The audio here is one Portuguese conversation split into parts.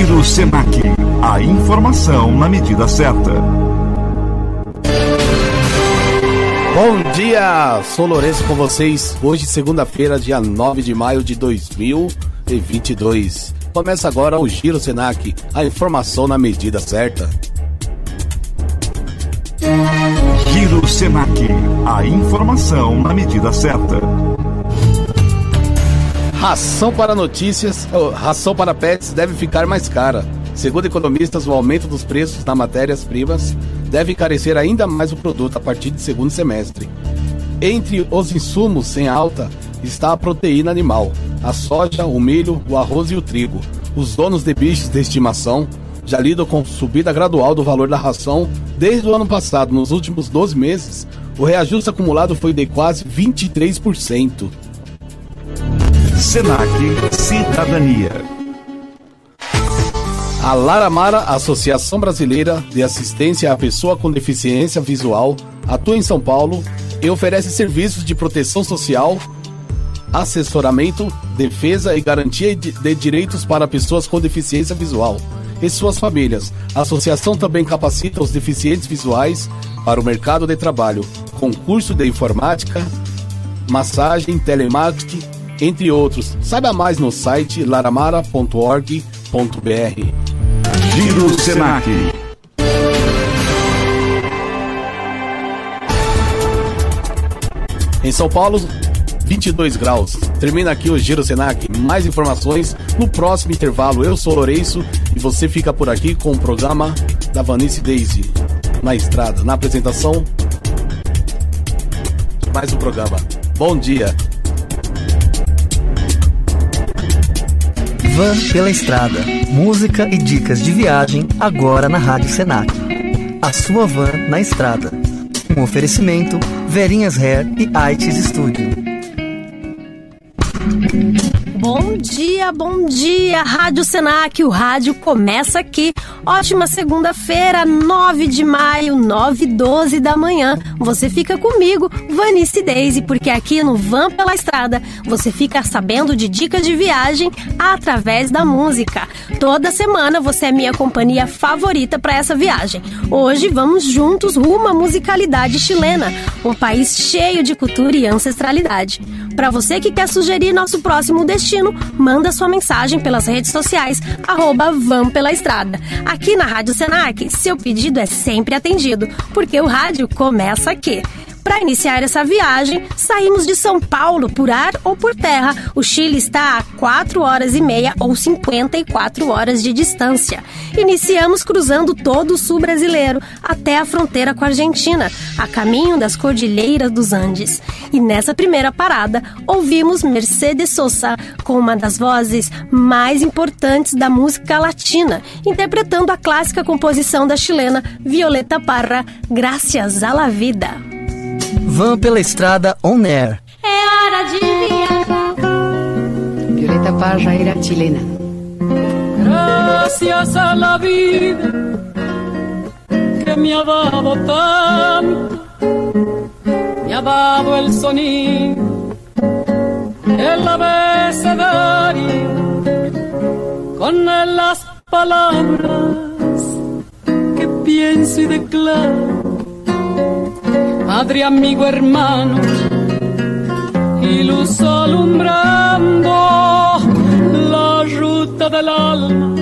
Giro Senac. A informação na medida certa. Bom dia, sou Lourenço com vocês. Hoje, segunda-feira, dia 9 de maio de 2022. Começa agora o Giro Senac, a informação na medida certa. Giro Senac. A informação na medida certa. Ração para notícias, oh, ração para pets deve ficar mais cara. Segundo economistas, o aumento dos preços nas matérias-primas deve encarecer ainda mais o produto a partir do segundo semestre. Entre os insumos sem alta está a proteína animal, a soja, o milho, o arroz e o trigo. Os donos de bichos de estimação já lidam com subida gradual do valor da ração desde o ano passado. Nos últimos 12 meses, o reajuste acumulado foi de quase 23%. Senac Cidadania. A Laramara, Associação Brasileira de Assistência à Pessoa com Deficiência Visual, atua em São Paulo e oferece serviços de proteção social, assessoramento, defesa e garantia de direitos para pessoas com deficiência visual e suas famílias. A associação também capacita os deficientes visuais para o mercado de trabalho, com curso de informática, massagem, telemarketing entre outros. Saiba mais no site laramara.org.br. Giro Senac. Em São Paulo, 22 graus. Termina aqui o Giro Senac. Mais informações no próximo intervalo. Eu sou Lourenço e você fica por aqui com o programa da Vanice Daisy. Na estrada, na apresentação. Mais um programa. Bom dia. Van pela Estrada. Música e dicas de viagem agora na Rádio Senac. A sua van na estrada. Um oferecimento Verinhas Hair e Aites Studio. Bom dia, bom dia, Rádio Senac. O rádio começa aqui. Ótima segunda-feira, 9 de maio, 9 e 12 da manhã. Você fica comigo, Vanice Daisy, porque aqui no Van pela Estrada você fica sabendo de dicas de viagem através da música. Toda semana você é minha companhia favorita para essa viagem. Hoje vamos juntos rumo à musicalidade chilena, um país cheio de cultura e ancestralidade. Para você que quer sugerir nosso próximo destino, manda sua mensagem pelas redes sociais, arroba pela Estrada. Aqui na Rádio Senac, seu pedido é sempre atendido, porque o rádio começa aqui. Para iniciar essa viagem, saímos de São Paulo por ar ou por terra. O Chile está a 4 horas e meia ou 54 horas de distância. Iniciamos cruzando todo o sul brasileiro até a fronteira com a Argentina, a caminho das Cordilheiras dos Andes. E nessa primeira parada, ouvimos Mercedes Sosa com uma das vozes mais importantes da música latina, interpretando a clássica composição da chilena Violeta Parra, Gracias a la Vida. Van pela estrada on air. É hora de viajar. Violeta Parra era chilena. Gracias a la vida que me ha dado tanto, me ha dado el sonido, el abecedario, con las palabras que pienso y declaro madre, amigo, hermano, y luz alumbrando la ruta del alma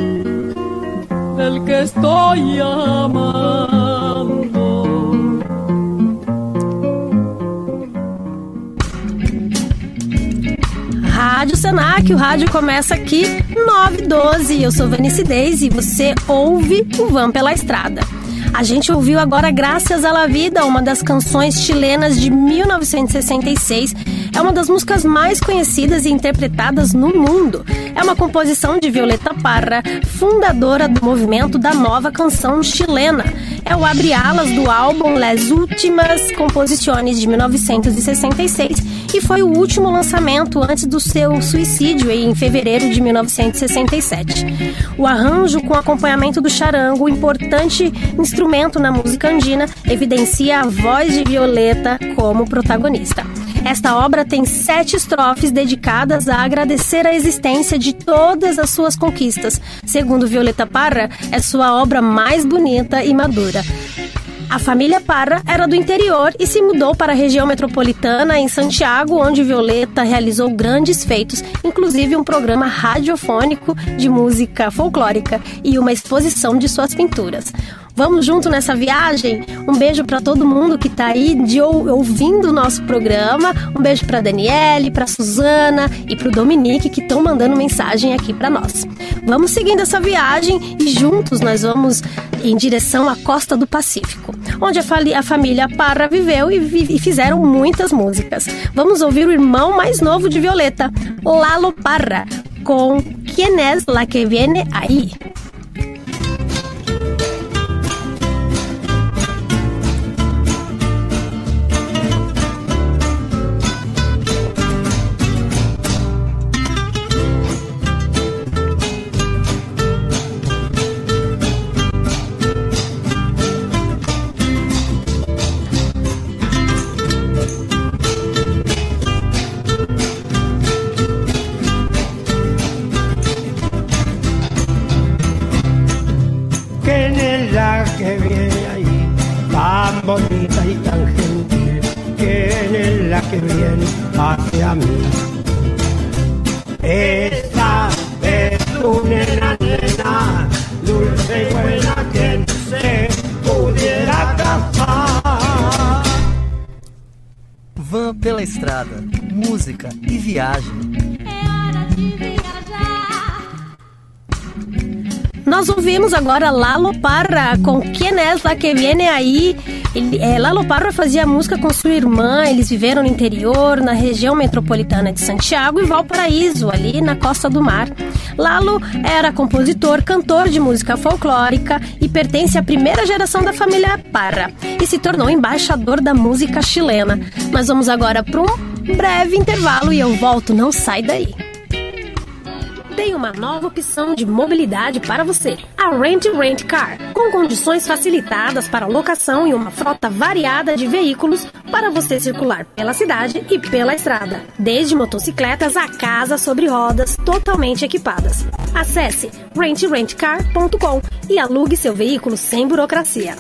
del que estoy amando. Rádio Senac, o rádio começa aqui 912. Eu sou Vanice Deise e você ouve o Van pela Estrada. A gente ouviu agora Graças à la Vida, uma das canções chilenas de 1966. É uma das músicas mais conhecidas e interpretadas no mundo. É uma composição de Violeta Parra, fundadora do movimento da nova canção chilena. É o abre alas do álbum Les Últimas Composições de 1966 e foi o último lançamento antes do seu suicídio em fevereiro de 1967. O arranjo com acompanhamento do charango, importante instrumento na música andina, evidencia a voz de Violeta como protagonista. Esta obra tem sete estrofes dedicadas a agradecer a existência de todas as suas conquistas. Segundo Violeta Parra, é sua obra mais bonita e madura. A família Parra era do interior e se mudou para a região metropolitana em Santiago, onde Violeta realizou grandes feitos, inclusive um programa radiofônico de música folclórica e uma exposição de suas pinturas. Vamos junto nessa viagem? Um beijo para todo mundo que tá aí de ouvindo o nosso programa. Um beijo para Daniele, para Suzana e para o Dominique que estão mandando mensagem aqui para nós. Vamos seguindo essa viagem e juntos nós vamos em direção à costa do Pacífico, onde a, família Parra viveu e, vi e fizeram muitas músicas. Vamos ouvir o irmão mais novo de Violeta, Lalo Parra, com Quem es la que viene aí? Música e viagem. Nós ouvimos agora Lalo Parra com Quem é la que viene aí? Ele, é, Lalo Parra fazia música com sua irmã, eles viveram no interior, na região metropolitana de Santiago e Valparaíso, ali na costa do mar. Lalo era compositor, cantor de música folclórica e pertence à primeira geração da família Parra e se tornou embaixador da música chilena. Mas vamos agora para um breve intervalo e eu volto, não sai daí. Tem uma nova opção de mobilidade para você, a Rent Rent Car, com condições facilitadas para locação e uma frota variada de veículos para você circular pela cidade e pela estrada, desde motocicletas a casas sobre rodas totalmente equipadas. Acesse rentrentcar.com e alugue seu veículo sem burocracia.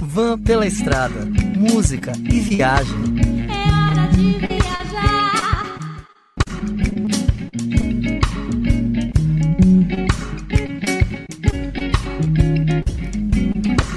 Van pela estrada, música e viagem.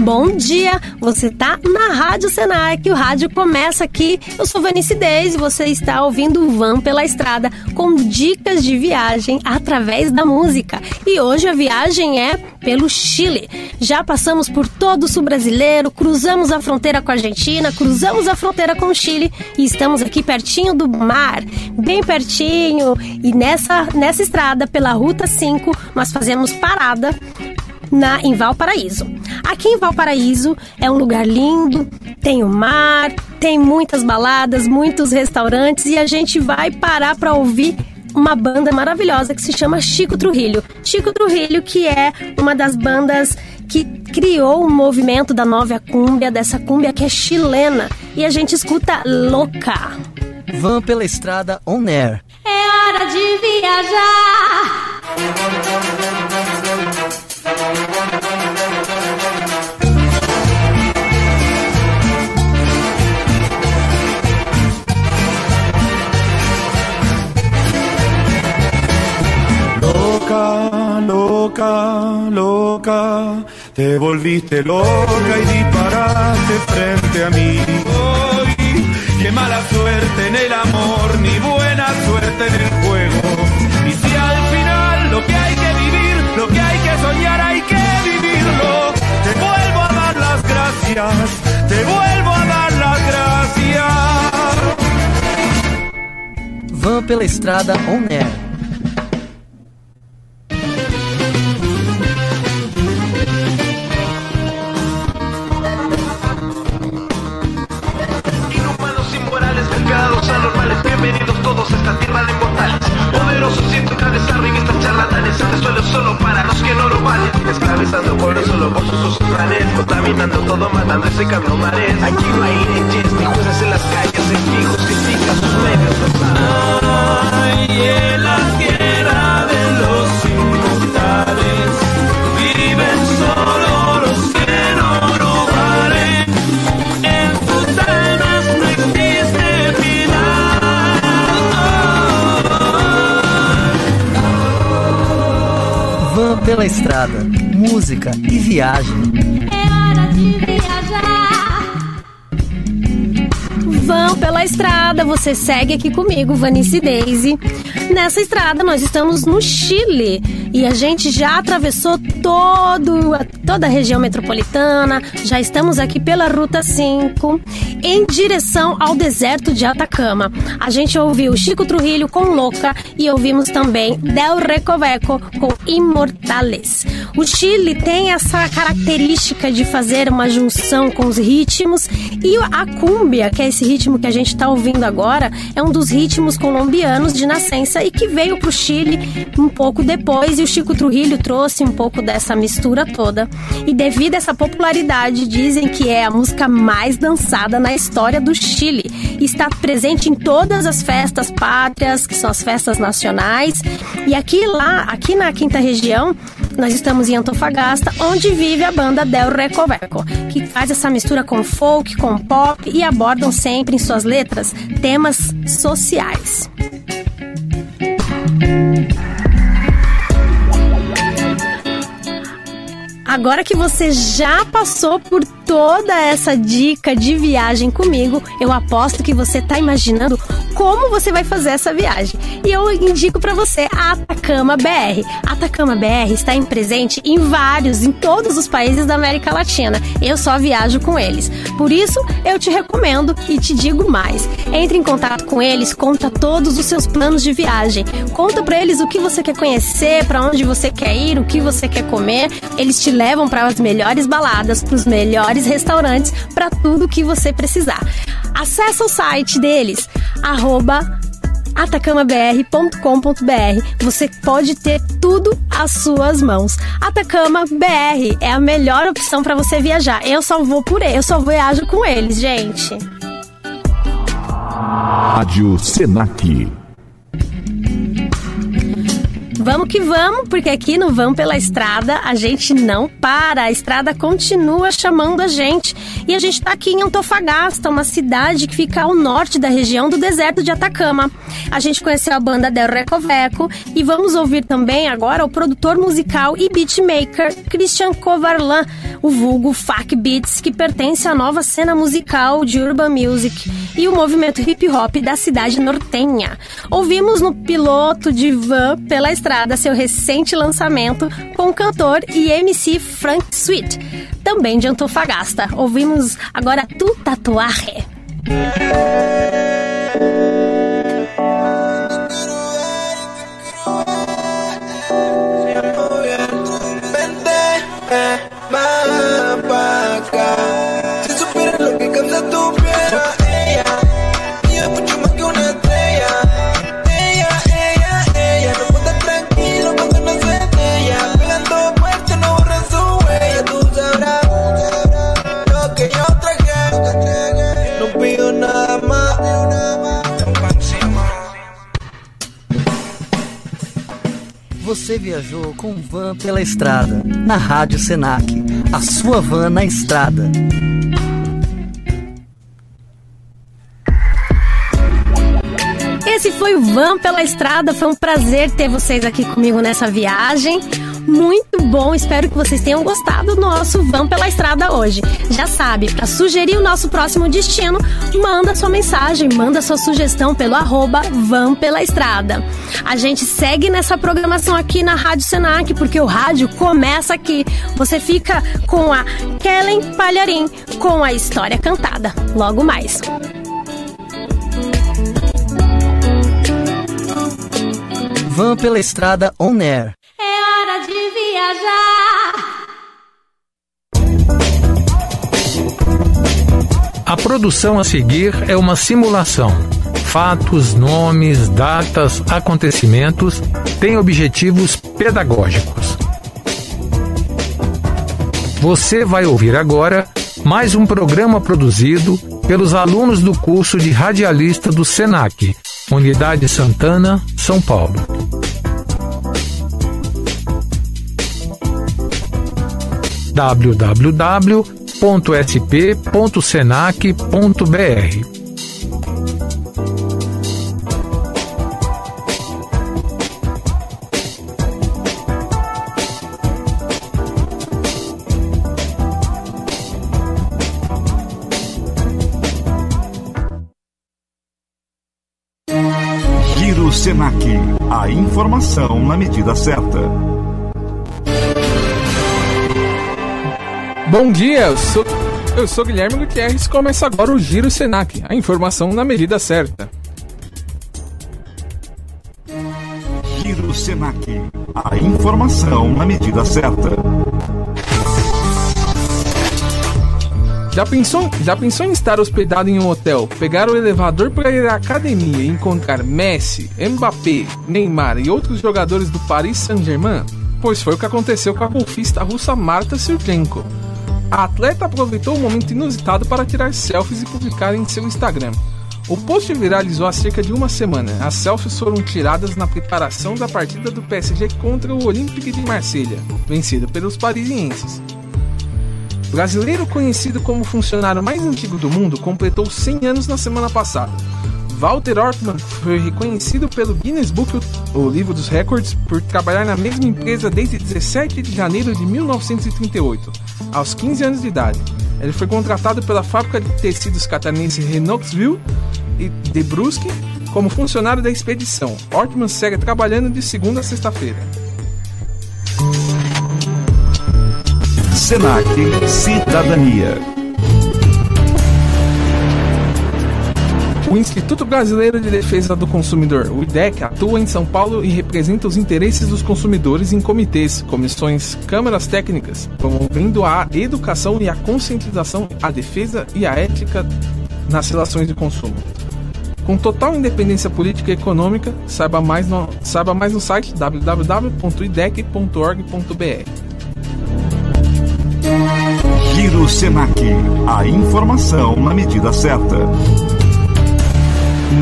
Bom dia, você tá na Rádio Senac, o rádio começa aqui. Eu sou Vanice Deis e você está ouvindo o Van pela Estrada com dicas de viagem através da música. E hoje a viagem é pelo Chile. Já passamos por todo o sul brasileiro, cruzamos a fronteira com a Argentina, cruzamos a fronteira com o Chile e estamos aqui pertinho do mar, bem pertinho. E nessa, nessa estrada, pela Ruta 5, nós fazemos parada na, em Valparaíso. Aqui em Valparaíso é um lugar lindo, tem o mar, tem muitas baladas, muitos restaurantes e a gente vai parar para ouvir uma banda maravilhosa que se chama Chico Trujillo. Chico Trujillo, que é uma das bandas que criou o movimento da nova cúmbia, dessa cúmbia que é chilena. E a gente escuta Louca. Vão pela estrada on air. É hora de viajar. Te volviste loca y disparaste frente a mí. Hoy, qué mala suerte en el amor, ni buena suerte en el juego. Y si al final lo que hay que vivir, lo que hay que soñar, hay que vivirlo. Te vuelvo a dar las gracias, te vuelvo a dar las gracias. Van pela estrada on air esta tierra de inmortales. Poderosos siento cabeza arriba estas charlatanes. Este suelo solo para los que no lo valen. Esclavizando por solo por sus planes. Contaminando todo, matando ese cambio mares. Aquí no hay leyes ni jueces en las calles fijos que pican sus medios Ay, en pela estrada, música e viagem. É hora de viajar. Vão pela estrada, você segue aqui comigo, Vanice Daisy. Nessa estrada nós estamos no Chile e a gente já atravessou todo, toda a região metropolitana, já estamos aqui pela Ruta 5 em direção ao deserto de Atacama. A gente ouviu Chico Trujillo com Louca e ouvimos também Del Recoveco com Imortales. O Chile tem essa característica de fazer uma junção com os ritmos e a cúmbia, que é esse ritmo que a gente está ouvindo agora, é um dos ritmos colombianos de nascença e que veio para o Chile um pouco depois e o Chico Trujillo trouxe um pouco dessa mistura toda. E devido a essa popularidade, dizem que é a música mais dançada na história do Chile. Está presente em todas as festas pátrias, que são as festas nacionais. E aqui lá, aqui na quinta região, nós estamos em Antofagasta, onde vive a banda Del Recoveco, que faz essa mistura com folk, com pop e abordam sempre em suas letras temas sociais. Agora que você já passou por toda essa dica de viagem comigo, eu aposto que você está imaginando como você vai fazer essa viagem. E eu indico para você a Atacama BR. A Atacama BR está em presente em vários, em todos os países da América Latina. Eu só viajo com eles. Por isso, eu te recomendo e te digo mais. Entre em contato com eles, conta todos os seus planos de viagem. Conta para eles o que você quer conhecer, para onde você quer ir, o que você quer comer. Eles te levam para as melhores baladas, para os melhores restaurantes, para tudo que você precisar. Acesse o site deles, arroba atacamabr.com.br. Você pode ter tudo às suas mãos. Atacama BR é a melhor opção para você viajar. Eu só vou por ele, eu só viajo com eles, gente. Rádio Senac. Vamos que vamos, porque aqui no Vão pela Estrada a gente não para, a estrada continua chamando a gente. E a gente está aqui em Antofagasta, uma cidade que fica ao norte da região do deserto de Atacama. A gente conheceu a banda Del Recoveco e vamos ouvir também agora o produtor musical e beatmaker Christian Kovarlan, o vulgo Fak Beats, que pertence à nova cena musical de urban music e o movimento hip hop da cidade nortenha. Ouvimos no piloto de Van pela Estrada seu recente lançamento com o cantor e MC Frank Sweet, também de Antofagasta. Ouvimos agora Tu Tatuaje. Viajou com van pela estrada, na Rádio Senac. A sua van na estrada. Esse foi o Van pela Estrada. Foi um prazer ter vocês aqui comigo nessa viagem. Muito bom, espero que vocês tenham gostado do nosso Van pela Estrada hoje. Já sabe, para sugerir o nosso próximo destino, manda sua mensagem, manda sua sugestão pelo arroba Van pela Estrada. A gente segue nessa programação aqui na Rádio Senac, porque o rádio começa aqui. Você fica com a Kellen Palharim, com a história cantada. Logo mais. Van pela estrada on air. Viajar. A produção a seguir é uma simulação. Fatos, nomes, datas, acontecimentos têm objetivos pedagógicos. Você vai ouvir agora mais um programa produzido pelos alunos do curso de radialista do SENAC, Unidade Santana, São Paulo. www.sp.senac.br Giro Senac. A informação na medida certa. Bom dia, eu sou, eu sou Guilherme Gutierrez e começa agora o Giro Senac, a informação na medida certa. Giro Senac. A informação na medida certa. Já pensou, já pensou em estar hospedado em um hotel, pegar o elevador para ir à academia e encontrar Messi, Mbappé, Neymar e outros jogadores do Paris Saint-Germain? Pois foi o que aconteceu com a golfista russa Marta Surchenko. A atleta aproveitou o momento inusitado para tirar selfies e publicar em seu Instagram. O post viralizou há cerca de uma semana. As selfies foram tiradas na preparação da partida do PSG contra o Olympique de Marselha, vencido pelos parisienses. Brasileiro conhecido como funcionário mais antigo do mundo completou 100 anos na semana passada. Walter Ortmann foi reconhecido pelo Guinness Book, o livro dos recordes, por trabalhar na mesma empresa desde 17 de janeiro de 1938, aos 15 anos de idade. Ele foi contratado pela fábrica de tecidos catarinense Renoxville e de Brusque como funcionário da expedição. Ortmann segue trabalhando de segunda a sexta-feira. Senac Cidadania. O Instituto Brasileiro de Defesa do Consumidor, o IDEC, atua em São Paulo e representa os interesses dos consumidores em comitês, comissões, câmaras técnicas, promovendo a educação e a conscientização, a defesa e a ética nas relações de consumo. Com total independência política e econômica, saiba mais no, saiba mais no site www.idec.org.br. Giro Senac. A informação na medida certa.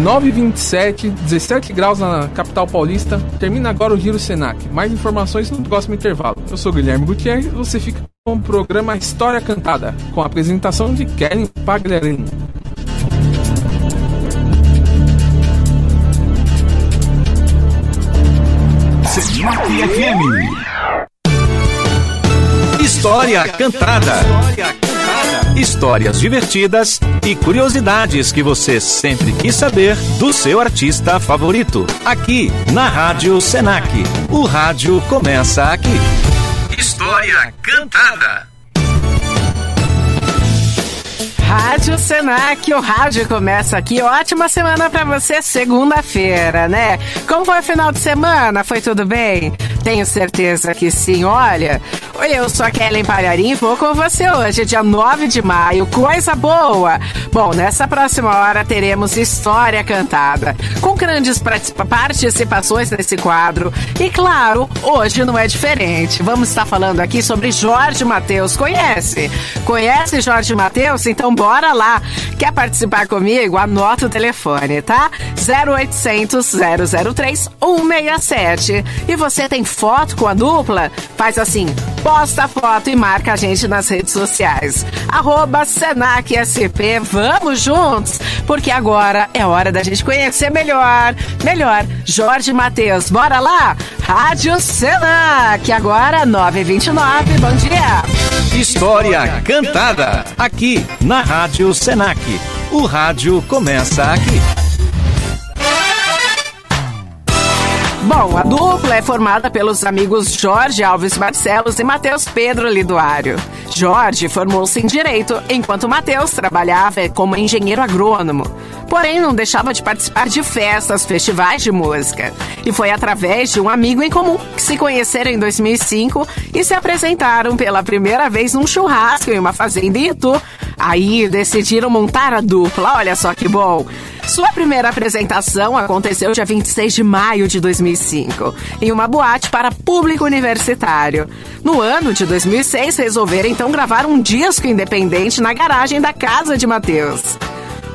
927, 17 graus na capital paulista. Termina agora o Giro Senac. Mais informações no próximo intervalo. Eu sou Guilherme Gutierrez você fica com o programa História Cantada, com a apresentação de Kellen Pagliarini. Senac FM. História Cantada. Histórias divertidas e curiosidades que você sempre quis saber do seu artista favorito. Aqui na Rádio Senac. O rádio começa aqui. História Cantada. Rádio Senac, o rádio começa aqui. Ótima semana para você, segunda-feira, né? Como foi o final de semana? Foi tudo bem? Tenho certeza que sim. Olha, eu sou a Kellen Palharim e vou com você hoje, dia 9 de maio. Coisa boa! Bom, nessa próxima hora teremos História Cantada, com grandes participações nesse quadro. E claro, hoje não é diferente. Vamos estar falando aqui sobre Jorge Mateus. Conhece? Conhece Jorge Mateus? Então bora lá. Quer participar comigo? Anota o telefone, tá? 0800 003 167. E você tem foto com a dupla? Faz assim, posta a foto e marca a gente nas redes sociais. Arroba Senac SP, vamos juntos, porque agora é hora da gente conhecer melhor, melhor, Jorge Matheus, bora lá? Rádio Senac, agora 929, bom dia! História Cantada, aqui na Rádio Senac. O rádio começa aqui. Bom, a dupla é formada pelos amigos Jorge Alves Barcelos e Matheus Pedro Liduário. Jorge formou-se em Direito, enquanto Matheus trabalhava como engenheiro agrônomo. Porém, não deixava de participar de festas, festivais de música. E foi através de um amigo em comum que se conheceram em 2005 e se apresentaram pela primeira vez num churrasco em uma fazenda em Itu. Aí decidiram montar a dupla, olha só que bom. Sua primeira apresentação aconteceu dia 26 de maio de 2005, em uma boate para público universitário. No ano de 2006, resolveram então gravar um disco independente na garagem da casa de Matheus.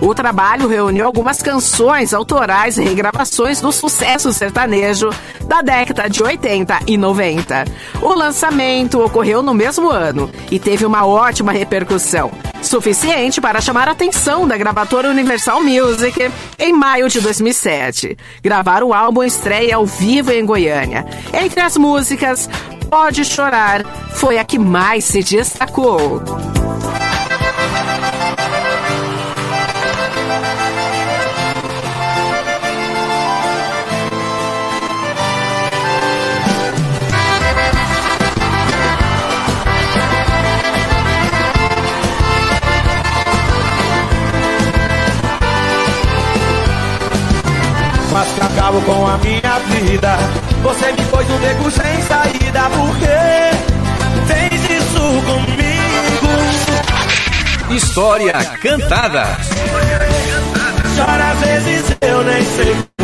O trabalho reuniu algumas canções autorais e regravações do sucesso sertanejo da década de 80 e 90. O lançamento ocorreu no mesmo ano e teve uma ótima repercussão, suficiente para chamar a atenção da gravadora Universal Music em maio de 2007. Gravaram o álbum estreia ao vivo em Goiânia. Entre as músicas, Pode Chorar foi a que mais se destacou. Mas que acabo com a minha vida Você me pôs um beco sem saída Por que fez isso comigo? História cantada. Chora às vezes eu nem sei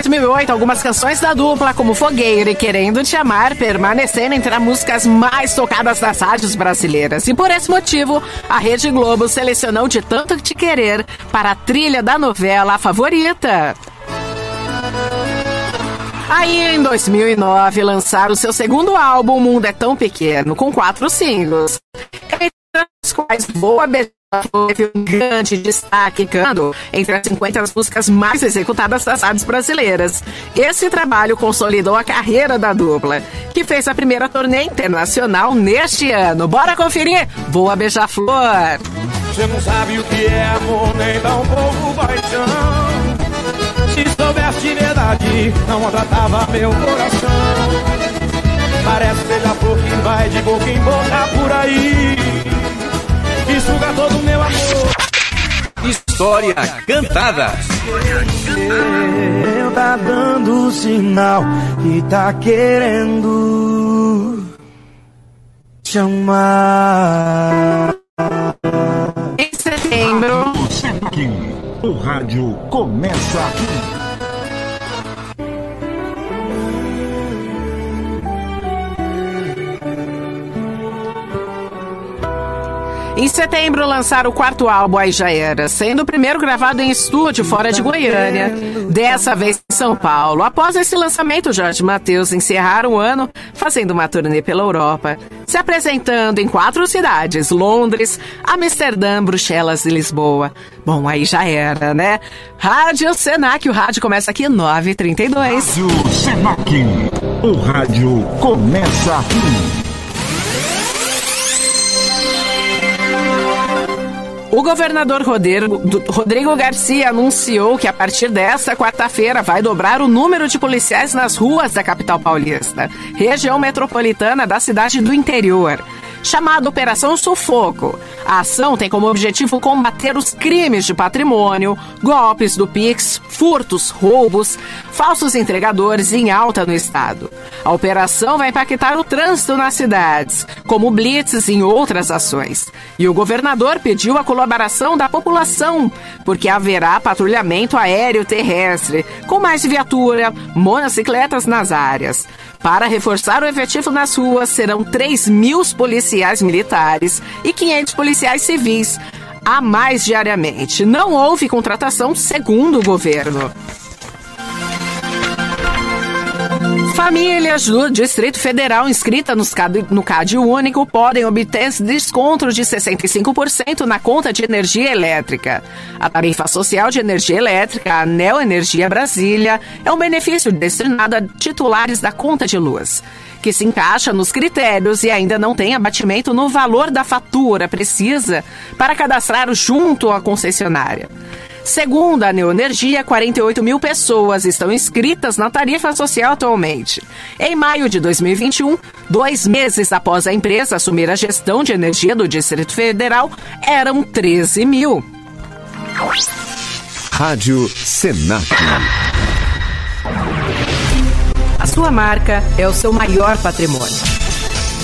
2008, algumas canções da dupla, como Fogueira e Querendo Te Amar, permaneceram entre as músicas mais tocadas das rádios brasileiras. E por esse motivo, a Rede Globo selecionou De Tanto Te Querer para a trilha da novela favorita. Aí, em 2009, lançaram seu segundo álbum, O Mundo é Tão Pequeno, com quatro singles. Entre os quais Boa Beijada teve um grande destaque, ficando entre as 50 músicas mais executadas das rádios brasileiras. Esse trabalho consolidou a carreira da dupla, que fez a primeira turnê internacional neste ano. Bora conferir? Boa Beija-Flor! Você não sabe o que é amor, nem dá um pouco paixão. Se soubesse de verdade, não maltratava meu coração. Parece beija-flor que vai de boca em boca por aí. E suga todo o meu amor. História cantada. Eu tá dando sinal que tá querendo te amar. Em setembro, O rádio começa aqui. Em setembro, lançaram o quarto álbum Aí Já Era, sendo o primeiro gravado em estúdio fora de Goiânia, dessa vez em São Paulo. Após esse lançamento, Jorge Matheus encerraram o ano fazendo uma turnê pela Europa, se apresentando em quatro cidades: Londres, Amsterdã, Bruxelas e Lisboa. Bom, aí já era, né? Rádio Senac, o rádio começa aqui 9h32. Rádio Senac. O rádio começa aqui. O governador Rodrigo, Garcia anunciou que a partir desta quarta-feira vai dobrar o número de policiais nas ruas da capital paulista, região metropolitana da cidade do interior. Chamada Operação Sufoco. A ação tem como objetivo combater os crimes de patrimônio, golpes do Pix, furtos, roubos, falsos entregadores em alta no estado. A operação vai impactar o trânsito nas cidades, como blitzes e outras ações. E o governador pediu a colaboração da população, porque haverá patrulhamento aéreo terrestre, com mais viatura, monocicletas nas áreas. Para reforçar o efetivo nas ruas, serão 3 mil policiais militares e 500 policiais civis a mais diariamente. Não houve contratação segundo o governo. Famílias do Distrito Federal inscritas no CAD Único podem obter desconto de 65% na conta de energia elétrica. A tarifa social de energia elétrica, a Neo Energia Brasília, é um benefício destinado a titulares da conta de luz, que se encaixa nos critérios e ainda não tem abatimento no valor da fatura precisa para cadastrar junto à concessionária. Segundo a Neoenergia, 48 mil pessoas estão inscritas na tarifa social atualmente. Em maio de 2021, dois meses após a empresa assumir a gestão de energia do Distrito Federal, eram 13 mil. Rádio Senac. A sua marca é o seu maior patrimônio.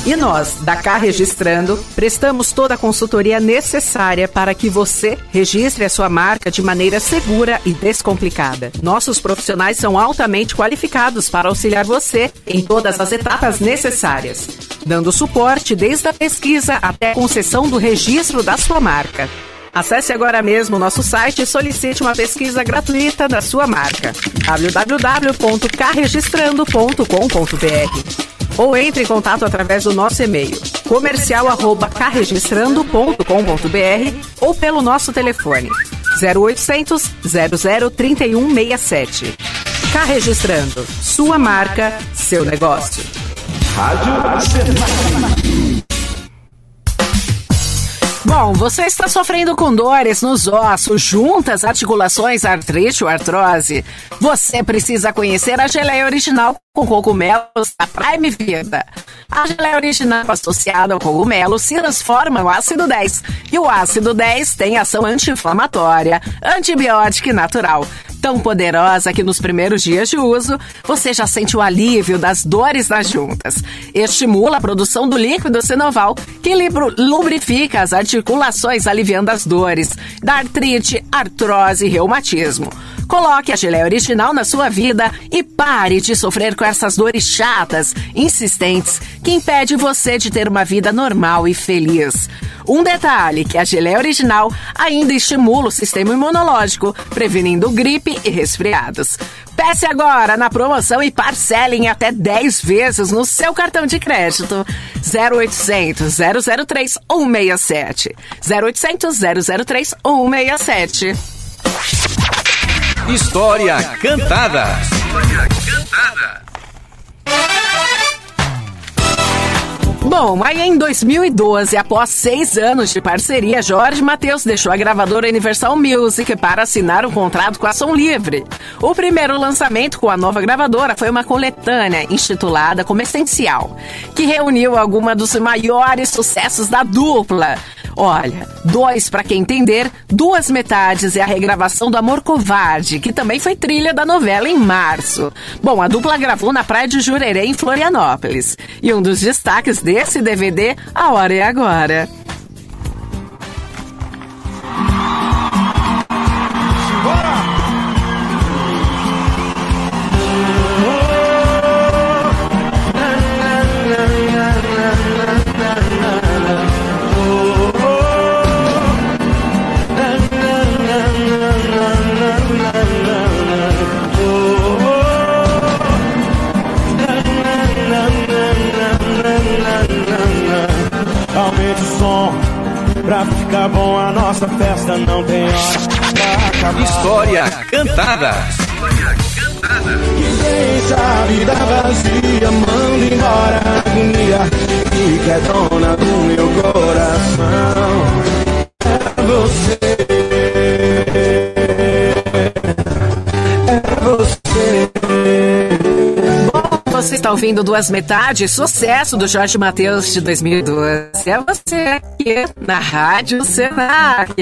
E nós, da Cá Registrando, prestamos toda a consultoria necessária para que você registre a sua marca de maneira segura e descomplicada. Nossos profissionais são altamente qualificados para auxiliar você em todas as etapas necessárias, dando suporte desde a pesquisa até a concessão do registro da sua marca. Acesse agora mesmo nosso site e solicite uma pesquisa gratuita da sua marca. www.carregistrando.com.br ou entre em contato através do nosso e-mail comercial@carregistrando.com.br ou pelo nosso telefone 0800 00 3167. Carregistrando, sua marca, seu negócio. Rádio Bom, você está sofrendo com dores nos ossos, juntas, articulações, artrite ou artrose? Você precisa conhecer a geleia original com cogumelos da Prime Vida. A geleia original associada ao cogumelo se transforma no ácido 10. E o ácido 10 tem ação anti-inflamatória, antibiótica e natural tão poderosa que nos primeiros dias de uso você já sente o alívio das dores nas juntas. Estimula a produção do líquido sinoval, que lubrifica as articulações, aliviando as dores da artrite, artrose e reumatismo. Coloque a geleia original na sua vida e pare de sofrer com essas dores chatas, insistentes, que impede você de ter uma vida normal e feliz. Um detalhe que a geleia original ainda estimula o sistema imunológico, prevenindo gripe e resfriados. Peça agora na promoção e parcele em até 10 vezes no seu cartão de crédito. 0800 003 167. 0800 003 167. História Cantada. História Cantada. Bom, aí em 2012, após seis anos de parceria, Jorge Matheus deixou a gravadora Universal Music para assinar um contrato com a Som Livre. O primeiro lançamento com a nova gravadora foi uma coletânea intitulada como Essencial, que reuniu alguns dos maiores sucessos da dupla. Olha, dois para quem entender, duas metades é a regravação do Amor Covarde, que também foi trilha da novela em março. Bom, a dupla gravou na praia de Jurerê, em Florianópolis. E um dos destaques desse DVD, A Hora é Agora. Som pra ficar bom a nossa festa não tem hora pra acabar. História Cantada. Que deixa a vida vazia, manda embora a agonia e que é dona do meu coração. É você. Você está ouvindo Duas Metades, sucesso do Jorge Matheus de 2012. É você aqui na Rádio Senac.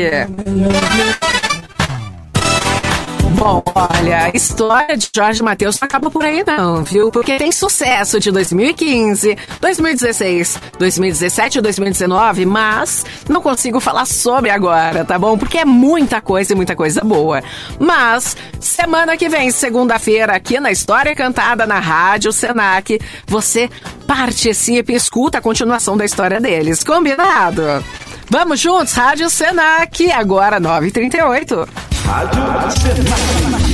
Bom, olha, a história de Jorge Matheus não acaba por aí não, viu? Porque tem sucesso de 2015, 2016, 2017 e 2019, mas não consigo falar sobre agora, tá bom? Porque é muita coisa e muita coisa boa. Mas, semana que vem, segunda-feira, aqui na História Cantada na Rádio Senac, você participa e escuta a continuação da história deles, combinado? Vamos juntos, Rádio Senac, agora 9h38. Rádio Senac.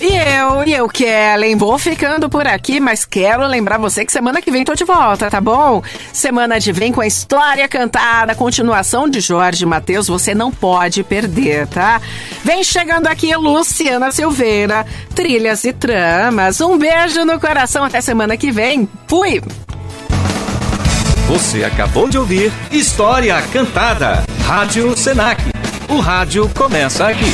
E eu, e eu, Kellen, vou ficando por aqui, mas quero lembrar você que semana que vem tô de volta, tá bom? Semana de vem com a história cantada, continuação de Jorge Matheus, você não pode perder, tá? Vem chegando aqui Luciana Silveira, trilhas e tramas. Um beijo no coração, até semana que vem. Fui! Você acabou de ouvir História Cantada. Rádio Senac. O rádio começa aqui.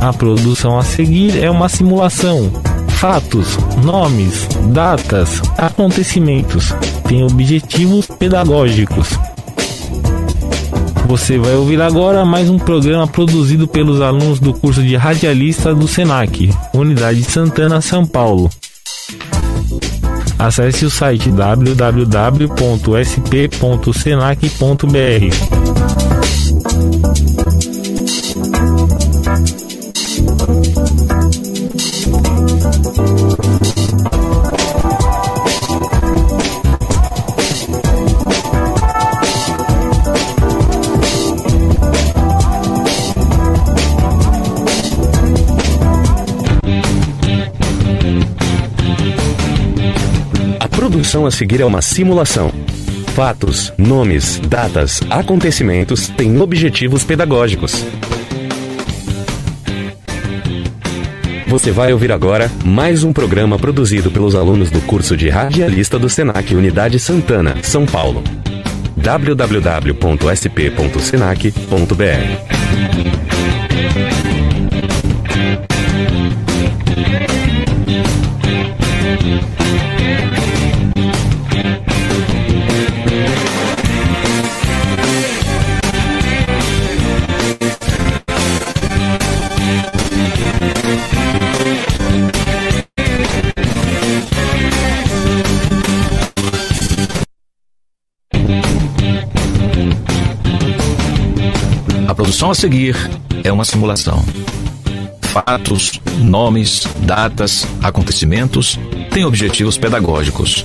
A produção a seguir é uma simulação fatos, nomes, datas, acontecimentos. Tem objetivos pedagógicos. Você vai ouvir agora mais um programa produzido pelos alunos do curso de radialista do SENAC, Unidade Santana, São Paulo. Acesse o site www.sp.senac.br. A produção a seguir é uma simulação. Fatos, nomes, datas, acontecimentos têm objetivos pedagógicos. Você vai ouvir agora mais um programa produzido pelos alunos do curso de radialista do Senac Unidade Santana, São Paulo. www.sp.senac.br Produção a seguir é uma simulação. Fatos, nomes, datas, acontecimentos têm objetivos pedagógicos.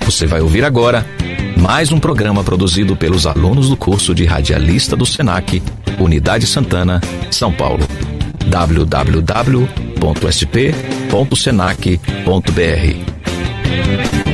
Você vai ouvir agora mais um programa produzido pelos alunos do curso de radialista do SENAC, Unidade Santana, São Paulo. www.sp.senac.br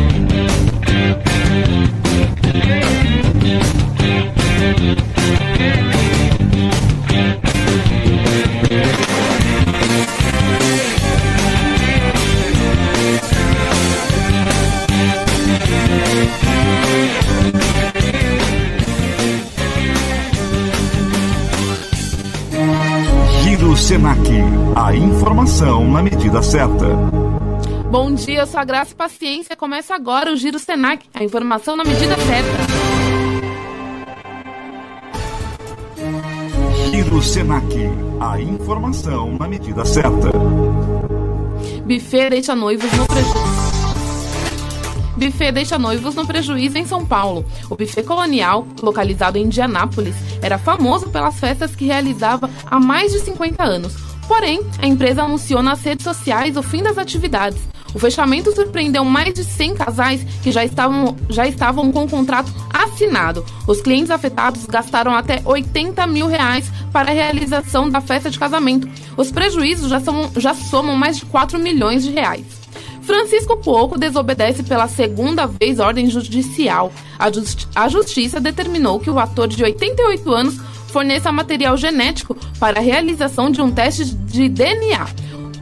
Senac. A informação na medida certa. Bom dia, eu sou a Graça e Paciência. Começa agora o Giro Senac, a informação na medida certa. Giro Senac. A informação na medida certa. Buffet deixa noivos no prejuízo. Buffet deixa noivos no prejuízo em São Paulo. O buffet colonial, localizado em Indianápolis, era famoso pelas festas que realizava há mais de 50 anos. Porém, a empresa anunciou nas redes sociais o fim das atividades. O fechamento surpreendeu mais de 100 casais que já estavam, já estavam com o contrato assinado. Os clientes afetados gastaram até 80 mil reais para a realização da festa de casamento. Os prejuízos já, são, já somam mais de 4 milhões de reais. Francisco Cuoco desobedece pela segunda vez ordem judicial. A, justi a justiça determinou que o ator de 88 anos forneça material genético para a realização de um teste de DNA.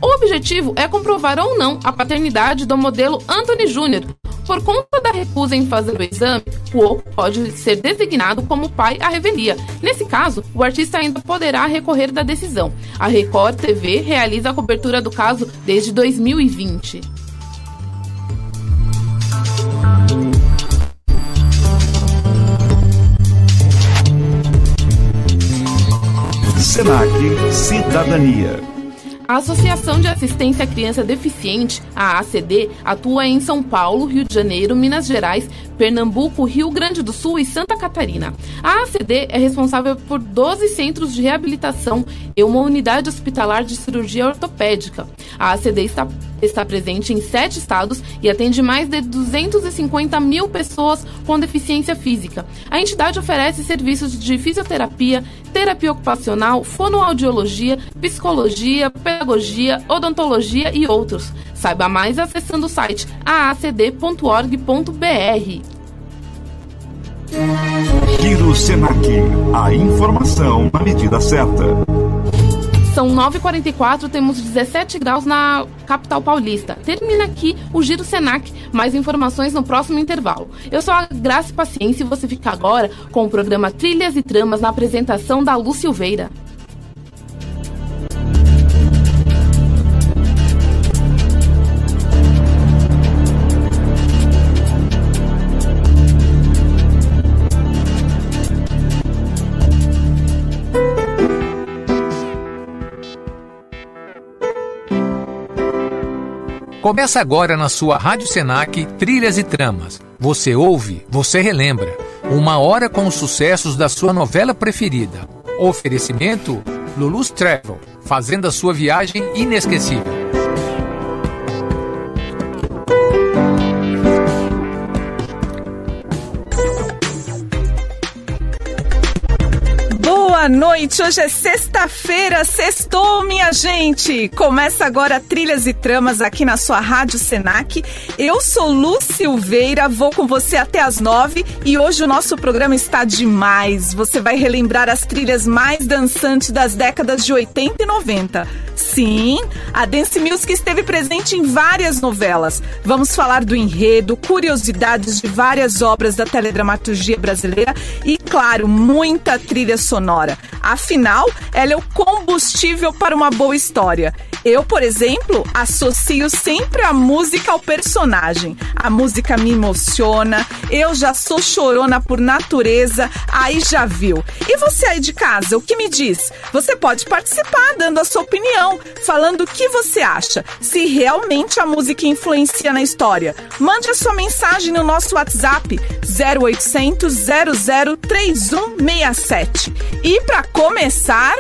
O objetivo é comprovar ou não a paternidade do modelo Anthony Jr. Por conta da recusa em fazer o exame, Cuoco pode ser designado como pai à revelia. Nesse caso, o artista ainda poderá recorrer da decisão. A Record TV realiza a cobertura do caso desde 2020. Senac Cidadania. A Associação de Assistência à Criança Deficiente, a ACD, atua em São Paulo, Rio de Janeiro, Minas Gerais, Pernambuco, Rio Grande do Sul e Santa Catarina. A ACD é responsável por 12 centros de reabilitação e uma unidade hospitalar de cirurgia ortopédica. A ACD está, está presente em sete estados e atende mais de 250 mil pessoas com deficiência física. A entidade oferece serviços de fisioterapia, terapia ocupacional, fonoaudiologia, psicologia, pedagogia, odontologia e outros. Saiba mais acessando o site aacd.org.br. Giro Senac. A informação na medida certa. São 9h44, temos 17 graus na capital paulista. Termina aqui o Giro Senac. Mais informações no próximo intervalo. Eu sou a Graça e Paciência e você fica agora com o programa Trilhas e Tramas na apresentação da Lu Silveira. Começa agora na sua Rádio Senac Trilhas e Tramas. Você ouve, você relembra. Uma hora com os sucessos da sua novela preferida. Oferecimento Lulu's Travel, fazendo a sua viagem inesquecível. Boa noite, hoje é sexta-feira, sextou, minha gente! Começa agora Trilhas e Tramas aqui na sua Rádio Senac. Eu sou Lu Silveira, vou com você até as nove e hoje o nosso programa está demais. Você vai relembrar as trilhas mais dançantes das décadas de 80 e 90. Sim, a Dance Music esteve presente em várias novelas. Vamos falar do enredo, curiosidades de várias obras da teledramaturgia brasileira e, claro, muita trilha sonora. Afinal, ela é o combustível para uma boa história. Eu, por exemplo, associo sempre a música ao personagem. A música me emociona, eu já sou chorona por natureza, aí já viu. E você aí de casa, o que me diz? Você pode participar dando a sua opinião, falando o que você acha, se realmente a música influencia na história. Mande a sua mensagem no nosso WhatsApp 0800 00 3167. E para começar.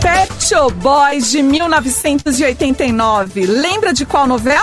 Pet Shop Boys de 1989. Lembra de qual novela?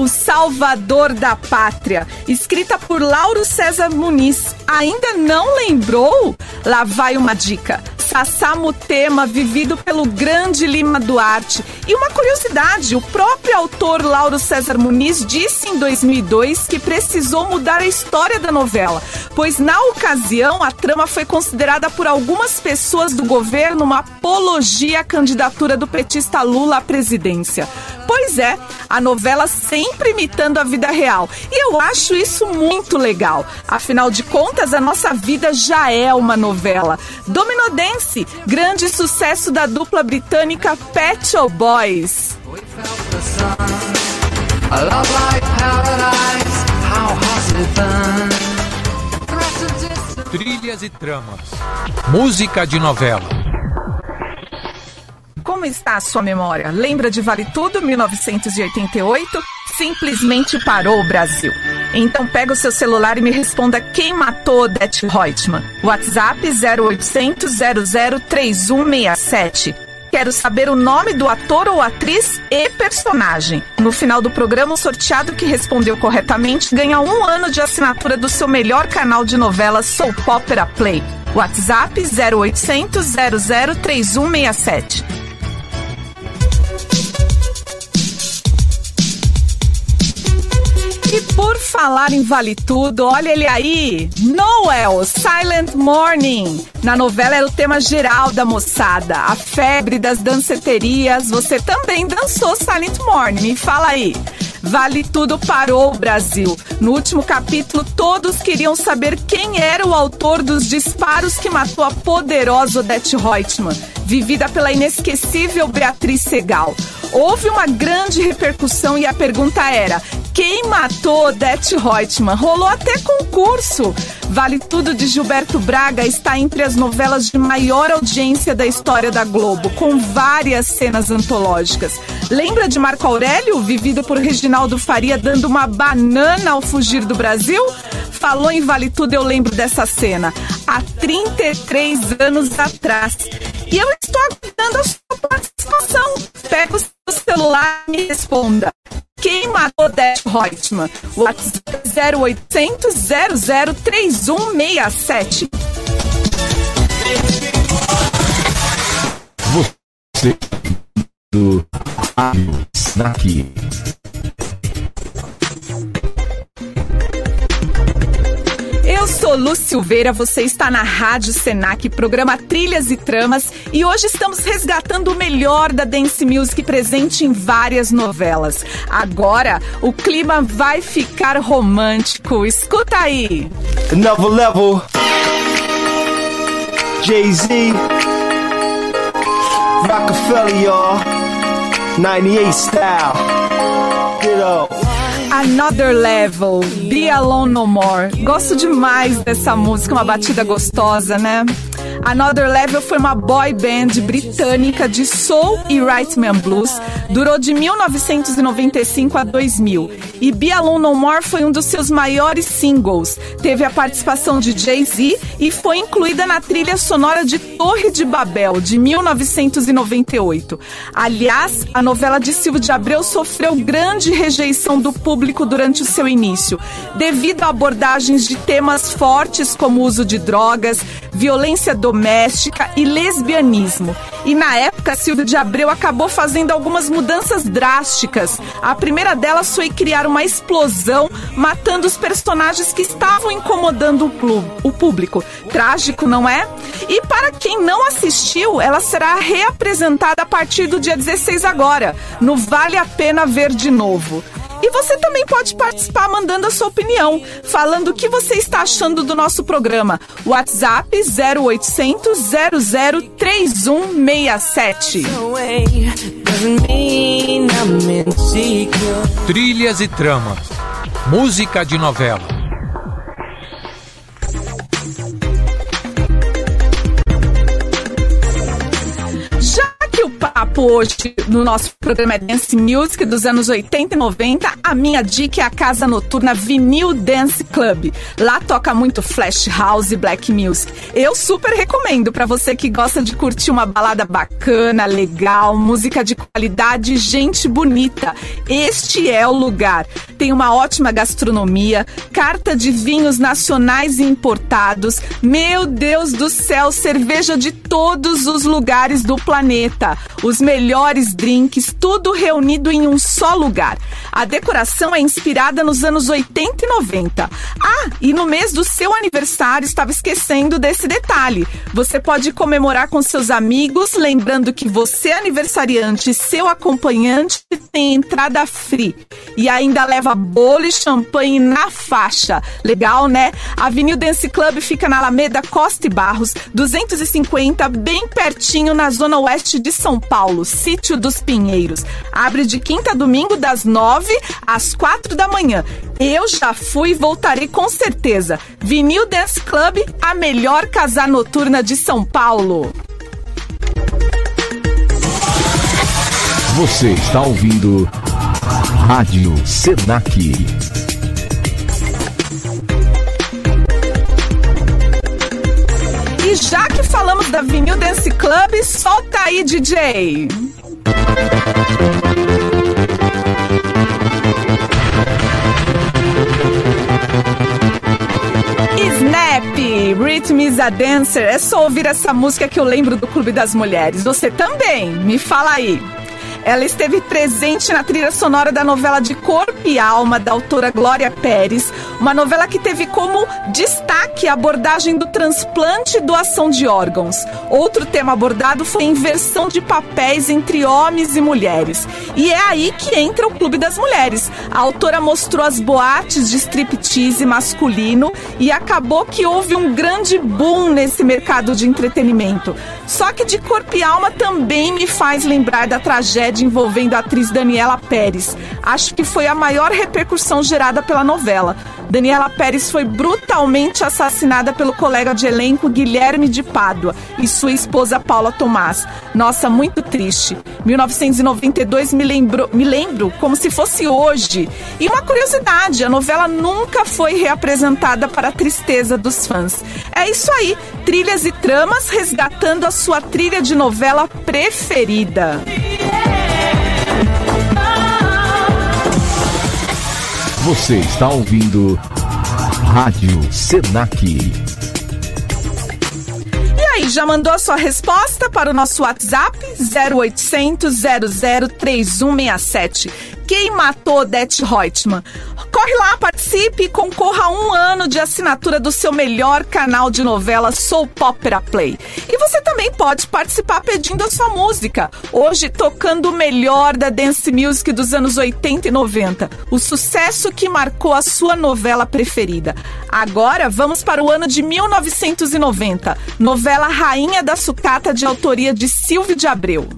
O Salvador da Pátria, escrita por Lauro César Muniz. Ainda não lembrou? Lá vai uma dica. Sassá Mutema, vivido pelo grande Lima Duarte. E uma curiosidade, o próprio autor Lauro César Muniz disse em 2002 que precisou mudar a história da novela, pois na ocasião a trama foi considerada por algumas pessoas do governo uma apologia à candidatura do petista Lula à presidência. Pois é, a novela sempre imitando a vida real. E eu acho isso muito legal. Afinal de contas, a nossa vida já é uma novela. Domino Dance, grande sucesso da dupla britânica Pet Shop Boys. Trilhas e tramas. Música de novela. Como está a sua memória? Lembra de Vale Tudo, 1988? Simplesmente parou o Brasil. Então pega o seu celular e me responda quem matou Odete Reutemann. WhatsApp 0800 00 3167. Quero saber o nome do ator ou atriz e personagem. No final do programa, o sorteado que respondeu corretamente ganha um ano de assinatura do seu melhor canal de novelas Soap Opera Play. WhatsApp 0800 00 E por falar em Vale Tudo, olha ele aí! Noel, Silent Morning. Na novela era o tema geral da moçada, a febre das danceterias. Você também dançou Silent Morning, me fala aí. Vale Tudo parou o Brasil. No último capítulo, todos queriam saber quem era o autor dos disparos que matou a poderosa Odete Reutemann, vivida pela inesquecível Beatriz Segal. Houve uma grande repercussão e a pergunta era: quem matou Odete Reutemann? Rolou até concurso. Vale Tudo de Gilberto Braga está entre as novelas de maior audiência da história da Globo, com várias cenas antológicas. Lembra de Marco Aurélio, vivido por Reginaldo Faria, dando uma banana ao fugir do Brasil? Falou em Vale Tudo, eu lembro dessa cena. Há 33 anos atrás. E eu estou aguardando a sua participação. Pega o seu celular e me responda. Quem matou Odete Reutemann? WhatsApp 0800 00 3167. Você do Rádio Snack. Sou Lu Silveira, você está na Rádio Senac, programa Trilhas e Tramas, e hoje estamos resgatando o melhor da dance music presente em várias novelas. Agora, o clima vai ficar romântico. Escuta aí. Another level. Jay-Z. Rockefeller, y'all. 98 style. Get up. Another Level, Be Alone No More. Gosto demais dessa música, uma batida gostosa, né? Another Level foi uma boy band britânica de soul e rhythm and blues. Durou de 1995 a 2000. E Be Alone No More foi um dos seus maiores singles. Teve a participação de Jay-Z e foi incluída na trilha sonora de Torre de Babel, de 1998. Aliás, a novela de Silvio de Abreu sofreu grande rejeição do público durante o seu início, devido a abordagens de temas fortes como o uso de drogas, violência doméstica e lesbianismo. E na época, Silvio de Abreu acabou fazendo algumas mudanças drásticas. A primeira delas foi criar uma explosão, matando os personagens que estavam incomodando o público. Trágico, não é? E para quem não assistiu, ela será reapresentada a partir do dia 16 agora, no Vale a Pena Ver de Novo. E você também pode participar mandando a sua opinião, falando o que você está achando do nosso programa. WhatsApp 0800 003167. Trilhas e tramas. Música de novela. Papo hoje no nosso programa é Dance Music dos anos 80 e 90, a minha dica é a casa noturna Vinil Dance Club. Lá toca muito Flash House e Black Music. Eu super recomendo para você que gosta de curtir uma balada bacana, legal, música de qualidade, gente bonita. Este é o lugar. Tem uma ótima gastronomia, carta de vinhos nacionais e importados. Meu Deus do céu, cerveja de todos os lugares do planeta os melhores drinks, tudo reunido em um só lugar. A decoração é inspirada nos anos 80 e 90. Ah, e no mês do seu aniversário, estava esquecendo desse detalhe. Você pode comemorar com seus amigos, lembrando que você, aniversariante e seu acompanhante, tem entrada free. E ainda leva bolo e champanhe na faixa. Legal, né? A Avenida Dance Club fica na Alameda Costa e Barros, 250, bem pertinho na zona oeste de São Paulo, Sítio dos Pinheiros. Abre de quinta a domingo, das 9 às 4 da manhã. Eu já fui e voltarei com certeza. Vinil Dance Club, a melhor casa noturna de São Paulo. Você está ouvindo Rádio Senac. E já que falamos da Vinil Dance Club, solta aí, DJ. Snap, Rhythm is a Dancer. É só ouvir essa música que eu lembro do Clube das Mulheres. Você também? Me fala aí. Ela esteve presente na trilha sonora da novela de Corpo e Alma, da autora Glória Pérez, uma novela que teve como destaque a abordagem do transplante e doação de órgãos. Outro tema abordado foi a inversão de papéis entre homens e mulheres. E é aí que entra o Clube das Mulheres. A autora mostrou as boates de striptease masculino e acabou que houve um grande boom nesse mercado de entretenimento. Só que de Corpo e Alma também me faz lembrar da tragédia envolvendo a atriz Daniela Pérez. Acho que foi a maior repercussão gerada pela novela. Daniela Pérez foi brutalmente assassinada pelo colega de elenco Guilherme de Pádua e sua esposa Paula Tomás. Nossa, muito triste. 1992 me lembrou, me lembro como se fosse hoje. E uma curiosidade, a novela nunca foi reapresentada para a tristeza dos fãs. É isso aí, trilhas e tramas resgatando a sua trilha de novela preferida. Você está ouvindo Rádio Senac. E aí, já mandou a sua resposta para o nosso WhatsApp 0800 003167. Quem matou Odete Reutemann? Corre lá, participe e concorra a um ano de assinatura do seu melhor canal de novela Soap Opera Play. E você também pode participar pedindo a sua música. Hoje, tocando o melhor da dance music dos anos 80 e 90. O sucesso que marcou a sua novela preferida. Agora, vamos para o ano de 1990. Novela Rainha da Sucata, de autoria de Silvio de Abreu.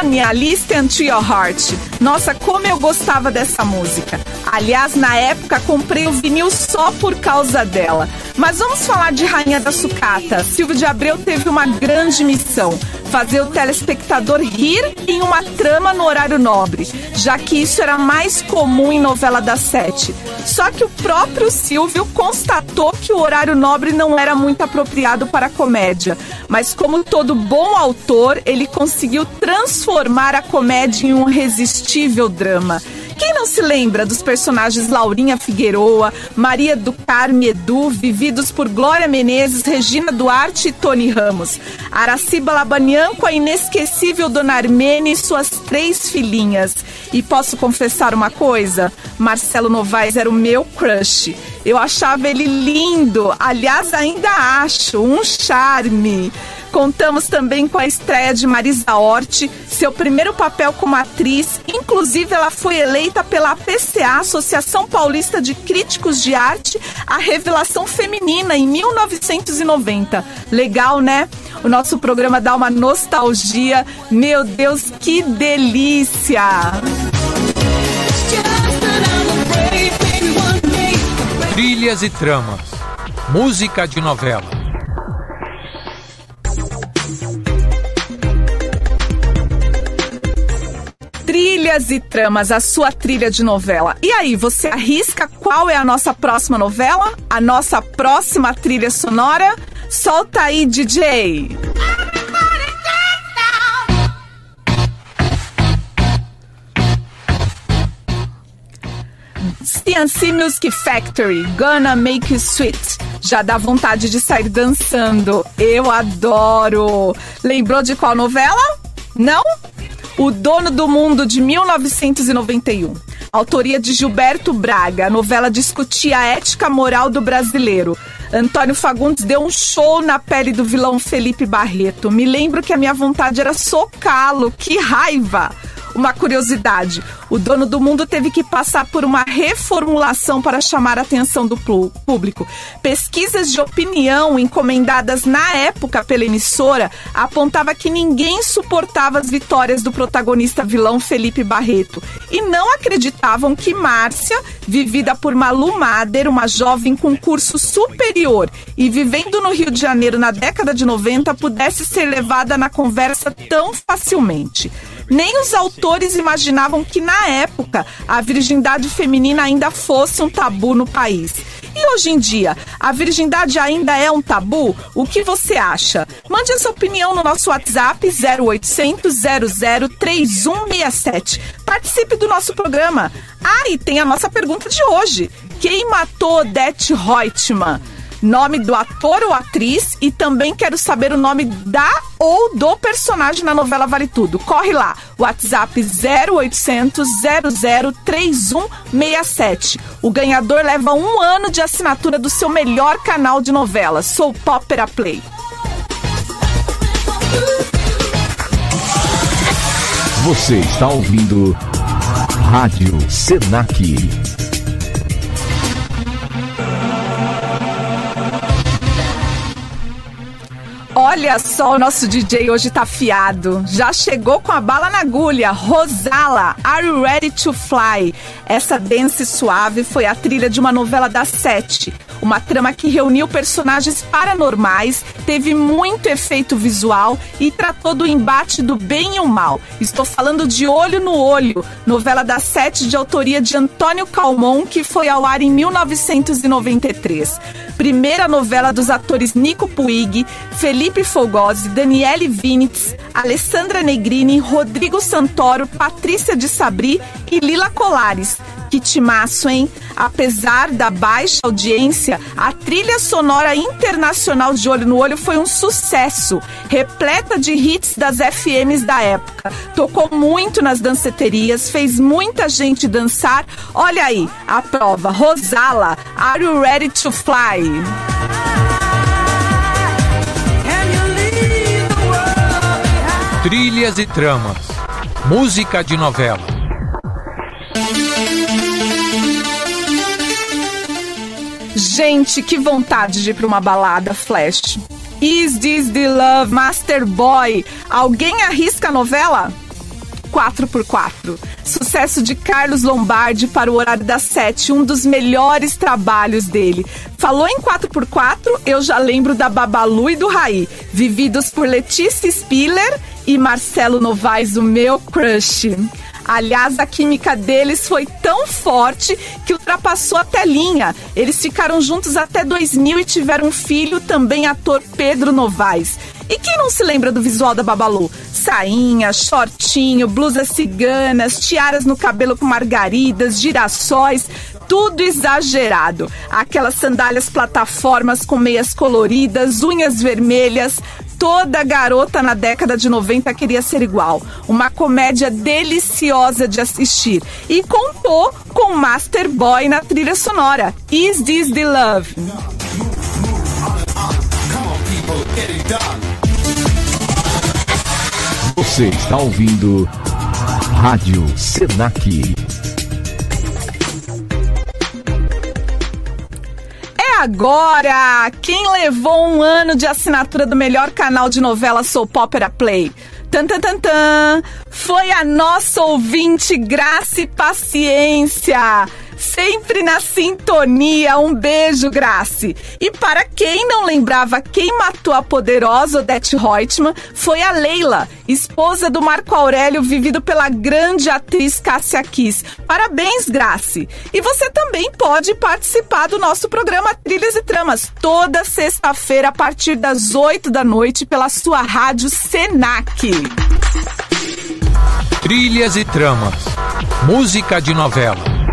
Sonia, Listen to Your Heart. Nossa, como eu gostava dessa música. Aliás, na época comprei o vinil só por causa dela. Mas vamos falar de Rainha da Sucata. Silvio de Abreu teve uma grande missão: fazer o telespectador rir em uma trama no horário nobre, já que isso era mais comum em novela das sete. Só que o próprio Silvio constatou que o horário nobre não era muito apropriado para a comédia. Mas, como todo bom autor, ele conseguiu transformar a comédia em um irresistível drama. Quem não se lembra dos personagens Laurinha Figueroa, Maria do Carme Edu, vividos por Glória Menezes, Regina Duarte e Tony Ramos? Araciba Labanian com a inesquecível Dona Armene e suas três filhinhas. E posso confessar uma coisa? Marcelo Novaes era o meu crush. Eu achava ele lindo, aliás, ainda acho, um charme. Contamos também com a estreia de Marisa Hort, seu primeiro papel como atriz. Inclusive, ela foi eleita pela APCA, Associação Paulista de Críticos de Arte, a revelação feminina em 1990. Legal, né? O nosso programa dá uma nostalgia. Meu Deus, que delícia! Trilhas e tramas. Música de novela. Trilhas e tramas, a sua trilha de novela. E aí, você arrisca qual é a nossa próxima novela? A nossa próxima trilha sonora? Solta aí, DJ! CNC Music Factory, Gonna Make You Sweet. Já dá vontade de sair dançando. Eu adoro. Lembrou de qual novela? Não? O Dono do Mundo de 1991. Autoria de Gilberto Braga. A novela discutia a ética moral do brasileiro. Antônio Fagundes deu um show na pele do vilão Felipe Barreto. Me lembro que a minha vontade era socá-lo. Que raiva! Uma curiosidade: o dono do mundo teve que passar por uma reformulação para chamar a atenção do público. Pesquisas de opinião encomendadas na época pela emissora apontava que ninguém suportava as vitórias do protagonista vilão Felipe Barreto e não acreditavam que Márcia, vivida por Malu Mader, uma jovem com curso superior e vivendo no Rio de Janeiro na década de 90, pudesse ser levada na conversa tão facilmente. Nem os autores imaginavam que, na época, a virgindade feminina ainda fosse um tabu no país. E hoje em dia, a virgindade ainda é um tabu? O que você acha? Mande a sua opinião no nosso WhatsApp 0800 003167. Participe do nosso programa. Ah, e tem a nossa pergunta de hoje. Quem matou Odete Reutemann? Nome do ator ou atriz e também quero saber o nome da ou do personagem na novela Vale Tudo. Corre lá, WhatsApp 0800 003167. O ganhador leva um ano de assinatura do seu melhor canal de novela, Sou Popera Play. Você está ouvindo Rádio Senac. Olha só, o nosso DJ hoje tá afiado. Já chegou com a bala na agulha. Rosala, Are You Ready to Fly? Essa dance suave foi a trilha de uma novela das sete. Uma trama que reuniu personagens paranormais, teve muito efeito visual e tratou do embate do bem e o mal. Estou falando de Olho no Olho, novela das sete de autoria de Antônio Calmon, que foi ao ar em 1993 primeira novela dos atores Nico Puig, Felipe Fogosi, Daniele Vinitz, Alessandra Negrini, Rodrigo Santoro, Patrícia de Sabri e Lila Colares. Que timaço, hein? Apesar da baixa audiência, a trilha sonora internacional de Olho no Olho foi um sucesso, repleta de hits das FMs da época. Tocou muito nas danceterias, fez muita gente dançar. Olha aí, a prova. Rosala, Are You Ready to Fly? Trilhas e tramas. Música de novela. Gente, que vontade de ir pra uma balada flash. Is This the Love Master Boy? Alguém arrisca a novela? 4x4. Sucesso de Carlos Lombardi para o horário das 7, um dos melhores trabalhos dele. Falou em 4x4, eu já lembro da Babalu e do Raí, vividos por Letícia Spiller e Marcelo Novaes, o meu crush. Aliás, a química deles foi tão forte que ultrapassou a telinha. Eles ficaram juntos até 2000 e tiveram um filho, também ator Pedro Novaes. E quem não se lembra do visual da Babalu? Sainha, shortinho, blusas ciganas, tiaras no cabelo com margaridas, girassóis, tudo exagerado. Aquelas sandálias plataformas com meias coloridas, unhas vermelhas. Toda garota na década de 90 queria ser igual. Uma comédia deliciosa de assistir. E contou com Master Boy na trilha sonora. Is This the Love? Você está ouvindo Rádio Senac. É agora! Quem levou um ano de assinatura do melhor canal de novela Soap Opera Play? Tan, tan, tan, tan. Foi a nossa ouvinte Graça e Paciência. Sempre na sintonia. Um beijo, Grace. E para quem não lembrava quem matou a poderosa Odete Reutemann, foi a Leila, esposa do Marco Aurélio, vivido pela grande atriz Cássia Kiss. Parabéns, Grace. E você também pode participar do nosso programa Trilhas e Tramas, toda sexta-feira, a partir das 8 da noite, pela sua rádio Senac. Trilhas e tramas. Música de novela.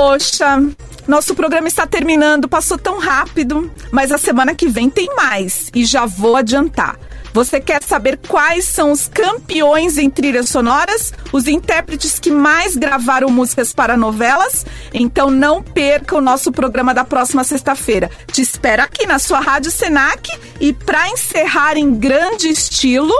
Poxa, nosso programa está terminando, passou tão rápido, mas a semana que vem tem mais e já vou adiantar. Você quer saber quais são os campeões em trilhas sonoras? Os intérpretes que mais gravaram músicas para novelas? Então não perca o nosso programa da próxima sexta-feira. Te espero aqui na sua Rádio Senac e para encerrar em grande estilo,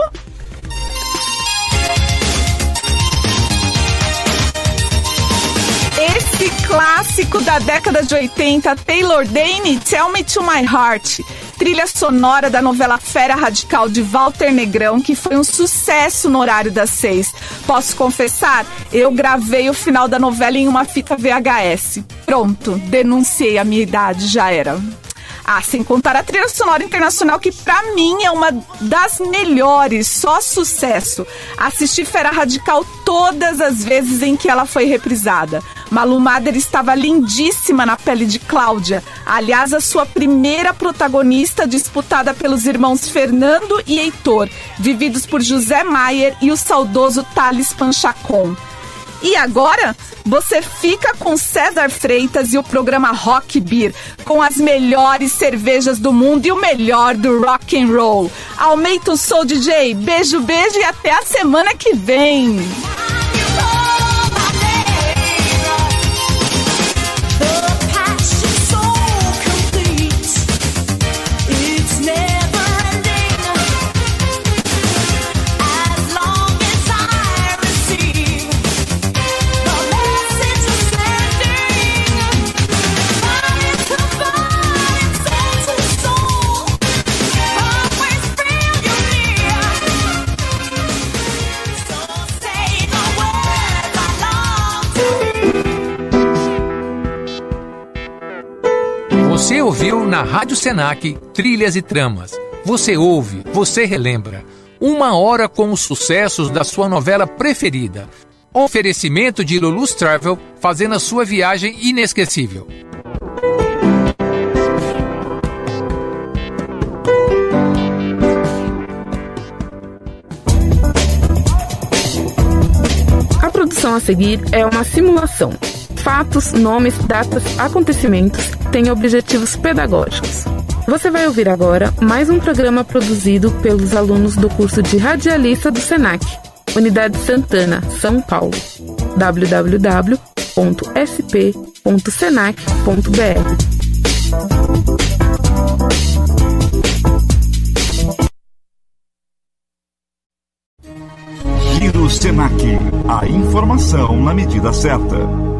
Esse clássico da década de 80, Taylor Dane, Tell Me to My Heart. Trilha sonora da novela Fera Radical de Walter Negrão, que foi um sucesso no horário das seis. Posso confessar, eu gravei o final da novela em uma fita VHS. Pronto, denunciei a minha idade, já era. Ah, sem contar a trilha sonora internacional, que pra mim é uma das melhores, só sucesso. Assisti Fera Radical todas as vezes em que ela foi reprisada. Malu Mader estava lindíssima na pele de Cláudia. Aliás, a sua primeira protagonista disputada pelos irmãos Fernando e Heitor, vividos por José Maier e o saudoso Thales Panchacon. E agora, você fica com César Freitas e o programa Rock Beer, com as melhores cervejas do mundo e o melhor do rock and roll. Aumenta o Soul DJ, beijo, beijo e até a semana que vem. Você ouviu na Rádio Senac Trilhas e Tramas. Você ouve, você relembra. Uma hora com os sucessos da sua novela preferida. Oferecimento de Lulus Travel, fazendo a sua viagem inesquecível. A produção a seguir é uma simulação. Fatos, nomes, datas, acontecimentos têm objetivos pedagógicos. Você vai ouvir agora mais um programa produzido pelos alunos do curso de radialista do SENAC, Unidade Santana, São Paulo. www.sp.senac.br Giro Senac. A informação na medida certa.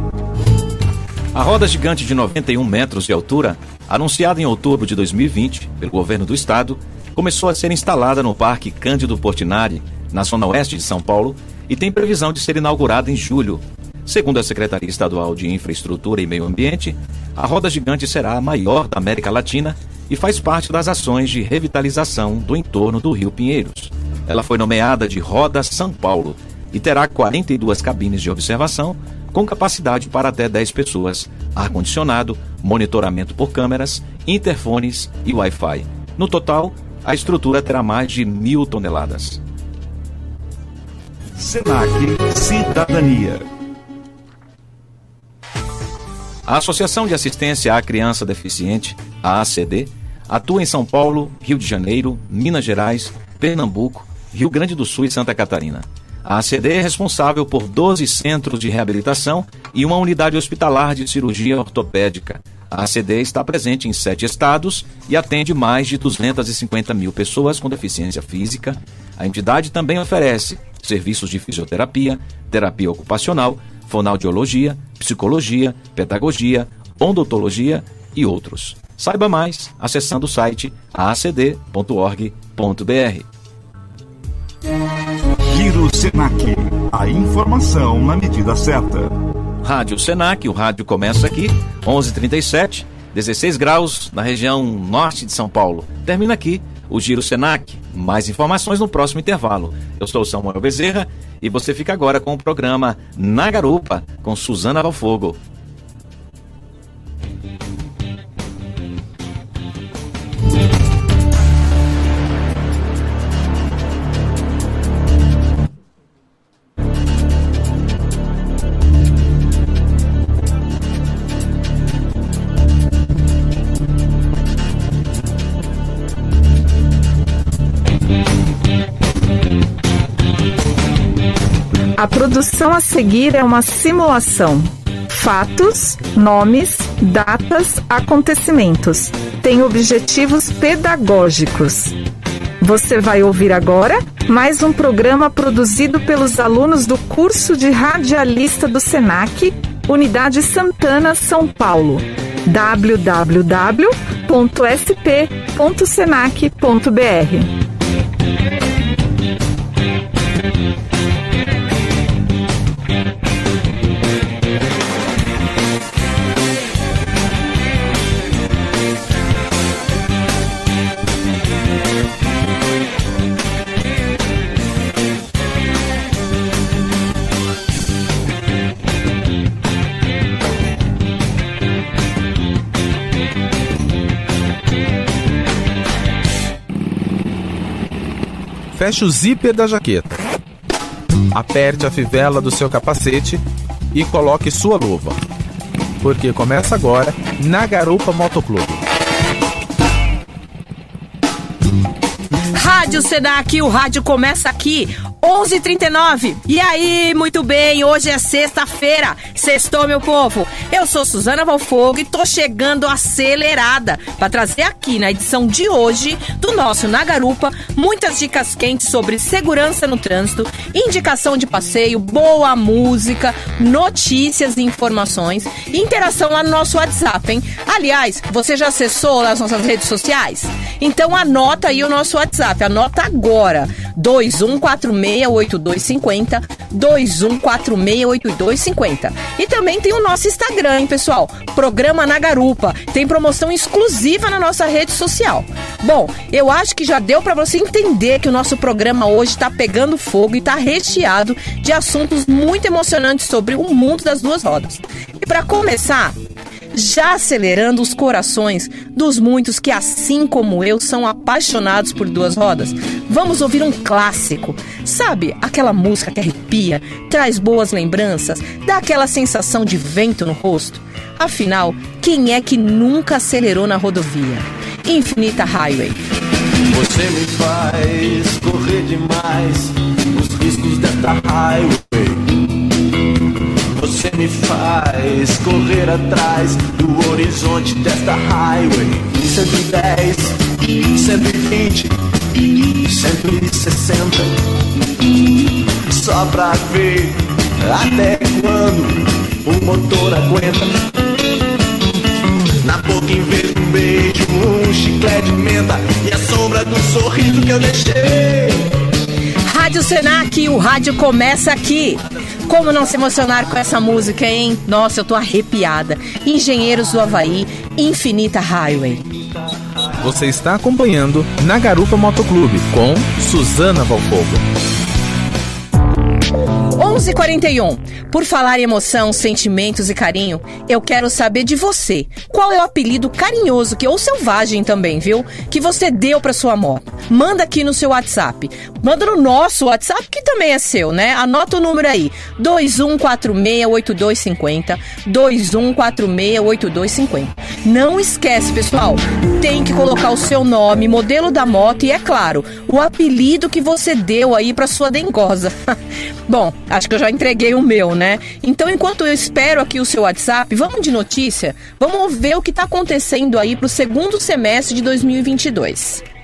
A roda gigante de 91 metros de altura, anunciada em outubro de 2020 pelo governo do estado, começou a ser instalada no Parque Cândido Portinari, na zona oeste de São Paulo, e tem previsão de ser inaugurada em julho. Segundo a Secretaria Estadual de Infraestrutura e Meio Ambiente, a roda gigante será a maior da América Latina e faz parte das ações de revitalização do entorno do Rio Pinheiros. Ela foi nomeada de Roda São Paulo e terá 42 cabines de observação com capacidade para até 10 pessoas, ar-condicionado, monitoramento por câmeras, interfones e Wi-Fi. No total, a estrutura terá mais de mil toneladas. Senac Cidadania. A Associação de Assistência à Criança Deficiente, a ACD, atua em São Paulo, Rio de Janeiro, Minas Gerais, Pernambuco, Rio Grande do Sul e Santa Catarina. A ACD é responsável por 12 centros de reabilitação e uma unidade hospitalar de cirurgia ortopédica. A ACD está presente em sete estados e atende mais de 250 mil pessoas com deficiência física. A entidade também oferece serviços de fisioterapia, terapia ocupacional, fonoaudiologia, psicologia, pedagogia, odontologia e outros. Saiba mais acessando o site acd.org.br. Giro Senac. A informação na medida certa. Rádio Senac, o rádio começa aqui, 11:37, 16 graus na região norte de São Paulo. Termina aqui o Giro Senac. Mais informações no próximo intervalo. Eu sou Samuel Bezerra e você fica agora com o programa Na Garupa com Suzana Valfogo. A produção a seguir é uma simulação. Fatos, nomes, datas, acontecimentos. Tem objetivos pedagógicos. Você vai ouvir agora mais um programa produzido pelos alunos do curso de radialista do SENAC, Unidade Santana, São Paulo. www.sp.senac.br Feche o zíper da jaqueta. Aperte a fivela do seu capacete e coloque sua luva. Porque começa agora na Garupa Motoclube. Rádio Senac, o rádio começa aqui. 11:39. E aí, muito bem, hoje é sexta-feira. Sextou, meu povo. Eu sou Suzana Valfogo e tô chegando acelerada para trazer aqui na edição de hoje do nosso Na Garupa muitas dicas quentes sobre segurança no trânsito, indicação de passeio, boa música, notícias e informações interação lá no nosso WhatsApp, hein? Aliás, você já acessou as nossas redes sociais? Então anota aí o nosso WhatsApp, anota agora. 21468250 21468250. E também tem o nosso Instagram, hein, pessoal? Programa na Garupa. Tem promoção exclusiva na nossa rede social. Bom, eu acho que já deu para você entender que o nosso programa hoje está pegando fogo e está recheado de assuntos muito emocionantes sobre o mundo das duas rodas. E para começar, já acelerando os corações dos muitos que, assim como eu, são apaixonados por duas rodas. Vamos ouvir um clássico. Sabe aquela música que arrepia, traz boas lembranças, dá aquela sensação de vento no rosto? Afinal, quem é que nunca acelerou na rodovia? Infinita Highway. Você me faz correr demais os riscos desta highway. Você me faz correr atrás do horizonte desta highway. 110, 120, 160. Só pra ver até quando o motor aguenta. Na boca em vez de um beijo, um chiclete de menta e a sombra do sorriso que eu deixei. Rádio Senac, o rádio começa aqui. Como não se emocionar com essa música, hein? Nossa, eu tô arrepiada. Engenheiros do Havaí, Infinita Highway. Você está acompanhando Na Garupa Motoclube com Suzana Valfogo. 11:41. Por falar em emoção, sentimentos e carinho, eu quero saber de você. Qual é o apelido carinhoso que ou selvagem também, viu? Que você deu para sua moto? Manda aqui no seu WhatsApp. Manda no nosso WhatsApp que também é seu, né? Anota o número aí: 21468250, 21468250. Não esquece, pessoal. Tem que colocar o seu nome, modelo da moto e é claro, o apelido que você deu aí para sua dengosa. Bom, acho que eu já entreguei o meu, né? Então, enquanto eu espero aqui o seu WhatsApp, vamos de notícia? Vamos ver o que está acontecendo aí para o segundo semestre de 2022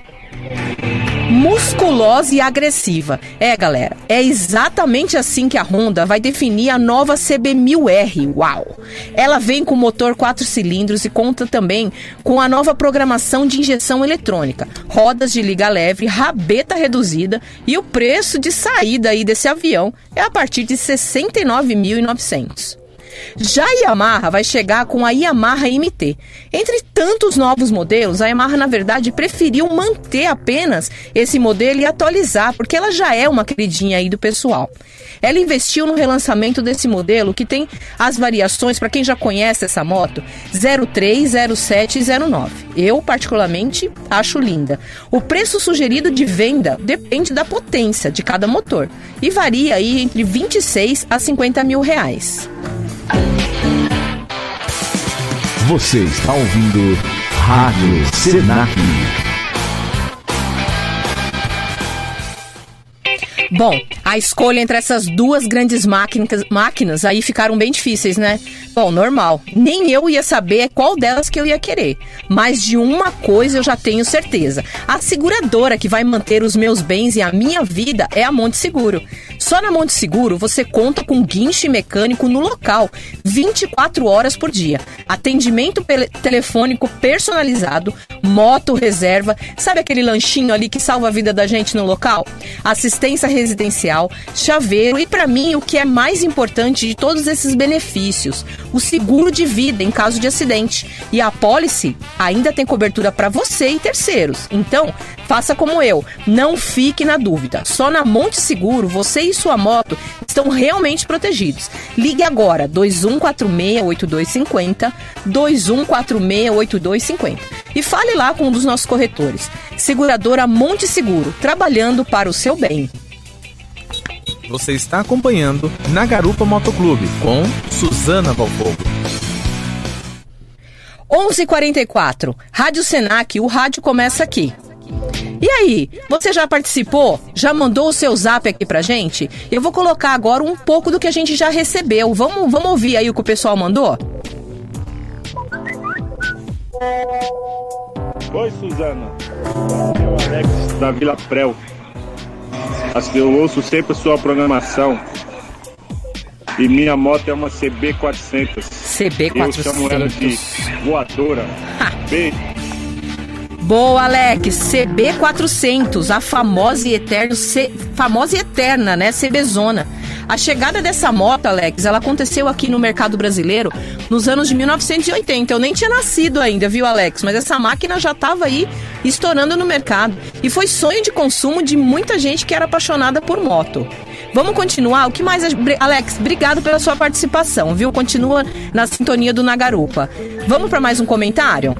musculosa e agressiva. É, galera, é exatamente assim que a Honda vai definir a nova CB1000R. Uau! Ela vem com motor 4 cilindros e conta também com a nova programação de injeção eletrônica, rodas de liga leve, rabeta reduzida e o preço de saída aí desse avião é a partir de 69.900. Já a Yamaha vai chegar com a Yamaha MT. Entre tantos novos modelos, a Yamaha, na verdade, preferiu manter apenas esse modelo e atualizar, porque ela já é uma queridinha aí do pessoal. Ela investiu no relançamento desse modelo, que tem as variações, para quem já conhece essa moto, 03, 07 e 09. Eu, particularmente, acho linda. O preço sugerido de venda depende da potência de cada motor e varia aí entre 26 a 50 mil reais. Você está ouvindo Rádio Senac. Bom, a escolha entre essas duas grandes máquinas, máquinas aí ficaram bem difíceis, né? Bom, normal. Nem eu ia saber qual delas que eu ia querer. Mas de uma coisa eu já tenho certeza. A seguradora que vai manter os meus bens e a minha vida é a Monte Seguro. Só na Monte Seguro você conta com guinche mecânico no local, 24 horas por dia. Atendimento telefônico personalizado, moto reserva, sabe aquele lanchinho ali que salva a vida da gente no local? Assistência residencial, chaveiro e para mim o que é mais importante de todos esses benefícios, o seguro de vida em caso de acidente. E a policy ainda tem cobertura para você e terceiros. Então, faça como eu, não fique na dúvida. Só na Monte Seguro você e sua moto estão realmente protegidos. Ligue agora 21468250 21468250 e fale lá com um dos nossos corretores. Seguradora Monte Seguro, trabalhando para o seu bem. Você está acompanhando Na Garupa Motoclube com Suzana Valfogo. 11:44 Rádio Senac, o rádio começa aqui. E aí, você já participou? Já mandou o seu zap aqui pra gente? Eu vou colocar agora um pouco do que a gente já recebeu. Vamos, vamos ouvir aí o que o pessoal mandou? Oi, Suzana. É o Alex da Vila Prel. Assim, eu ouço sempre a sua programação. E minha moto é uma CB400. CB400. Eu chamo ela de voadora. Beijo. Boa, Alex. CB400, a famosa e eterna, C, famosa e eterna, né? CBzona. A chegada dessa moto, Alex, ela aconteceu aqui no mercado brasileiro nos anos de 1980. Eu nem tinha nascido ainda, viu, Alex? Mas essa máquina já estava aí estourando no mercado. E foi sonho de consumo de muita gente que era apaixonada por moto. Vamos continuar? O que mais. Alex, obrigado pela sua participação, viu? Continua na sintonia do Nagarupa. Vamos para mais um comentário?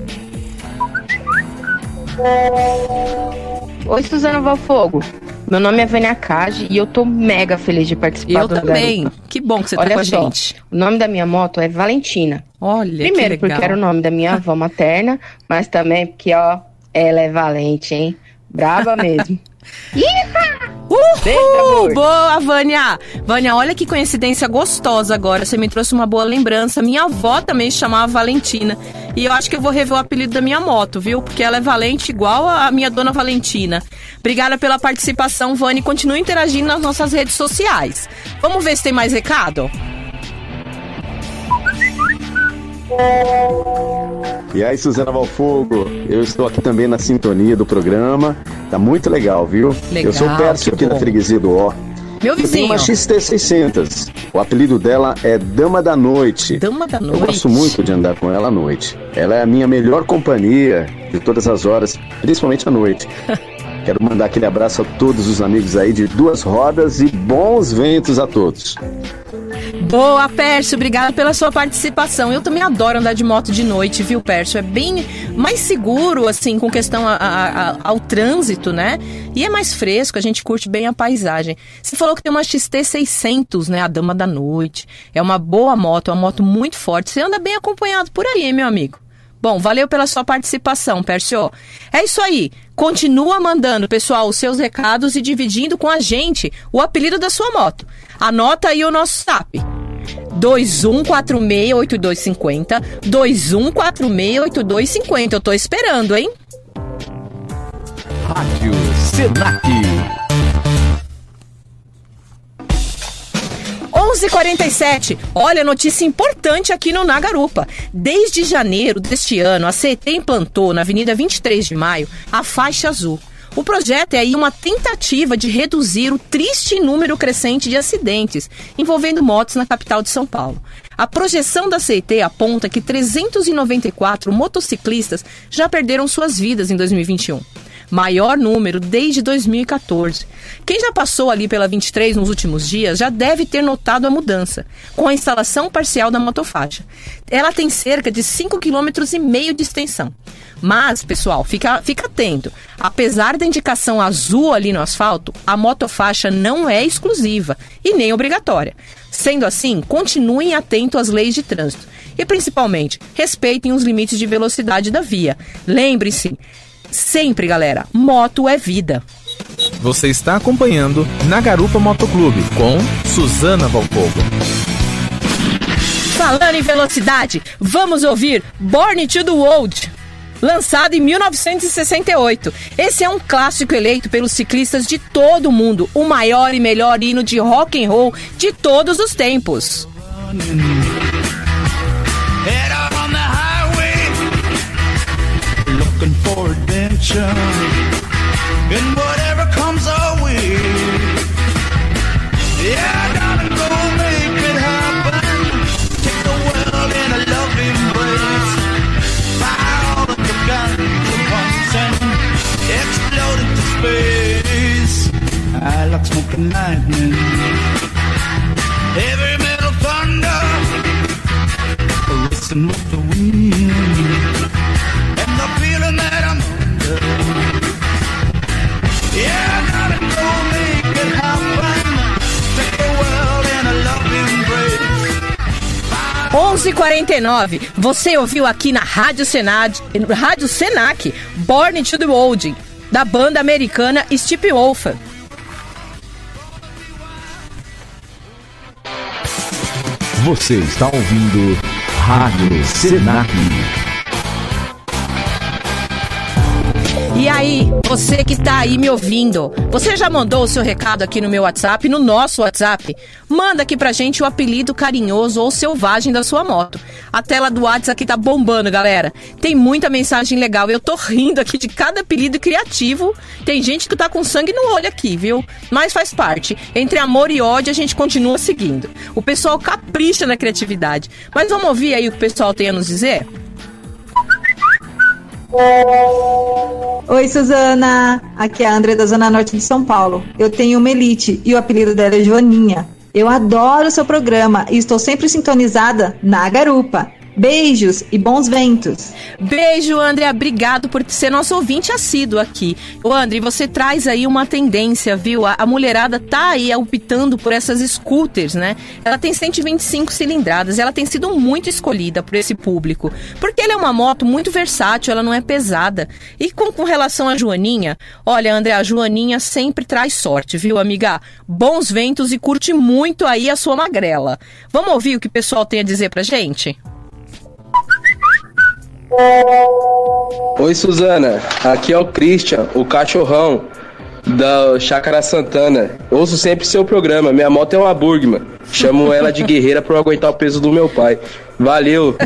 Oi, Suzana Valfogo. Meu nome é Vânia Cage e eu tô mega feliz de participar eu do também. Garupa. Que bom que você Olha tá com a só, gente. O nome da minha moto é Valentina. Olha, Primeiro porque era o nome da minha avó materna, mas também porque, ó, ela é valente, hein? Braba mesmo. Beijo, Uhul! Boa, Vânia! Vânia, olha que coincidência gostosa agora. Você me trouxe uma boa lembrança. Minha avó também chamava Valentina. E eu acho que eu vou rever o apelido da minha moto, viu? Porque ela é valente igual a minha dona Valentina. Obrigada pela participação, Vânia. e Continue interagindo nas nossas redes sociais. Vamos ver se tem mais recado? E aí, Suzana Valfogo, eu estou aqui também na sintonia do programa. Tá muito legal, viu? Legal, eu sou o Pércio aqui da bom. freguesia do Ó. Meu Eu vizinho. uma XT600. O apelido dela é Dama da Noite. Dama da Eu Noite. gosto muito de andar com ela à noite. Ela é a minha melhor companhia de todas as horas, principalmente à noite. Quero mandar aquele abraço a todos os amigos aí de duas rodas e bons ventos a todos. Boa, Pércio, obrigado pela sua participação. Eu também adoro andar de moto de noite, viu, Pércio? É bem mais seguro, assim, com questão a- a- a- ao trânsito, né? E é mais fresco, a gente curte bem a paisagem. Você falou que tem uma XT600, né? A Dama da Noite. É uma boa moto, é uma moto muito forte. Você anda bem acompanhado por aí, hein, meu amigo? Bom, valeu pela sua participação, Pércio. É isso aí. Continua mandando, pessoal, os seus recados e dividindo com a gente o apelido da sua moto. Anota aí o nosso SAP. 21468250 21468250. Eu tô esperando, hein? Rádio Senac. 11:47. Olha, notícia importante aqui no Nagarupa. Desde janeiro deste ano, a CET implantou na Avenida 23 de Maio a faixa azul. O projeto é aí uma tentativa de reduzir o triste número crescente de acidentes envolvendo motos na capital de São Paulo. A projeção da CET aponta que 394 motociclistas já perderam suas vidas em 2021 maior número desde 2014. Quem já passou ali pela 23 nos últimos dias já deve ter notado a mudança, com a instalação parcial da motofaixa. Ela tem cerca de 5,5 km de extensão. Mas, pessoal, fica, fica atento. Apesar da indicação azul ali no asfalto, a motofaixa não é exclusiva e nem obrigatória. Sendo assim, continuem atentos às leis de trânsito e, principalmente, respeitem os limites de velocidade da via. Lembre-se, Sempre, galera, moto é vida. Você está acompanhando Na Garupa Motoclube com Suzana Valfogo. Falando em velocidade, vamos ouvir Born to the World. Lançado em 1968. Esse é um clássico eleito pelos ciclistas de todo o mundo, o maior e melhor hino de rock and roll de todos os tempos. Head adventure. And whatever comes our way, yeah, I gotta go make it happen. Take the world in a loving embrace. Fire all of the guns at once and explode into space. I like smoking lightning. Heavy metal thunder racing with the wind 11:49. Você ouviu aqui na Rádio Senac, Rádio Senac, Born to the World, da banda americana Step Wolf. Você está ouvindo Rádio Senac. E aí, você que tá aí me ouvindo, você já mandou o seu recado aqui no meu WhatsApp, no nosso WhatsApp? Manda aqui pra gente o apelido carinhoso ou selvagem da sua moto. A tela do WhatsApp aqui tá bombando, galera. Tem muita mensagem legal. Eu tô rindo aqui de cada apelido criativo. Tem gente que tá com sangue no olho aqui, viu? Mas faz parte. Entre amor e ódio, a gente continua seguindo. O pessoal capricha na criatividade. Mas vamos ouvir aí o que o pessoal tem a nos dizer? Oi, Suzana. Aqui é a André da Zona Norte de São Paulo. Eu tenho uma elite e o apelido dela é Joaninha. Eu adoro o seu programa e estou sempre sintonizada na garupa. Beijos e bons ventos. Beijo, André. Obrigado por ser nosso ouvinte assíduo aqui. Ô, André, você traz aí uma tendência, viu? A, a mulherada tá aí optando por essas scooters, né? Ela tem 125 cilindradas, ela tem sido muito escolhida por esse público. Porque ela é uma moto muito versátil, ela não é pesada. E com, com relação à Joaninha, olha, André, a Joaninha sempre traz sorte, viu, amiga? Bons ventos e curte muito aí a sua magrela. Vamos ouvir o que o pessoal tem a dizer pra gente? Oi, Suzana. Aqui é o Christian, o cachorrão da Chácara Santana. Ouço sempre seu programa. Minha moto é uma Burgman. Chamo ela de guerreira eu aguentar o peso do meu pai. Valeu.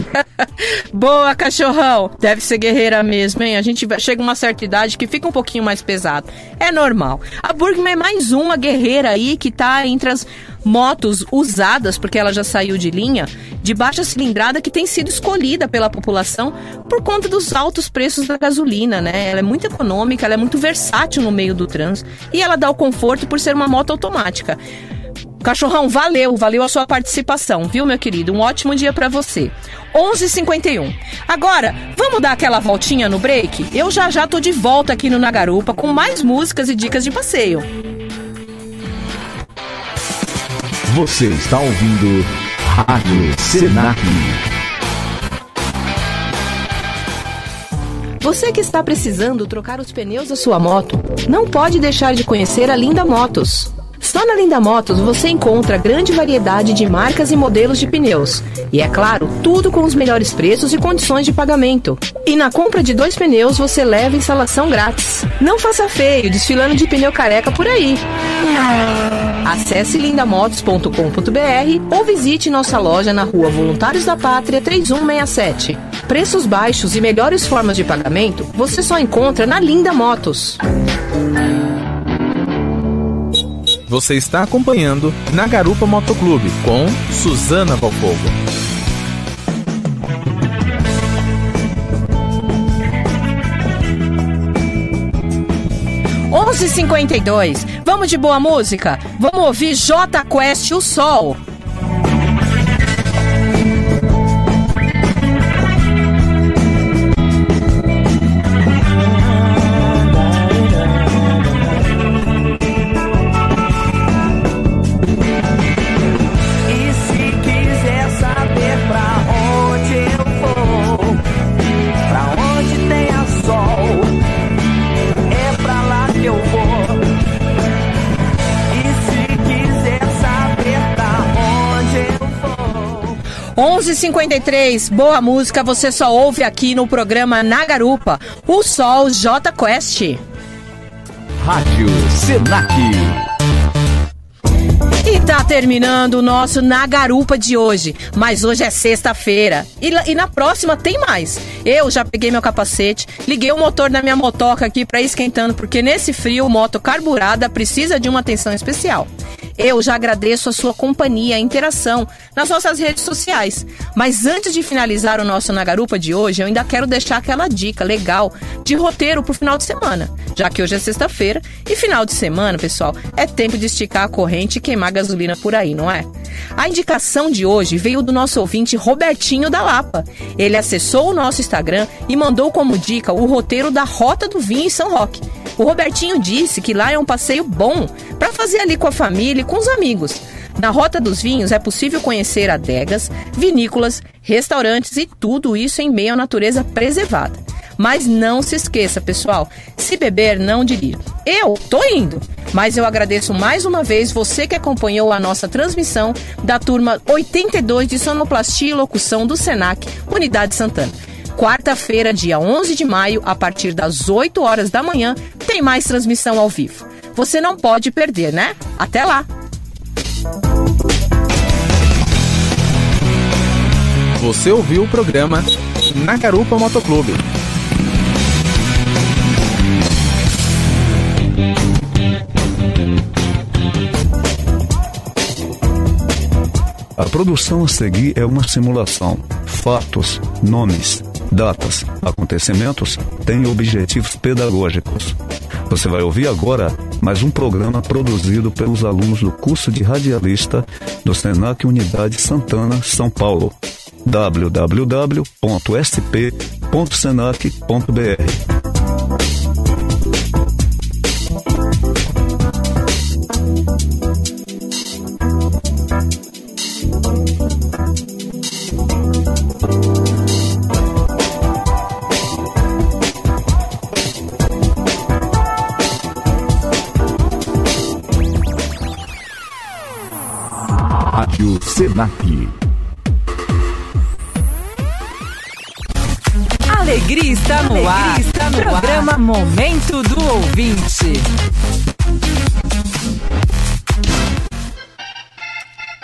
Boa, cachorrão. Deve ser guerreira mesmo, hein? A gente chega uma certa idade que fica um pouquinho mais pesado. É normal. A Burgman é mais uma guerreira aí que tá entre as motos usadas, porque ela já saiu de linha, de baixa cilindrada que tem sido escolhida pela população por conta dos altos preços da gasolina, né? Ela é muito econômica, ela é muito versátil no meio do trânsito e ela dá o conforto por ser uma moto automática. Cachorrão, valeu, valeu a sua participação, viu, meu querido? Um ótimo dia pra você. 11:51. Agora, vamos dar aquela voltinha no break? Eu já já tô de volta aqui no Na Garupa com mais músicas e dicas de passeio. Você está ouvindo Rádio Senac. Você que está precisando trocar os pneus da sua moto, não pode deixar de conhecer a Linda Motos. Só na Linda Motos você encontra grande variedade de marcas e modelos de pneus. E é claro, tudo com os melhores preços e condições de pagamento. E na compra de dois pneus você leva instalação grátis. Não faça feio desfilando de pneu careca por aí. Acesse lindamotos.com.br ou visite nossa loja na rua Voluntários da Pátria 3167. Preços baixos e melhores formas de pagamento você só encontra na Linda Motos. Você está acompanhando Na Garupa Motoclube com Suzana Valfogo. Onze cinquenta. Vamos de boa música? Vamos ouvir J Quest O Sol. 11:53. Boa música você só ouve aqui no programa Na Garupa. O Sol J Quest. Rádio Senac. E tá terminando o nosso Na Garupa de hoje. Mas hoje é sexta-feira. E, e na próxima tem mais. Eu já peguei meu capacete, liguei o motor da minha motoca aqui pra ir esquentando, porque nesse frio, moto carburada precisa de uma atenção especial. Eu já agradeço a sua companhia, a interação nas nossas redes sociais. Mas antes de finalizar o nosso Na Garupa de hoje, eu ainda quero deixar aquela dica legal de roteiro pro final de semana. Já que hoje é sexta-feira e final de semana, pessoal, é tempo de esticar a corrente e queimar gasolina por aí, não é? A indicação de hoje veio do nosso ouvinte Robertinho da Lapa. Ele acessou o nosso Instagram e mandou como dica o roteiro da Rota do Vinho em São Roque. O Robertinho disse que lá é um passeio bom para fazer ali com a família com os amigos. Na Rota dos Vinhos é possível conhecer adegas, vinícolas, restaurantes e tudo isso em meio à natureza preservada. Mas não se esqueça, pessoal, se beber, não dirija. Eu tô indo, mas eu agradeço mais uma vez você que acompanhou a nossa transmissão da turma 82 de Sonoplastia e Locução do Senac, Unidade Santana. Quarta-feira, dia 11 de maio, a partir das 8 horas da manhã, tem mais transmissão ao vivo. Você não pode perder, né? Até lá! Você ouviu o programa Na Garupa Motoclube. A produção a seguir é uma simulação. Fatos, nomes, datas, acontecimentos têm objetivos pedagógicos. Você vai ouvir agora mais um programa produzido pelos alunos do curso de radialista do Senac Unidade Santana, São Paulo. www.sp.senac.br Senac. Alegria está no ar. Programa Momento do Ouvinte.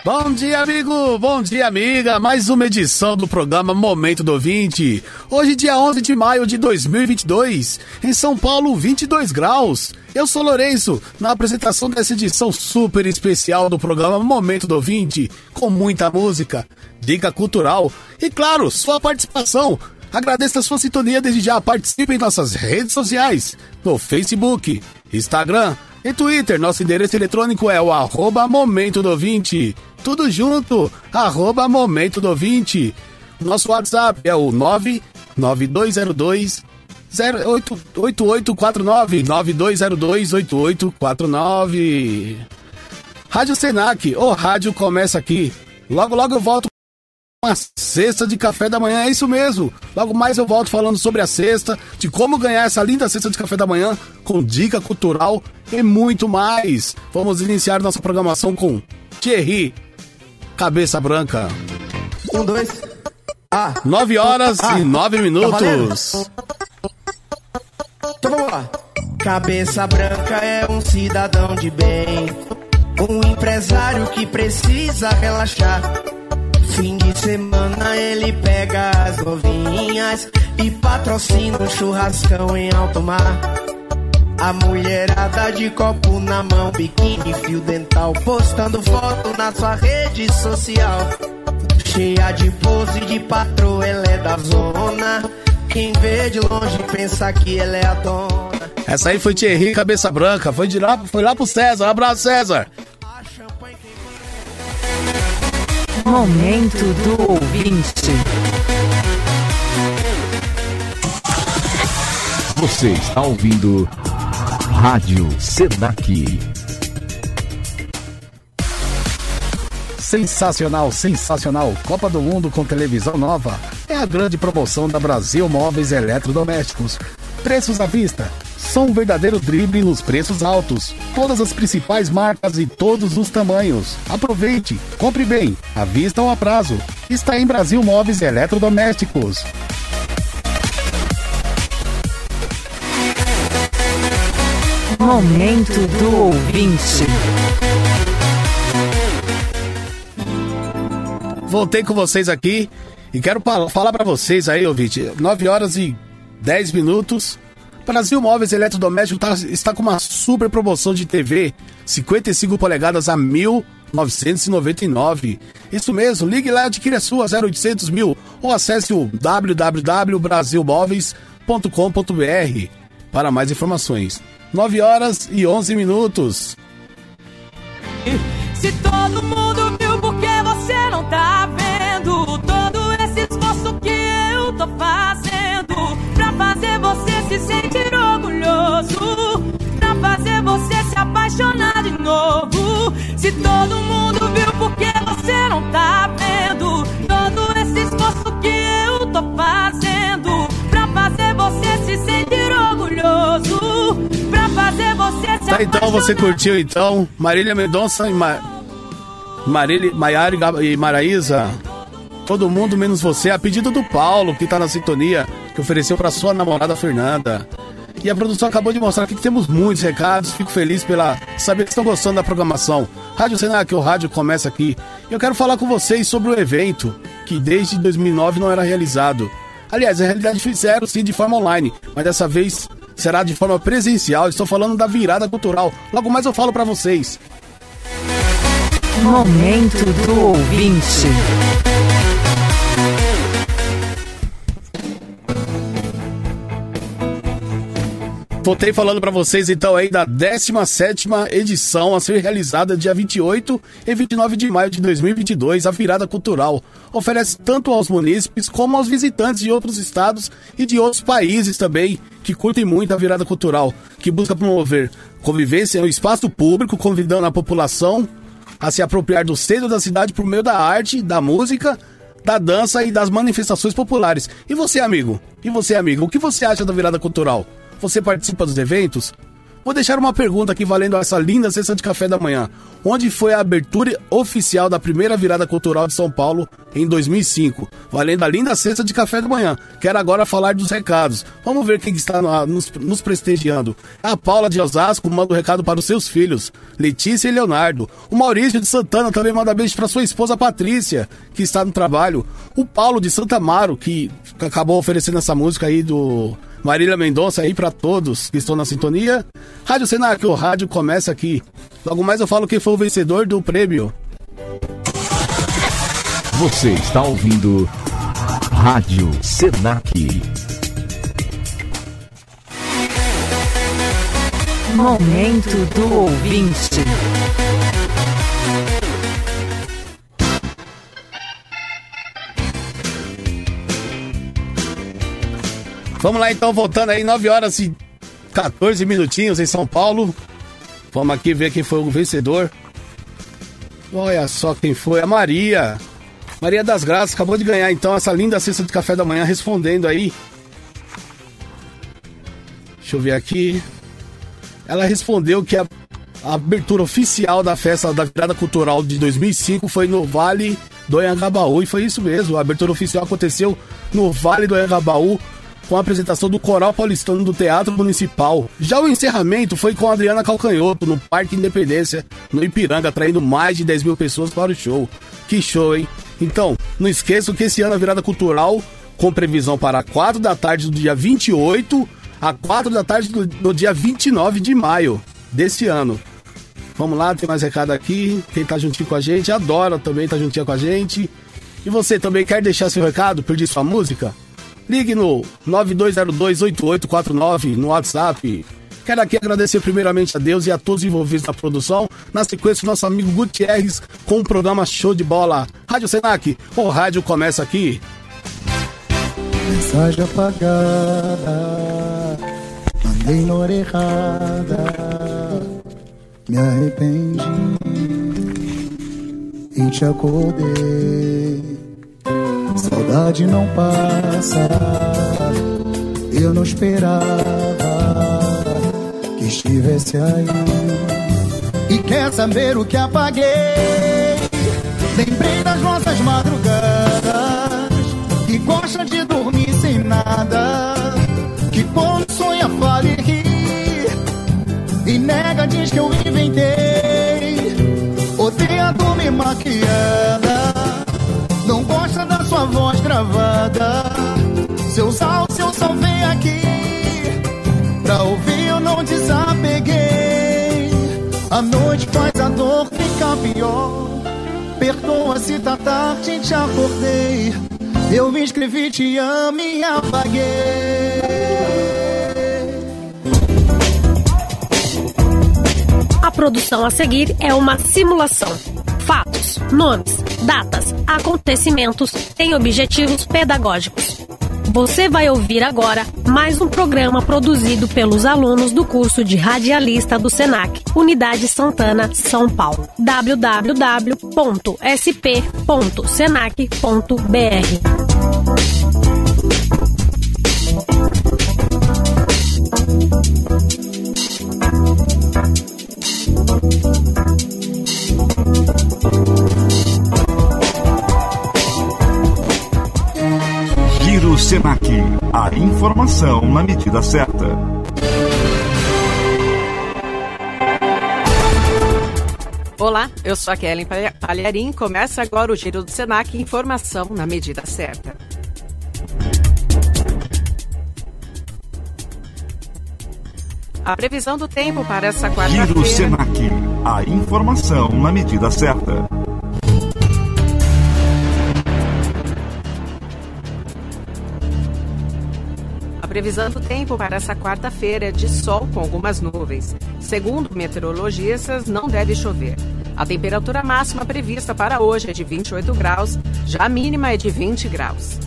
Bom dia, amigo! Bom dia, amiga! Mais uma edição do programa Momento do Ouvinte. Hoje, dia 11 de maio de 2022, em São Paulo, 22 graus. Eu sou Lourenço, na apresentação dessa edição super especial do programa Momento do Ouvinte, com muita música, dica cultural e, claro, sua participação. Agradeço a sua sintonia desde já. Participe em nossas redes sociais, no Facebook, Instagram e Twitter. Nosso endereço eletrônico é o arroba Momento do. Tudo junto, arroba Momento do. Nosso WhatsApp é o 99202 8849 9202 8849. Rádio Senac, o rádio começa aqui. Logo, logo eu volto com a cesta de café da manhã, é isso mesmo. Logo mais eu volto falando sobre a cesta, de como ganhar essa linda cesta de café da manhã, com dica cultural e muito mais. Vamos iniciar nossa programação com Thierry, Cabeça Branca. Um, dois. Ah. Nove horas Ah. e nove Tá minutos. Então vamos lá. Cabeça branca é um cidadão de bem. Um empresário que precisa relaxar. Fim de semana ele pega as novinhas e patrocina um churrascão em alto mar. A mulherada de copo na mão, biquíni, fio dental, postando foto na sua rede social. Cheia de pose de patroa, ela é da zona. Quem vê de longe pensa que ela é a dona. Essa aí foi Thierry Cabeça Branca, foi, de lá, foi lá pro César. Um abraço, César. Momento do ouvinte. Você está ouvindo Rádio Senac. Sensacional, sensacional. Copa do Mundo com televisão nova. É a grande promoção da Brasil Móveis Eletrodomésticos. Preços à vista. São um verdadeiro drible nos preços altos. Todas as principais marcas e todos os tamanhos. Aproveite, compre bem, à vista ou a prazo. Está em Brasil Móveis Eletrodomésticos. Momento do ouvinte. Voltei com vocês aqui e quero falar pra vocês aí, ouvinte. 9 horas e 10 minutos. Brasil Móveis Eletrodomésticos tá- está com uma super promoção de TV 55 polegadas a 1.999. Isso mesmo, ligue lá adquira a sua 0800 mil ou acesse o www.brasilmóveis.com.br para mais informações. 9 horas e 11 minutos. Se todo mundo viu, por que você não tá vendo? Todo esse esforço que eu tô fazendo fazer você se sentir orgulhoso, pra fazer você se apaixonar de novo. Se todo mundo viu, por que você não tá vendo? Todo esse esforço que eu tô fazendo pra fazer você se sentir orgulhoso, pra fazer você se Tá, então você curtiu então Marília Mendonça e Ma... Marília, Maiara e e Maraísa. Todo mundo menos você, a pedido do Paulo, que tá na sintonia, que ofereceu pra sua namorada Fernanda. E a produção acabou de mostrar aqui que temos muitos recados. Fico feliz pela saber que estão gostando da programação. Rádio Senac, o rádio começa aqui. Eu quero falar com vocês sobre o evento que desde 2009 não era realizado. Aliás, na realidade fizeram sim de forma online, mas dessa vez será de forma presencial. Estou falando da virada cultural. Logo mais eu falo pra vocês. Momento do ouvinte. Voltei falando pra vocês então aí da 17ª edição a ser realizada dia 28 e 29 de maio de 2022, a Virada Cultural. Oferece tanto aos munícipes como aos visitantes de outros estados e de outros países também que curtem muito a Virada Cultural, que busca promover convivência no espaço público, convidando a população a se apropriar do centro da cidade por meio da arte, da música, da dança e das manifestações populares. E você, amigo? E você, amigo? O que você acha da virada cultural? Você participa dos eventos? Vou deixar uma pergunta aqui valendo essa linda sessão de café da manhã. Onde foi a abertura oficial da primeira virada cultural de São Paulo em 2005? Valendo a linda cesta de café da manhã. Quero agora falar dos recados. Vamos ver quem está no- nos, nos prestigiando. A Paula de Osasco manda um recado para os seus filhos, Letícia e Leonardo. O Maurício de Santana também manda beijo para sua esposa Patrícia, que está no trabalho. O Paulo de Santa Amaro, que acabou oferecendo essa música aí do Marília Mendonça aí para todos que estão na sintonia. Rádio Senac, o rádio começa aqui. Logo mais eu falo quem foi o vencedor do prêmio. Você está ouvindo Rádio Senac. Momento do ouvinte. Vamos lá então, voltando aí, 9 horas e 14 minutinhos em São Paulo. Vamos aqui ver quem foi o vencedor. Olha só quem foi, a Maria. Maria das Graças acabou de ganhar então essa linda cesta de café da manhã respondendo aí. Deixa eu ver aqui. Ela respondeu que a, a abertura oficial da festa da virada cultural de 2005 foi no Vale do Anhangabaú e foi isso mesmo. A abertura oficial aconteceu no Vale do Anhangabaú com a apresentação do Coral Paulistano do Teatro Municipal. Já o encerramento foi com Adriana Calcanhoto no Parque Independência, no Ipiranga, atraindo mais de 10 mil pessoas para o show. Que show, hein? Então, não esqueçam que esse ano a virada cultural, com previsão para 4 da tarde do dia 28 a 4 da tarde do, do dia 29 de maio desse ano. Vamos lá, tem mais recado aqui. Quem tá juntinho com a gente, adora também tá juntinho com a gente. E você também quer deixar seu recado, pedir sua música? Ligue no 92028849 no WhatsApp. Quero aqui agradecer primeiramente a Deus e a todos envolvidos na produção. Na sequência, nosso amigo Gutierrez com o programa Show de Bola. Rádio Senac, o rádio começa aqui. Mensagem apagada, mandei na hora errada, me arrependi e te acordei. Saudade não passa, eu não esperava que estivesse aí. E quer saber o que apaguei? Lembrei das nossas madrugadas que gosta de dormir sem nada, que quando sonha fala e ri, e nega diz que eu inventei, odeia dormir maquiada, não gosta da sua voz gravada, se eu usar o seu som vem aqui, pra ouvir eu não desapeguei, a noite faz a dor ficar pior, perdoa se tá tarde te acordei. Eu me escrevi, te amo e apaguei. A produção a seguir é uma simulação. Fatos, nomes, datas, acontecimentos têm objetivos pedagógicos. Você vai ouvir agora mais um programa produzido pelos alunos do curso de radialista do SENAC, Unidade Santana, São Paulo. www.sp.senac.br Giro Senac. A informação na medida certa. Olá, eu sou a Kellen Palha- Palharim. Começa agora o Giro do Senac, informação na medida certa. A previsão do tempo para essa Giro quarta-feira. Senac. A informação na medida certa. Previsão do tempo para essa quarta-feira de sol com algumas nuvens. Segundo meteorologistas, não deve chover. A temperatura máxima prevista para hoje é de 28 graus, já a mínima é de 20 graus.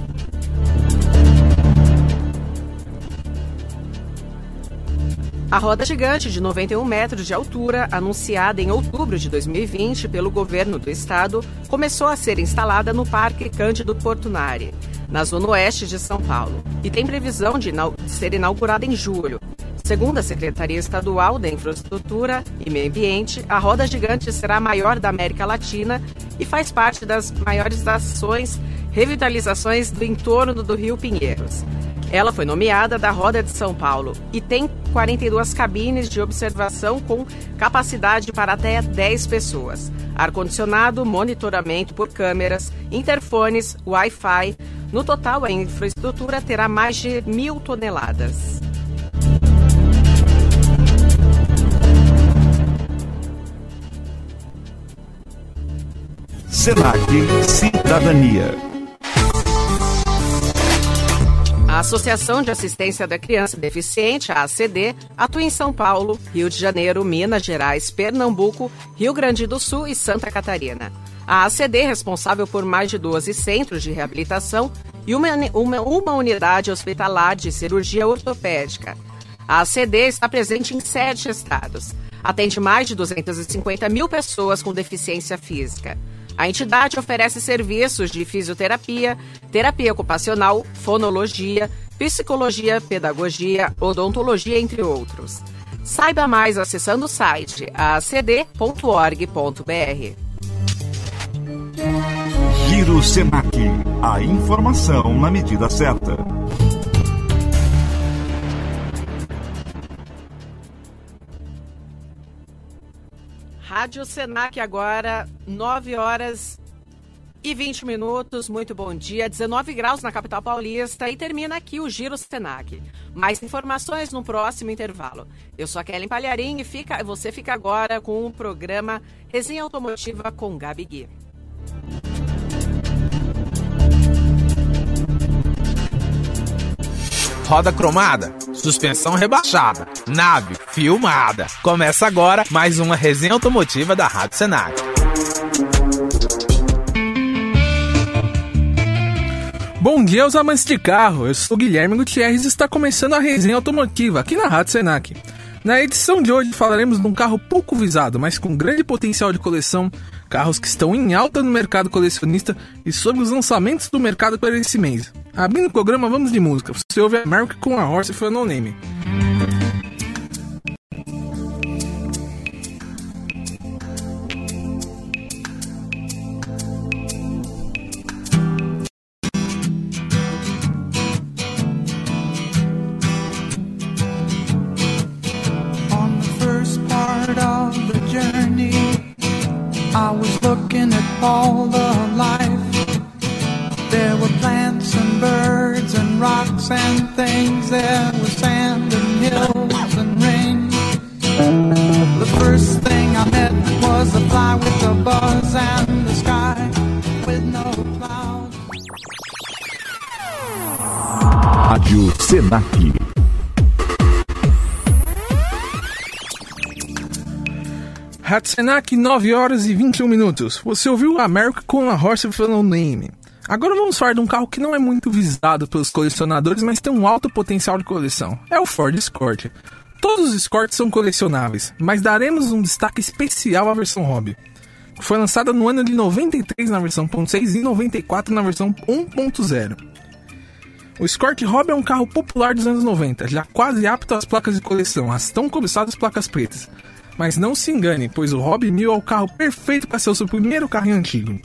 A roda gigante de 91 metros de altura, anunciada em outubro de 2020 pelo governo do estado, começou a ser instalada no Parque Cândido Portunari, na zona oeste de São Paulo, e tem previsão de inau- ser inaugurada em julho. Segundo a Secretaria Estadual da Infraestrutura e Meio Ambiente, a roda gigante será a maior da América Latina e faz parte das maiores ações revitalizações do entorno do Rio Pinheiros. Ela foi nomeada da Roda de São Paulo e tem 42 cabines de observação com capacidade para até 10 pessoas. Ar-condicionado, monitoramento por câmeras, interfones, Wi-Fi. No total, a infraestrutura terá mais de mil toneladas. Senac Cidadania. A Associação de Assistência da Criança Deficiente, a ACD, atua em São Paulo, Rio de Janeiro, Minas Gerais, Pernambuco, Rio Grande do Sul e Santa Catarina. A ACD é responsável por mais de 12 centros de reabilitação e uma, uma, uma unidade hospitalar de cirurgia ortopédica. A ACD está presente em sete estados. Atende mais de 250 mil pessoas com deficiência física. A entidade oferece serviços de fisioterapia, terapia ocupacional, fonologia, psicologia, pedagogia, odontologia, entre outros. Saiba mais acessando o site acd.org.br. Giro Senac. A informação na medida certa. Rádio Senac agora, 9 horas e 20 minutos. Muito bom dia. 19 graus na capital paulista e termina aqui o Giro Senac. Mais informações no próximo intervalo. Eu sou a Kellen Palharim e fica, você fica agora com o programa Resenha Automotiva com Gabi Gui. Roda cromada, suspensão rebaixada, nave filmada. Começa agora mais uma resenha automotiva da Rádio Senac. Bom dia aos amantes de carro, eu sou Guilherme Gutierrez e está começando a resenha automotiva aqui na Rádio Senac. Na edição de hoje falaremos de um carro pouco visado, mas com grande potencial de coleção, carros que estão em alta no mercado colecionista e sobre os lançamentos do mercado para esse mês. Abrindo o programa, vamos de música. Você ouve a America com a Horse foi No Name. I was looking at all the life. There were plants and birds and rocks and things. There was sand and hills and rain. The first thing I met was a fly with a buzz and the sky with no clouds. Rádio Senac. Hatsenak, 9 horas e 21 minutos. Você ouviu America com a Horse with No Name. Agora vamos falar de um carro que não é muito visado pelos colecionadores, mas tem um alto potencial de coleção. É o Ford Escort. Todos os Escorts são colecionáveis, mas daremos um destaque especial à versão Hobby. Foi lançada no ano de 93 na versão 1.6 e 94 na versão 1.0. O Escort Hobby é um carro popular dos anos 90, já quase apto às placas de coleção, as tão cobiçadas placas pretas. Mas não se engane, pois o Hobby 1000 é o carro perfeito para ser o seu primeiro carro antigo.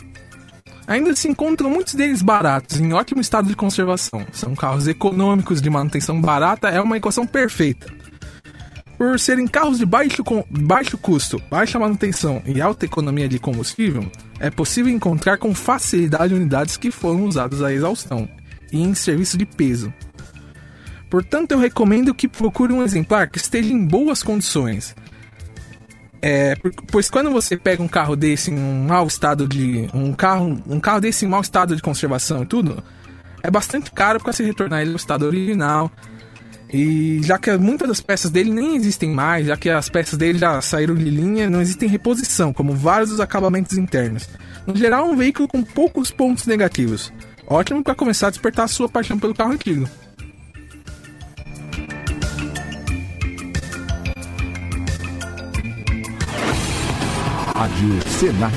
Ainda se encontram muitos deles baratos, em ótimo estado de conservação. São carros econômicos, de manutenção barata, é uma equação perfeita. Por serem carros de baixo, baixo custo, baixa manutenção e alta economia de combustível, é possível encontrar com facilidade unidades que foram usadas a exaustão e em serviço de peso. Portanto, eu recomendo que procure um exemplar que esteja em boas condições. É, pois quando você pega um carro desse em um mau estado de. um carro, um carro desse em mau estado de conservação e tudo, é bastante caro para se retornar ele ao estado original. E já que muitas das peças dele nem existem mais, já que as peças dele já saíram de linha, não existem reposição, como vários dos acabamentos internos. No geral, um veículo com poucos pontos negativos. Ótimo para começar a despertar a sua paixão pelo carro antigo. Rádio Senac.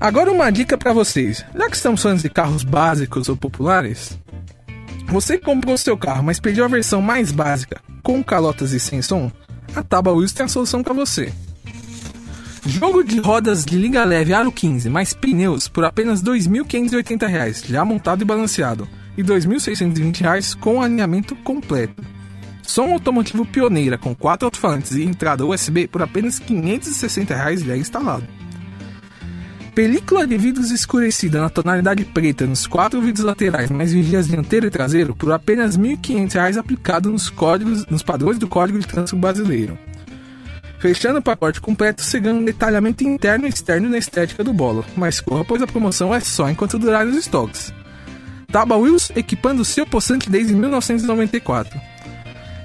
Agora uma dica para vocês. Já que estamos falando de carros básicos ou populares, Você comprou seu carro, mas pediu a versão mais básica, com calotas e sem som? A Taba Wheels tem a solução para você. Jogo de rodas de liga leve aro 15, mais pneus por apenas R$ 2.580, já montado e balanceado, e R$ 2.620 com alinhamento completo. Som automotivo pioneira com quatro alto-falantes e entrada USB por apenas R$ 560 já instalado. Película de vidros escurecida na tonalidade preta nos quatro vidros laterais, mais vigias dianteiro e traseiro, por apenas R$ 1.500 aplicado nos, códigos, nos padrões do Código de Trânsito Brasileiro. Fechando o pacote completo, ganha um detalhamento interno e externo na estética do bolo, mas corra pois a promoção é só enquanto durarem os estoques. Taba Wheels equipando seu possante desde 1994.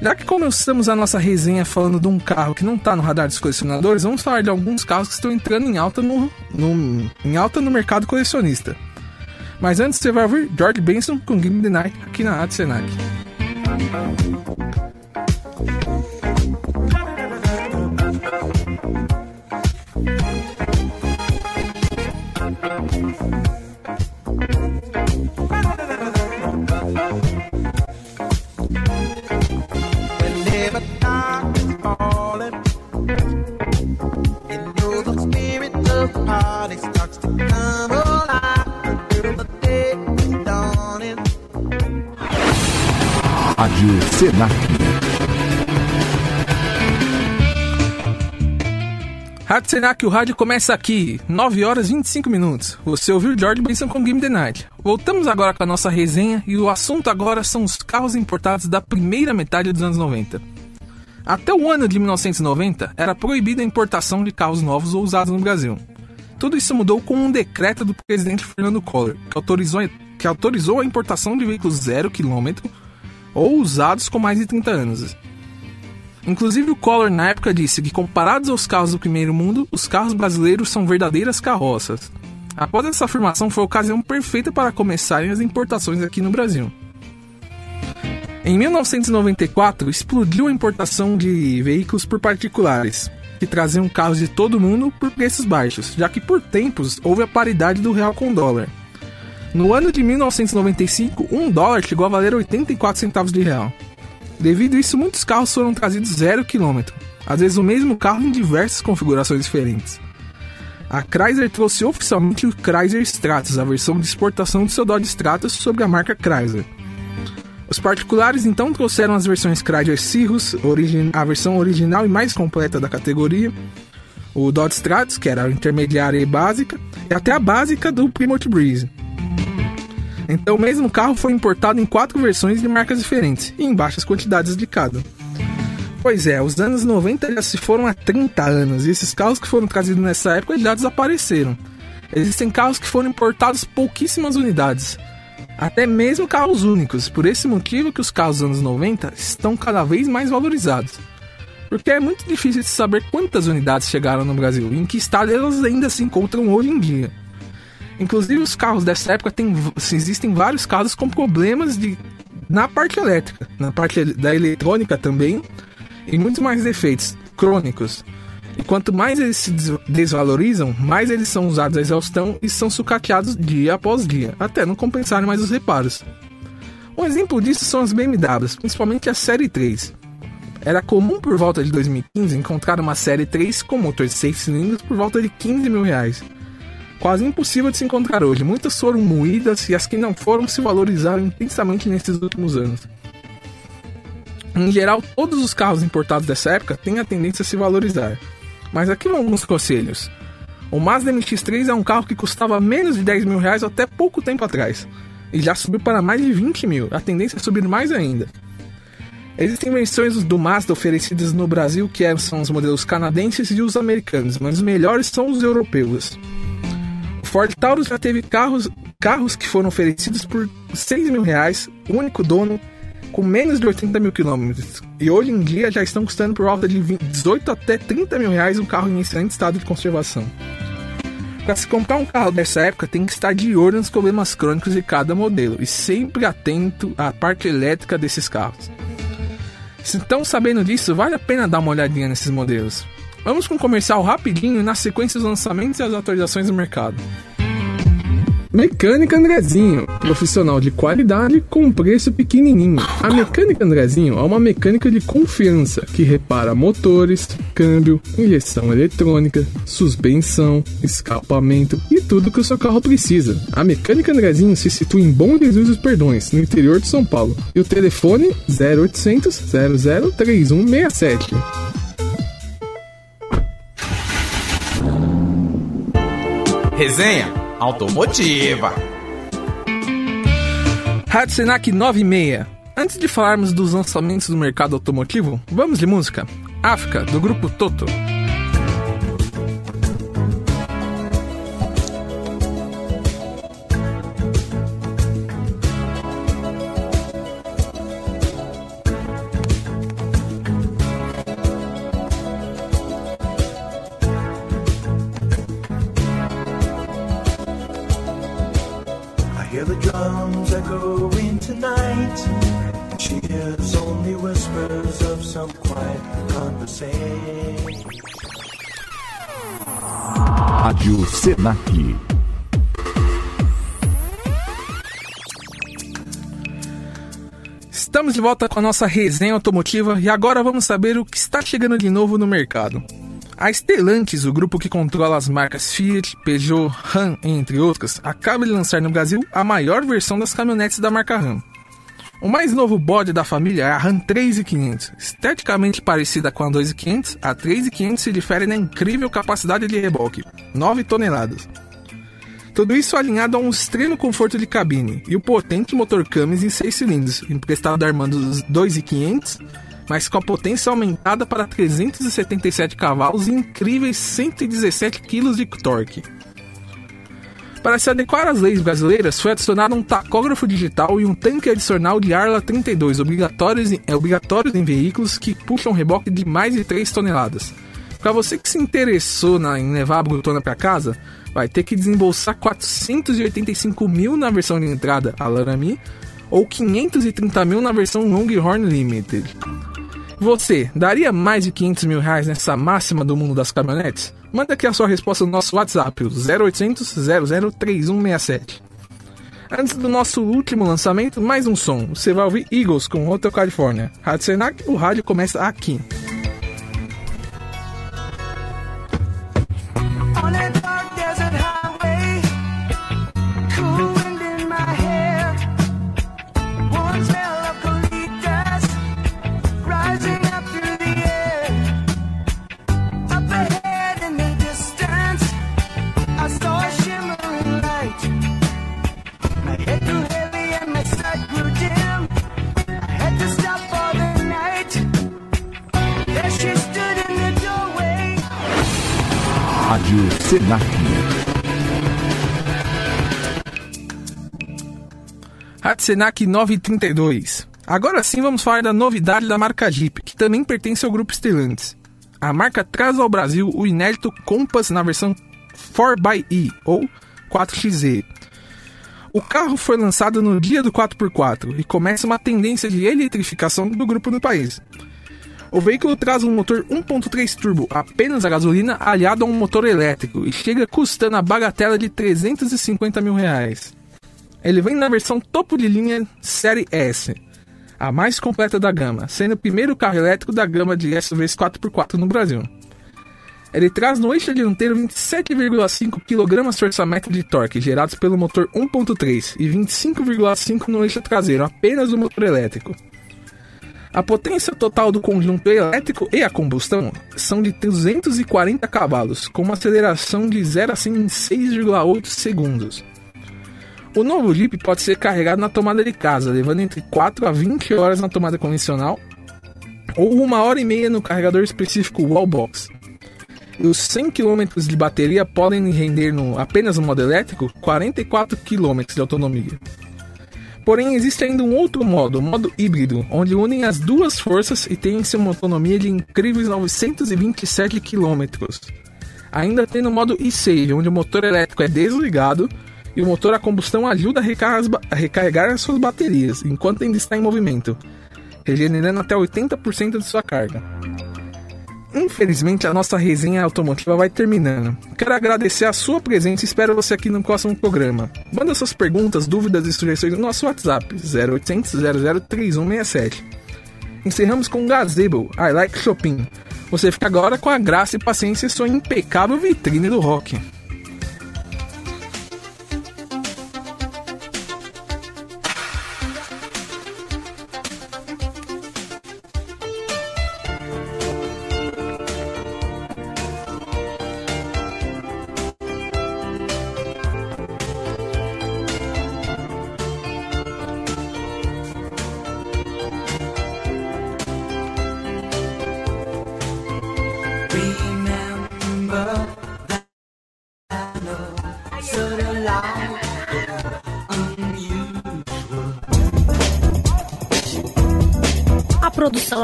Já que começamos a nossa resenha falando de um carro que não está no radar dos colecionadores, vamos falar de alguns carros que estão entrando em alta no, no, em alta no mercado colecionista. Mas antes você vai ouvir George Benson com Game the Night aqui na Rádio Senac. Whenever party starts to come alive until the day is dawning. Rádio Senac. Rádio Senac, o rádio começa aqui, 9 horas e 25 minutos. Você ouviu George Benson com Game the Night. Voltamos agora com a nossa resenha e o assunto agora são os carros importados da primeira metade dos anos 90. Até o ano de 1990, era proibida a importação de carros novos ou usados no Brasil. Tudo isso mudou com um decreto do presidente Fernando Collor, que autorizou, que autorizou a importação de veículos zero quilômetro ou usados com mais de 30 anos. Inclusive, o Collor na época disse que, comparados aos carros do primeiro mundo, os carros brasileiros são verdadeiras carroças. Após essa afirmação, foi a ocasião perfeita para começarem as importações aqui no Brasil. Em 1994, explodiu a importação de veículos por particulares, que traziam carros de todo mundo por preços baixos, já que por tempos houve a paridade do real com o dólar. No ano de 1995, um dólar chegou a valer 84 centavos de real. Devido a isso, muitos carros foram trazidos zero quilômetro, às vezes o mesmo carro em diversas configurações diferentes. A Chrysler trouxe oficialmente o Chrysler Stratus, a versão de exportação do seu Dodge Stratus sobre a marca Chrysler. Os particulares então trouxeram as versões Chrysler Cirrus, a versão original e mais completa da categoria, o Dodge Stratus, que era a intermediária e básica, e até a básica do Plymouth Breeze. Então o mesmo carro foi importado em quatro versões de marcas diferentes e em baixas quantidades de cada. Pois é, os anos 90 já se foram há 30 anos e esses carros que foram trazidos nessa época já desapareceram. Existem carros que foram importados pouquíssimas unidades, até mesmo carros únicos. Por esse motivo que os carros dos anos 90 estão cada vez mais valorizados. Porque é muito difícil de saber quantas unidades chegaram no Brasil e em que estado elas ainda se encontram hoje em dia. Inclusive os carros dessa época tem, existem vários casos com problemas de, na parte elétrica, na parte da eletrônica também, e muitos mais defeitos crônicos. E quanto mais eles se des- desvalorizam, mais eles são usados a exaustão e são sucateados dia após dia, até não compensarem mais os reparos. Um exemplo disso são as BMWs, principalmente a Série 3. Era comum por volta de 2015 encontrar uma Série 3 com motor de 6 cilindros por volta de 15 mil reais. Quase impossível de se encontrar hoje, muitas foram moídas e as que não foram se valorizaram intensamente nesses últimos anos. Em geral, todos os carros importados dessa época têm a tendência a se valorizar. Mas aqui vão alguns conselhos. O Mazda MX-3 é um carro que custava menos de 10 mil reais até pouco tempo atrás. E já subiu para mais de 20 mil. A tendência é subir mais ainda. Existem versões do Mazda oferecidas no Brasil que é- são os modelos canadenses e os americanos, mas os melhores são os europeus. O Ford Taurus já teve carros, carros que foram oferecidos por 6 mil reais, único dono, com menos de 80 mil quilômetros. E hoje em dia já estão custando por volta de 20 18 até 30 mil reais um carro em excelente estado de conservação. Para se comprar um carro dessa época, tem que estar de olho nos problemas crônicos de cada modelo e sempre atento à parte elétrica desses carros. Se estão sabendo disso, vale a pena dar uma olhadinha nesses modelos. Vamos com um comercial rapidinho e na sequência os lançamentos e as atualizações do mercado. Mecânica Andrezinho, profissional de qualidade com preço pequenininho. A Mecânica Andrezinho é uma mecânica de confiança que repara motores, câmbio, injeção eletrônica, suspensão, escapamento e tudo que o seu carro precisa. A Mecânica Andrezinho se situa em Bom Jesus dos Perdões, no interior de São Paulo. E o telefone 0800 00 3167. Resenha automotiva. Rádio Senac 96. Antes de falarmos dos lançamentos do mercado automotivo, vamos de música. África, do grupo Toto. Senac. Estamos de volta com a nossa resenha automotiva e agora vamos saber o que está chegando de novo no mercado. A Stellantis, o grupo que controla as marcas Fiat, Peugeot, Ram, entre outras, acaba de lançar no Brasil a maior versão das caminhonetes da marca Ram. O mais novo bode da família é a Ram 3500. Esteticamente parecida com a 2500, a 3500 se difere na incrível capacidade de reboque, 9 toneladas. Tudo isso alinhado a um extremo conforto de cabine e o potente motor Cummins em 6 cilindros, emprestado da Armando 2500, mas com a potência aumentada para 377 cavalos e incríveis 117 kg de torque. Para se adequar às leis brasileiras, foi adicionado um tacógrafo digital e um tanque adicional de Arla 32 obrigatórios em, é, obrigatórios em veículos que puxam reboque de mais de 3 toneladas. Para você que se interessou na, em levar a Brutona para casa, vai ter que desembolsar 485 mil na versão de entrada, a Laramie, ou 530 mil na versão Longhorn Limited. Você daria mais de 500 mil reais nessa máxima do mundo das caminhonetes? Manda aqui a sua resposta no nosso WhatsApp, o 0800 003167. Antes do nosso último lançamento, mais um som. Você vai ouvir Eagles com Hotel California. Rádio Senac, o rádio começa aqui. Rádio Senac. Rádio Senac 932. Agora sim vamos falar da novidade da marca Jeep, que também pertence ao grupo Stellantis. A marca traz ao Brasil o inédito Compass na versão 4xE ou 4xe. O carro foi lançado no dia do 4x4 e começa uma tendência de eletrificação do grupo no país. O veículo traz um motor 1.3 turbo apenas a gasolina aliado a um motor elétrico e chega custando a bagatela de 350 mil reais. Ele vem na versão topo de linha Série S, a mais completa da gama, sendo o primeiro carro elétrico da gama de SUVs 4x4 no Brasil. Ele traz no eixo dianteiro 27,5 kgfm de torque gerados pelo motor 1.3 e 25,5 no eixo traseiro, apenas do motor elétrico. A potência total do conjunto elétrico e a combustão são de 240 cavalos, com uma aceleração de 0 a 100 em 6,8 segundos. O novo Jeep pode ser carregado na tomada de casa, levando entre 4 a 20 horas na tomada convencional ou uma hora e meia no carregador específico Wallbox. E os 100 km de bateria podem render no, apenas no modo elétrico 44 km de autonomia. Porém, existe ainda um outro modo, o modo híbrido, onde unem as duas forças e tem-se uma autonomia de incríveis 927 km. Ainda tem no modo e-save, onde o motor elétrico é desligado e o motor a combustão ajuda a recarregar as, suas baterias enquanto ainda está em movimento, regenerando até 80% de sua carga. Infelizmente, a nossa resenha automotiva vai terminando. Quero agradecer a sua presença e espero você aqui no próximo programa. Manda suas perguntas, dúvidas e sugestões no nosso WhatsApp 0800 003167. Encerramos com Gazebo, I Like Shopping. Você fica agora com a graça e paciência e sua impecável vitrine do rock.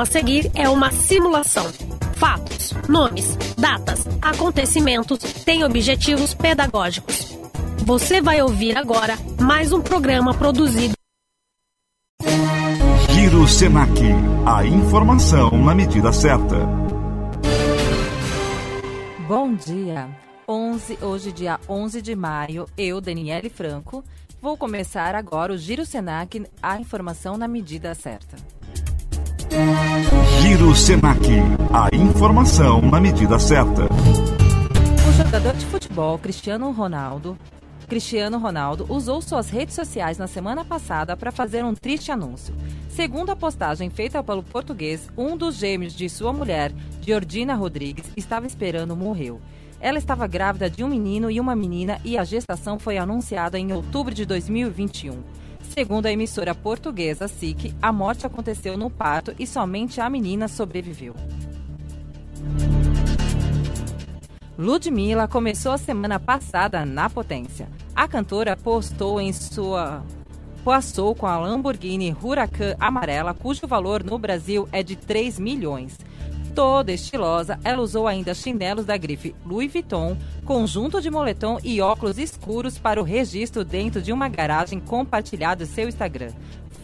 A seguir é uma simulação. Fatos, nomes, datas, acontecimentos têm objetivos pedagógicos. Você vai ouvir agora mais um programa produzido. Giro Senac. A informação na medida certa. Bom dia. 11, hoje dia 11 de maio, eu, Daniele Franco, vou começar agora o Giro Senac, a informação na medida certa. Giro Senac. A informação na medida certa. O jogador de futebol Cristiano Ronaldo, Cristiano Ronaldo usou suas redes sociais na semana passada para fazer um triste anúncio. Segundo a postagem feita pelo português, um dos gêmeos de sua mulher, Georgina Rodrigues, estava esperando morreu. Ela estava grávida de um menino e uma menina e a gestação foi anunciada em outubro de 2021. Segundo a emissora portuguesa SIC, a morte aconteceu no parto e somente a menina sobreviveu. Ludmilla começou a semana passada na potência. A cantora postou em sua passou com a Lamborghini Huracan amarela, cujo valor no Brasil é de 3 milhões. Toda estilosa, ela usou ainda chinelos da grife Louis Vuitton, conjunto de moletom e óculos escuros para o registro dentro de uma garagem compartilhado em seu Instagram.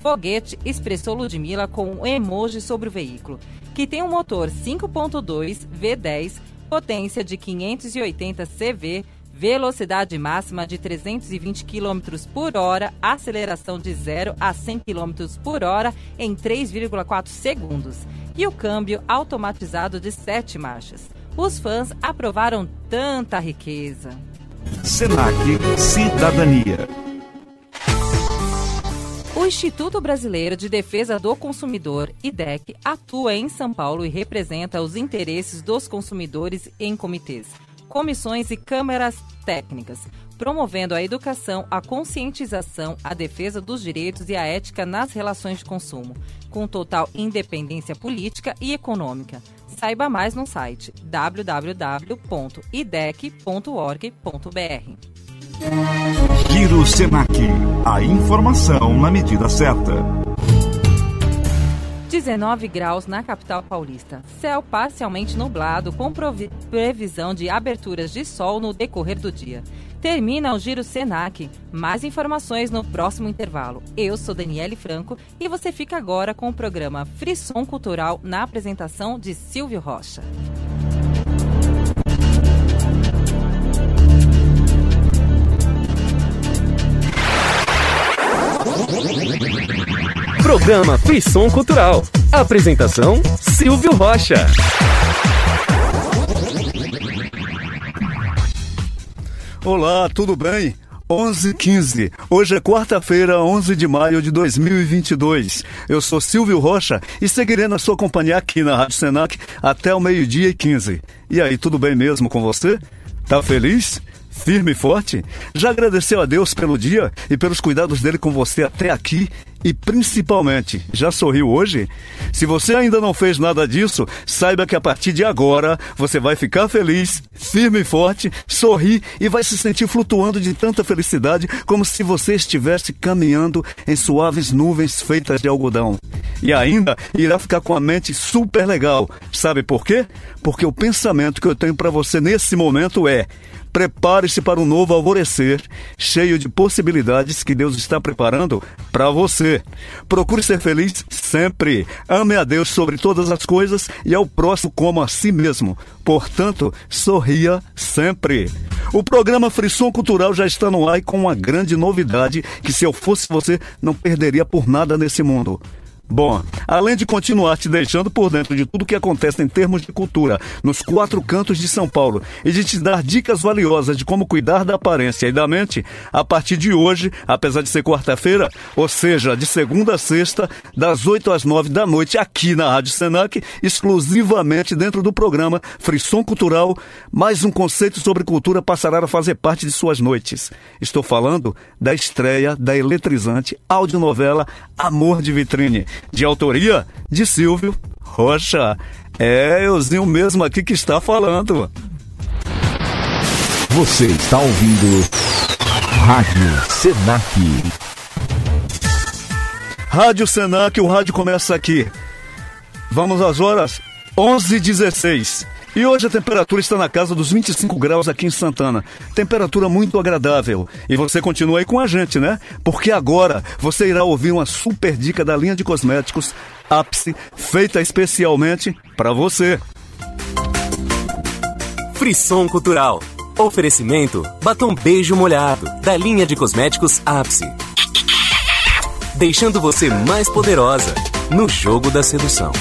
Foguete expressou Ludmilla com um emoji sobre o veículo, que tem um motor 5.2 V10, potência de 580 CV, velocidade máxima de 320 km por hora, aceleração de 0 a 100 km por hora em 3,4 segundos e o câmbio automatizado de 7 marchas. Os fãs aprovaram tanta riqueza. Senac Cidadania. O Instituto Brasileiro de Defesa do Consumidor, IDEC, atua em São Paulo e representa os interesses dos consumidores em comitês, comissões e câmaras técnicas, promovendo a educação, a conscientização, a defesa dos direitos e a ética nas relações de consumo, com total independência política e econômica. Saiba mais no site www.idec.org.br. Giro Senac. A informação na medida certa. 19 graus na capital paulista. Céu parcialmente nublado, com previsão de aberturas de sol no decorrer do dia. Termina o Giro Senac. Mais informações no próximo intervalo. Eu sou Daniele Franco e você fica agora com o programa Frisson Cultural na apresentação de Silvio Rocha. Programa Frisson Cultural. Apresentação: Silvio Rocha. Olá, tudo bem? 11:15. Hoje é quarta-feira, 11 de maio de 2022. Eu sou Silvio Rocha e seguirei na sua companhia aqui na Rádio Senac até o meio-dia e 15. E aí, tudo bem mesmo com você? Tá feliz? Firme e forte? Já agradeceu a Deus pelo dia e pelos cuidados dele com você até aqui? E principalmente, já sorriu hoje? Se você ainda não fez nada disso, saiba que a partir de agora você vai ficar feliz, firme e forte, sorrir e vai se sentir flutuando de tanta felicidade como se você estivesse caminhando em suaves nuvens feitas de algodão. E ainda irá ficar com a mente super legal. Sabe por quê? Porque o pensamento que eu tenho para você nesse momento é: Prepare-se para um novo alvorecer, cheio de possibilidades que Deus está preparando para você. Procure ser feliz sempre. Ame a Deus sobre todas as coisas e ao próximo como a si mesmo. Portanto, sorria sempre. O programa Frisson Cultural já está no ar com uma grande novidade que se eu fosse você não perderia por nada nesse mundo. Bom, além de continuar te deixando por dentro de tudo que acontece em termos de cultura nos quatro cantos de São Paulo e de te dar dicas valiosas de como cuidar da aparência e da mente, a partir de hoje, apesar de ser quarta-feira, ou seja, de segunda a sexta, das 8 às 9 da noite, aqui na Rádio Senac, exclusivamente dentro do programa Frisson Cultural, mais um conceito sobre cultura passará a fazer parte de suas noites. Estou falando da estreia da eletrizante audionovela Amor de Vitrine de autoria de Silvio Rocha. É euzinho mesmo aqui que está falando. Você está ouvindo Rádio Senac. Rádio Senac, o rádio começa aqui. Vamos às horas 11h16. E hoje a temperatura está na casa dos 25 graus aqui em Santana. Temperatura muito agradável. E você continua aí com a gente, né? Porque agora você irá ouvir uma super dica da linha de cosméticos Ápice, feita especialmente para você. Frisson Cultural. Oferecimento: batom beijo molhado, da linha de cosméticos Ápice. Deixando você mais poderosa no jogo da sedução.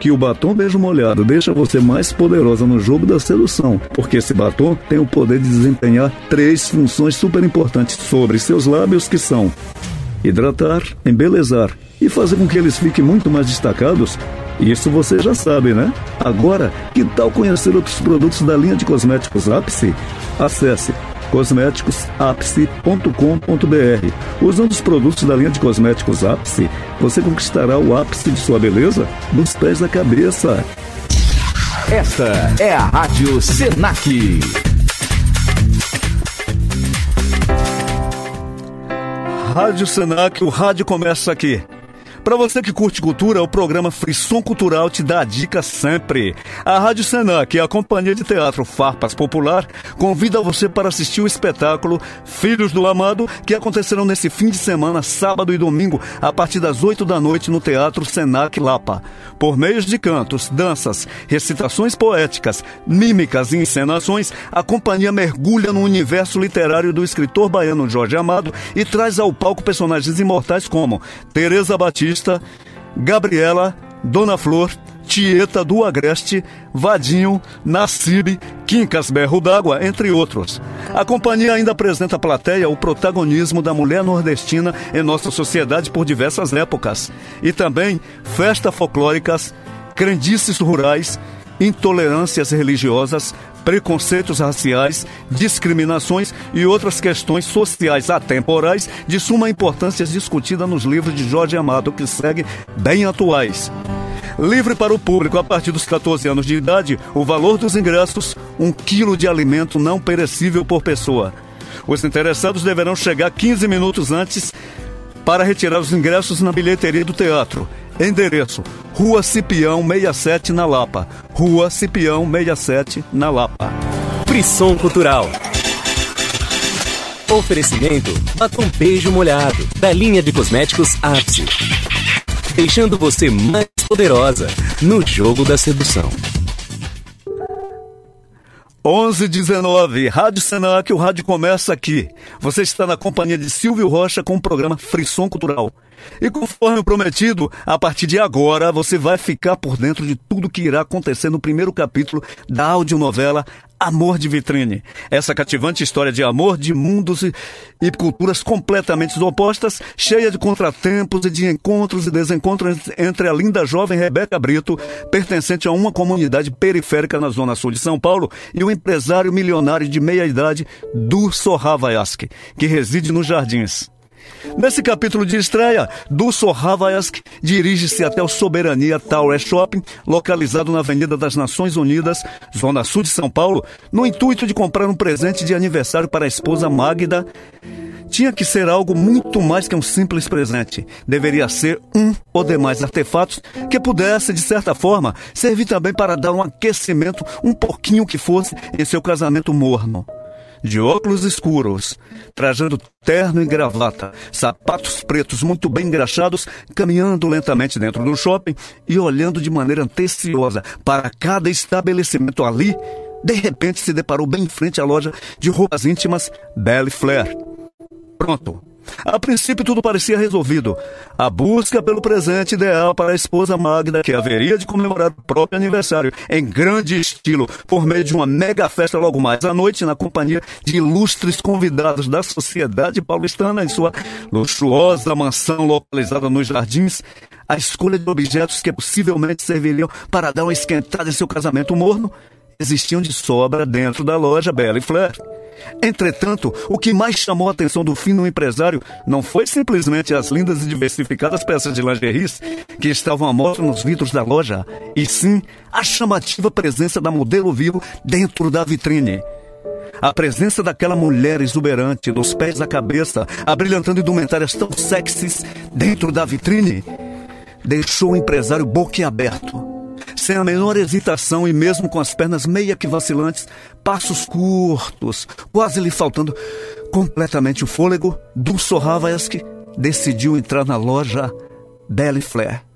Que o batom beijo molhado deixa você mais poderosa no jogo da sedução, porque esse batom tem o poder de desempenhar três funções super importantes sobre seus lábios que são hidratar, embelezar e fazer com que eles fiquem muito mais destacados. Isso você já sabe, né? Agora, que tal conhecer outros produtos da linha de cosméticos Ápice? Acesse cosméticosapse.com.br. Usando os produtos da linha de cosméticos Ápice, você conquistará o ápice de sua beleza dos pés à cabeça. Esta é a Rádio Senac. Rádio Senac, o rádio começa aqui. Para você que curte cultura, o programa Frisson Cultural te dá a dica sempre. A Rádio Senac, a companhia de teatro Farpas Popular, convida você para assistir o espetáculo Filhos do Amado, que acontecerão nesse fim de semana, sábado e domingo, a partir das 8 da noite no Teatro Senac Lapa. Por meio de cantos, danças, recitações poéticas, mímicas e encenações, a companhia mergulha no universo literário do escritor baiano Jorge Amado e traz ao palco personagens imortais como Teresa Batista, Gabriela, Dona Flor, Tieta do Agreste, Vadinho, Nassib, Quincas Berro d'Água, entre outros. A companhia ainda apresenta à plateia o protagonismo da mulher nordestina em nossa sociedade por diversas épocas. E também festas folclóricas, crendices rurais, intolerâncias religiosas, preconceitos raciais, discriminações e outras questões sociais atemporais de suma importância discutida nos livros de Jorge Amado que seguem bem atuais. Livre para o público a partir dos 14 anos de idade, o valor dos ingressos, um quilo de alimento não perecível por pessoa. Os interessados deverão chegar 15 minutos antes para retirar os ingressos na bilheteria do teatro. Endereço: Rua Cipião 67 na Lapa. Rua Cipião 67 na Lapa. Frisson Cultural. Oferecimento: batom beijo molhado, da linha de cosméticos Ápice. Deixando você mais poderosa no jogo da sedução. 11 19 Rádio Senac, o rádio começa aqui. Você está na companhia de Silvio Rocha com o programa Frisson Cultural. E conforme prometido, a partir de agora você vai ficar por dentro de tudo que irá acontecer no primeiro capítulo da audionovela Amor de Vitrine. Essa cativante história de amor de mundos e, culturas completamente opostas, cheia de contratempos e de encontros e desencontros entre a linda jovem Rebeca Brito, pertencente a uma comunidade periférica na zona sul de São Paulo, e o empresário milionário de meia idade, Durso Havaiaski, que reside nos Jardins. Nesse capítulo de estreia, Dulso Havayask dirige-se até o Soberania Tower Shopping, localizado na Avenida das Nações Unidas, zona sul de São Paulo, no intuito de comprar um presente de aniversário para a esposa Magda. Tinha que ser algo muito mais que um simples presente. Deveria ser um ou demais artefatos que pudesse, de certa forma, servir também para dar um aquecimento, um pouquinho que fosse, em seu casamento morno. De óculos escuros, trajando terno e gravata, sapatos pretos muito bem engraxados, caminhando lentamente dentro do shopping e olhando de maneira anteciosa para cada estabelecimento ali, de repente se deparou bem em frente à loja de roupas íntimas Belle Flair. Pronto. A princípio tudo parecia resolvido. A busca pelo presente ideal para a esposa Magda, que haveria de comemorar o próprio aniversário em grande estilo, por meio de uma mega festa logo mais à noite, na companhia de ilustres convidados da sociedade paulistana em sua luxuosa mansão localizada nos jardins. A escolha de objetos que possivelmente serviriam para dar uma esquentada em seu casamento morno existiam de sobra dentro da loja Belle Flair. Entretanto, o que mais chamou a atenção do fino empresário não foi simplesmente as lindas e diversificadas peças de lingeries que estavam à mostra nos vidros da loja, e sim a chamativa presença da modelo vivo dentro da vitrine. A presença daquela mulher exuberante, dos pés à cabeça, abrilhantando indumentárias tão sexys dentro da vitrine, deixou o empresário boquiaberto. Sem a menor hesitação e mesmo com as pernas meia que vacilantes, passos curtos, quase lhe faltando completamente o fôlego, Dulce Havaesk decidiu entrar na loja Belle Flair.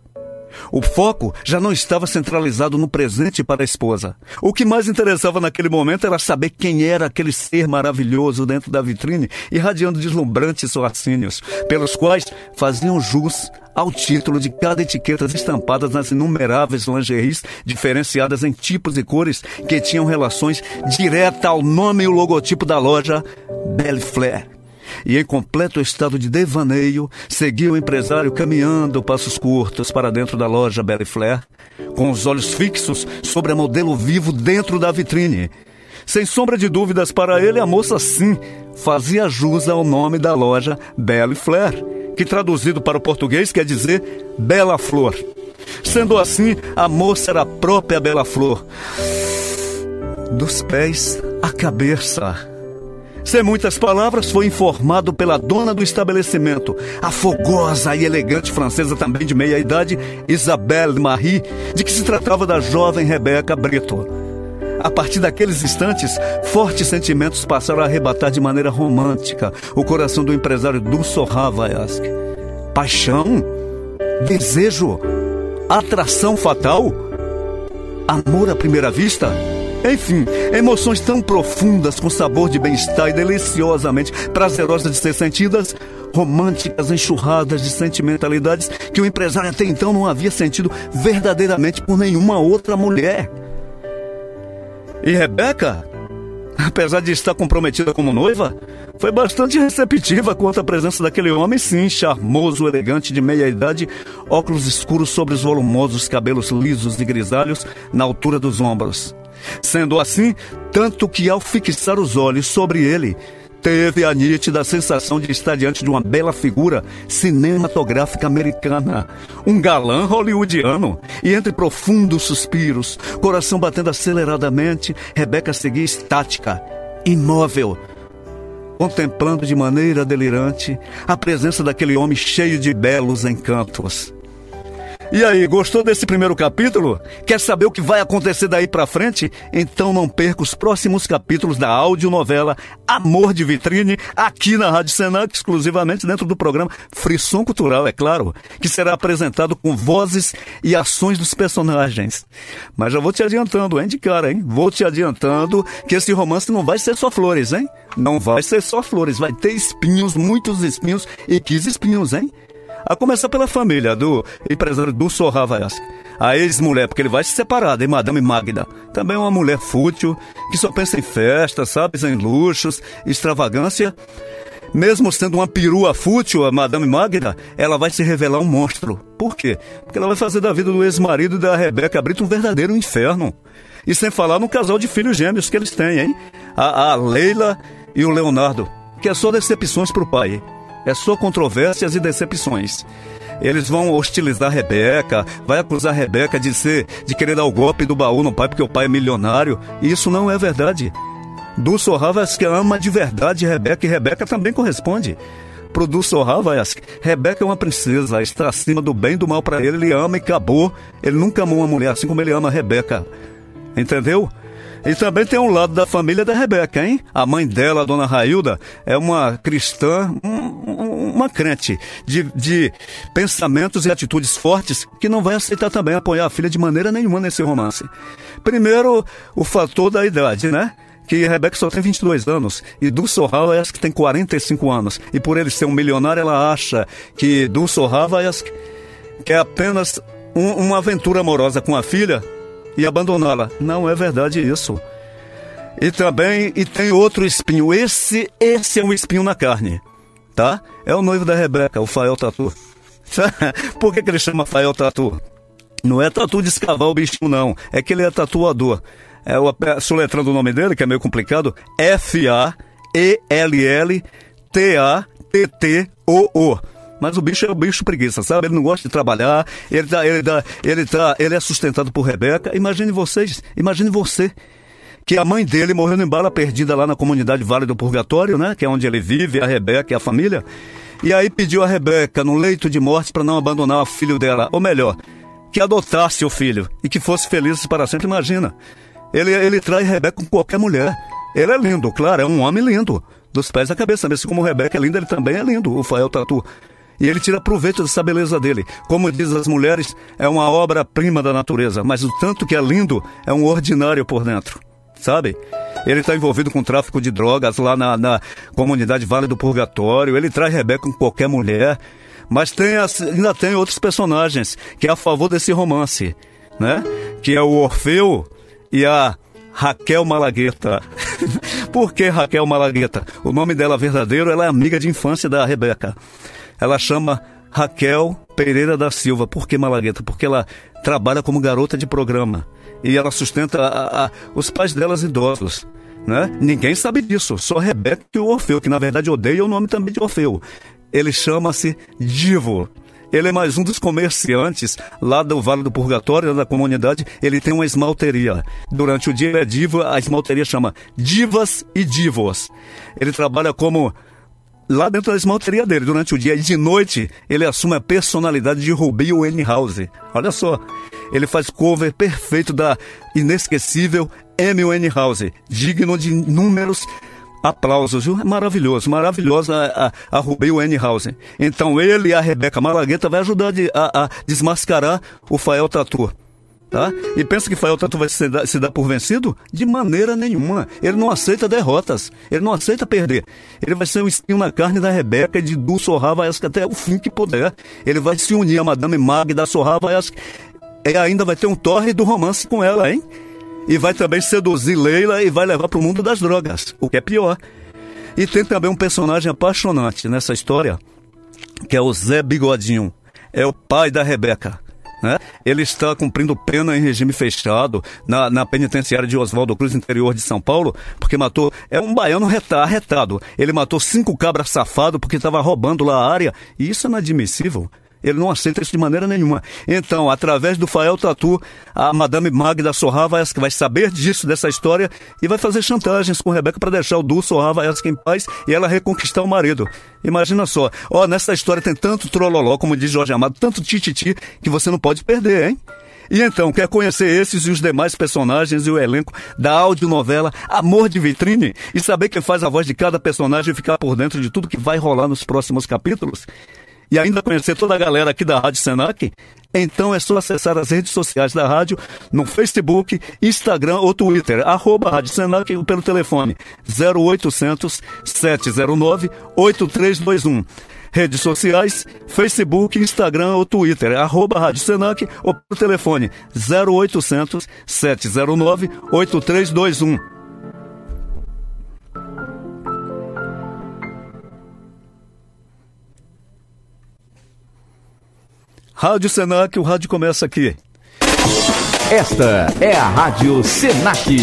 O foco já não estava centralizado no presente para a esposa. O que mais interessava naquele momento era saber quem era aquele ser maravilhoso dentro da vitrine, irradiando deslumbrantes fascínios, pelos quais faziam jus ao título de cada etiqueta estampadas nas inumeráveis lingeries diferenciadas em tipos e cores que tinham relações diretas ao nome e o logotipo da loja Belle Flair e em completo estado de devaneio, seguia o empresário caminhando passos curtos para dentro da loja Belle Flair, com os olhos fixos sobre a modelo vivo dentro da vitrine. Sem sombra de dúvidas para ele, a moça sim fazia jus ao nome da loja Belle Flair, que traduzido para o português quer dizer Bela Flor. Sendo assim, a moça era a própria Bela Flor. Dos pés à cabeça. Sem muitas palavras, foi informado pela dona do estabelecimento, a fogosa e elegante francesa também de meia idade, Isabelle Marie, de que se tratava da jovem Rebeca Brito. A partir daqueles instantes, fortes sentimentos passaram a arrebatar de maneira romântica o coração do empresário Dulce Havayask. Paixão? Desejo? Atração fatal? Amor à primeira vista? Enfim, emoções tão profundas com sabor de bem-estar e deliciosamente prazerosas de ser sentidas, românticas enxurradas de sentimentalidades que o empresário até então não havia sentido verdadeiramente por nenhuma outra mulher. E Rebeca, apesar de estar comprometida como noiva, foi bastante receptiva quanto à presença daquele homem, sim, charmoso, elegante, de meia idade, óculos escuros sobre os volumosos cabelos lisos e grisalhos na altura dos ombros. Sendo assim, tanto que ao fixar os olhos sobre ele, teve a nítida sensação de estar diante de uma bela figura cinematográfica americana, um galã hollywoodiano, e entre profundos suspiros, coração batendo aceleradamente, Rebeca seguia estática, imóvel, contemplando de maneira delirante a presença daquele homem cheio de belos encantos. E aí, gostou desse primeiro capítulo? Quer saber o que vai acontecer daí pra frente? Então não perca os próximos capítulos da audionovela Amor de Vitrine, aqui na Rádio Senac, exclusivamente dentro do programa Frisson Cultural, é claro, que será apresentado com vozes e ações dos personagens. Mas já vou te adiantando, hein, de cara, hein? Vou te adiantando que esse romance não vai ser só flores, hein? Não vai ser só flores, vai ter espinhos, muitos espinhos e quis espinhos, hein? A começar pela família do empresário do Sorravayask. A ex-mulher, porque ele vai se separar de Madame Magda. Também uma mulher fútil, que só pensa em festas, sabe? Em luxos, extravagância. Mesmo sendo uma perua fútil, a Madame Magda, ela vai se revelar um monstro. Por quê? Porque ela vai fazer da vida do ex-marido da Rebeca Brito um verdadeiro inferno. E sem falar no casal de filhos gêmeos que eles têm, hein? A, a Leila e o Leonardo, que é só decepções pro pai. É só controvérsias e decepções. Eles vão hostilizar Rebeca, vai acusar Rebeca de ser, de querer dar o golpe do baú no pai porque o pai é milionário. E isso não é verdade. Dulce Havask ama de verdade Rebeca e Rebeca também corresponde. Pro Dulce Havask, Rebeca é uma princesa, está acima do bem e do mal para ele, ele ama e acabou. Ele nunca amou uma mulher assim como ele ama Rebeca. Entendeu? E também tem um lado da família da Rebeca, hein? A mãe dela, dona Railda, é uma cristã, um- um- uma crente de, de pensamentos e atitudes fortes que não vai aceitar também apoiar a filha de maneira nenhuma nesse romance. Primeiro, o fator da idade, né? Que Rebeca só tem 22 anos e Dulce Havaias que tem 45 anos. E por ele ser um milionário, ela acha que Dulce Havaias quer apenas um- uma aventura amorosa com a filha e abandoná-la. Não é verdade isso. E também, e tem outro espinho. Esse, esse é um espinho na carne, tá? É o noivo da Rebeca, o Fael Tatu. Por que, que ele chama Fael Tatu? Não é tatu de escavar o bichinho, não. É que ele é tatuador. É o soletrando o nome dele, que é meio complicado, F-A-E-L-L-T-A-T-T-O-O. Mas o bicho é o bicho preguiça, sabe? Ele não gosta de trabalhar, ele, tá, ele, tá, ele, tá, ele é sustentado por Rebeca. Imagine vocês, imagine você, que a mãe dele morreu em bala perdida lá na comunidade Vale do Purgatório, né? Que é onde ele vive, a Rebeca e a família. E aí pediu a Rebeca, no leito de morte, para não abandonar o filho dela. Ou melhor, que adotasse o filho e que fosse feliz para sempre. Imagina. Ele, ele trai Rebeca com qualquer mulher. Ele é lindo, claro, é um homem lindo. Dos pés à cabeça, mas como Rebeca é linda, ele também é lindo, o Fael Tatu. E ele tira proveito dessa beleza dele. Como diz as mulheres, é uma obra-prima da natureza, mas o tanto que é lindo é um ordinário por dentro. Sabe? Ele está envolvido com tráfico de drogas lá na, na comunidade Vale do Purgatório. Ele traz Rebeca com qualquer mulher. Mas tem ainda tem outros personagens que é a favor desse romance, né? Que é o Orfeu e a Raquel Malagueta. Por que Raquel Malagueta? O nome dela verdadeiro, ela é amiga de infância da Rebeca. Ela chama Raquel Pereira da Silva. Por que Malagueta? Porque ela trabalha como garota de programa. E ela sustenta a- a- os pais delas idosos. Né? Ninguém sabe disso, só Rebeca e o Orfeu, que na verdade odeia o nome também de Orfeu. Ele chama-se Divo. Ele é mais um dos comerciantes lá do Vale do Purgatório, da comunidade. Ele tem uma esmalteria. Durante o dia ele é divo, a esmalteria chama Divas e Divos. Ele trabalha como lá dentro da esmalteria dele durante o dia e de noite ele assume a personalidade de Ruby Winehouse. Olha só, ele faz cover perfeito da inesquecível Amy Winehouse, digno de inúmeros aplausos, viu? É maravilhoso, maravilhosa a, a, a Ruby Winehouse. Então ele e a Rebeca Malagueta vai ajudar de- a, a desmascarar o Fael Tatu. Tá? E pensa que Fael Tatu vai se dar, se dar por vencido? De maneira nenhuma. Ele não aceita derrotas. Ele não aceita perder. Ele vai ser um espinho na carne da Rebeca e de Dulce Havaiask até o fim que puder. Ele vai se unir a Madame Magda Sorravaiask e ainda vai ter um torre do romance com ela, hein? E vai também seduzir Leila e vai levar para o mundo das drogas, o que é pior. E tem também um personagem apaixonante nessa história, que é o Zé Bigodinho. É o pai da Rebeca. Né? Ele está cumprindo pena em regime fechado na, na penitenciária de Oswaldo Cruz, interior de São Paulo, porque matou. É um baiano reta- arretado. Ele matou cinco cabras safados porque estava roubando lá a área. E isso é inadmissível. Ele não aceita isso de maneira nenhuma. Então, através do Fael Tatu, a Madame Magda Sorrava que vai saber disso, dessa história, e vai fazer chantagens com Rebeca para deixar o Du Sorrava em paz e ela reconquistar o marido. Imagina só. Ó, nessa história tem tanto trololó, como diz Jorge Amado, tanto tititi, que você não pode perder, hein? E então, quer conhecer esses e os demais personagens e o elenco da audionovela Amor de Vitrine? E saber quem faz a voz de cada personagem e ficar por dentro de tudo que vai rolar nos próximos capítulos? E ainda conhecer toda a galera aqui da Rádio Senac? Então é só acessar as redes sociais da rádio no Facebook, Instagram ou Twitter, arroba Rádio Senac pelo telefone 0800 709 8321. Redes sociais, Facebook, Instagram ou Twitter, arroba Rádio Senac ou pelo telefone 0800 709 8321. Rádio Senac, o rádio começa aqui. Esta é a Rádio Senac.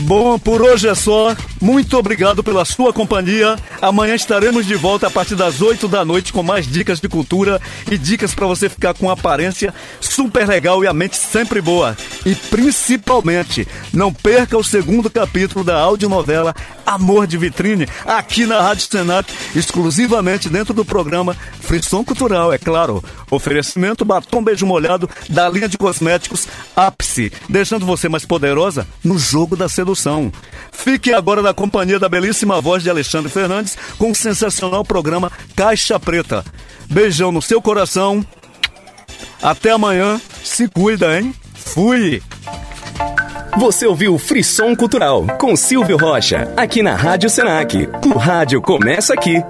Bom, por hoje é só. Muito obrigado pela sua companhia. Amanhã estaremos de volta a partir das 8 da noite com mais dicas de cultura e dicas para você ficar com aparência super legal e a mente sempre boa. E principalmente, não perca o segundo capítulo da audionovela Amor de Vitrine, aqui na Rádio Senac, exclusivamente dentro do programa Frisson Cultural, é claro. Oferecimento batom beijo molhado da linha de cosméticos Ápice, deixando você mais poderosa no jogo da sedução. Fique agora na companhia da belíssima voz de Alexandre Fernandes com o sensacional programa Caixa Preta. Beijão no seu coração. Até amanhã. Se cuida, hein? Fui! Você ouviu Frisson Cultural com Silvio Rocha, aqui na Rádio Senac. O rádio começa aqui.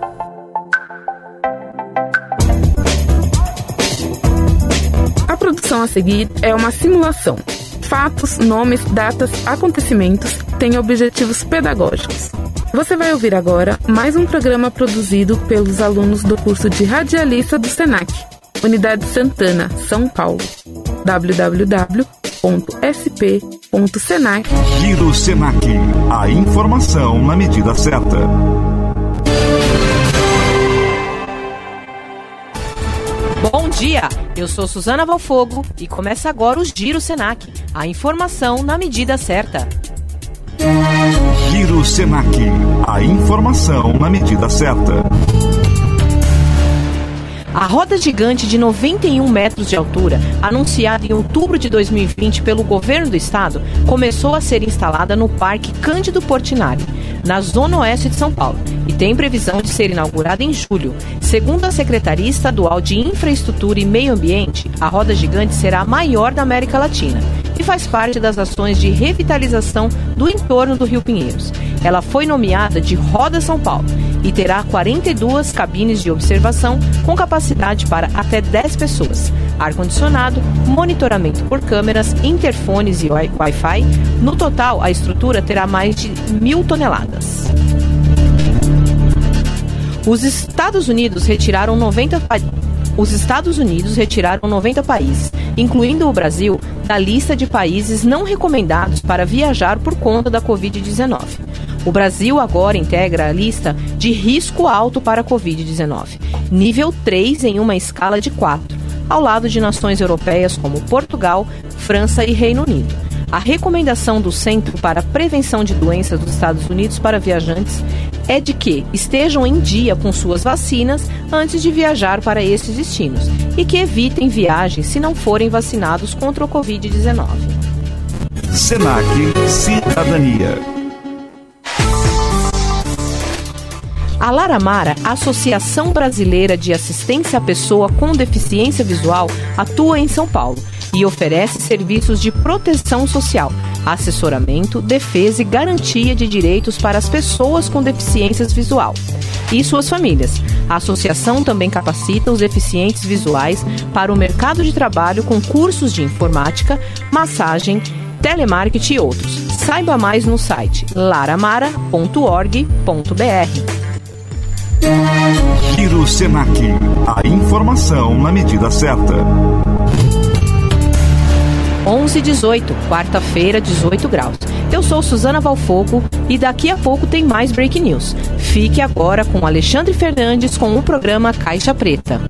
A produção a seguir é uma simulação. Fatos, nomes, datas, acontecimentos têm objetivos pedagógicos. Você vai ouvir agora mais um programa produzido pelos alunos do curso de radialista do SENAC, Unidade Santana, São Paulo. www.sp.senac. Giro Senac. A informação na medida certa. Dia, eu sou Suzana Valfogo e começa agora o Giro Senac, a informação na medida certa. Giro Senac. A informação na medida certa. A roda gigante de 91 metros de altura, anunciada em outubro de 2020 pelo governo do estado, começou a ser instalada no Parque Cândido Portinari, na zona oeste de São Paulo, e tem previsão de ser inaugurada em julho. Segundo a Secretaria Estadual de Infraestrutura e Meio Ambiente, a roda gigante será a maior da América Latina e faz parte das ações de revitalização do entorno do Rio Pinheiros. Ela foi nomeada de Roda São Paulo e terá 42 cabines de observação com capacidade para até 10 pessoas, ar-condicionado, monitoramento por câmeras, interfones e wi- Wi-Fi. No total, a estrutura terá mais de mil toneladas. Os Estados Unidos retiraram 90 pa- os Estados Unidos retiraram 90 países, incluindo o Brasil, da lista de países não recomendados para viajar por conta da Covid-19. O Brasil agora integra a lista de risco alto para a Covid-19, nível 3 em uma escala de 4, ao lado de nações europeias como Portugal, França e Reino Unido. A recomendação do Centro para a Prevenção de Doenças dos Estados Unidos para viajantes é de que estejam em dia com suas vacinas antes de viajar para esses destinos e que evitem viagens se não forem vacinados contra o Covid-19. Senac Cidadania. A Laramara, Associação Brasileira de Assistência à Pessoa com Deficiência Visual, atua em São Paulo e oferece serviços de proteção social, assessoramento, defesa e garantia de direitos para as pessoas com deficiências visual e suas famílias. A associação também capacita os deficientes visuais para o mercado de trabalho com cursos de informática, massagem, telemarketing e outros. Saiba mais no site laramara.org.br. Giro Senac. A informação na medida certa. 11 e 18, quarta-feira, 18 graus. Eu sou Suzana Valfogo e daqui a pouco tem mais Break News. Fique agora com Alexandre Fernandes com o programa Caixa Preta.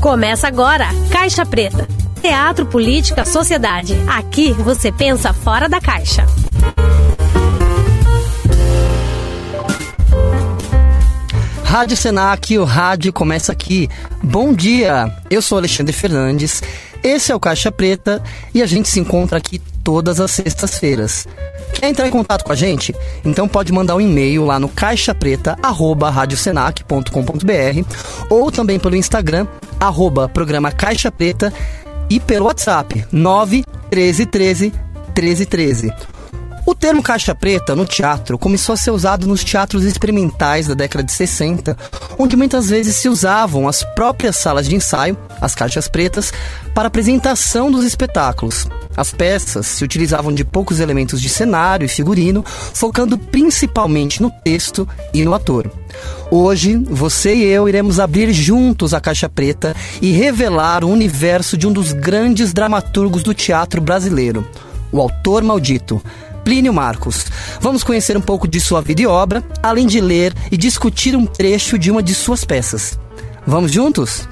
Começa agora, Caixa Preta. Teatro, política, sociedade. Aqui você pensa fora da caixa. Rádio Senac, o rádio começa aqui. Bom dia, eu sou Alexandre Fernandes, esse é o Caixa Preta e a gente se encontra aqui todas as sextas-feiras. Quer entrar em contato com a gente? Então pode mandar um e-mail lá no caixapreta.radiosenac.com.br ou também pelo Instagram, arroba programa Caixa Preta e pelo WhatsApp 91313 1313. O termo caixa preta no teatro começou a ser usado nos teatros experimentais da década de 60, onde muitas vezes se usavam as próprias salas de ensaio, as caixas pretas, para apresentação dos espetáculos. As peças se utilizavam de poucos elementos de cenário e figurino, focando principalmente no texto e no ator. Hoje, você e eu iremos abrir juntos a caixa preta e revelar o universo de um dos grandes dramaturgos do teatro brasileiro, o autor maldito. Plínio Marcos. Vamos conhecer um pouco de sua vida e obra, além de ler e discutir um trecho de uma de suas peças. Vamos juntos?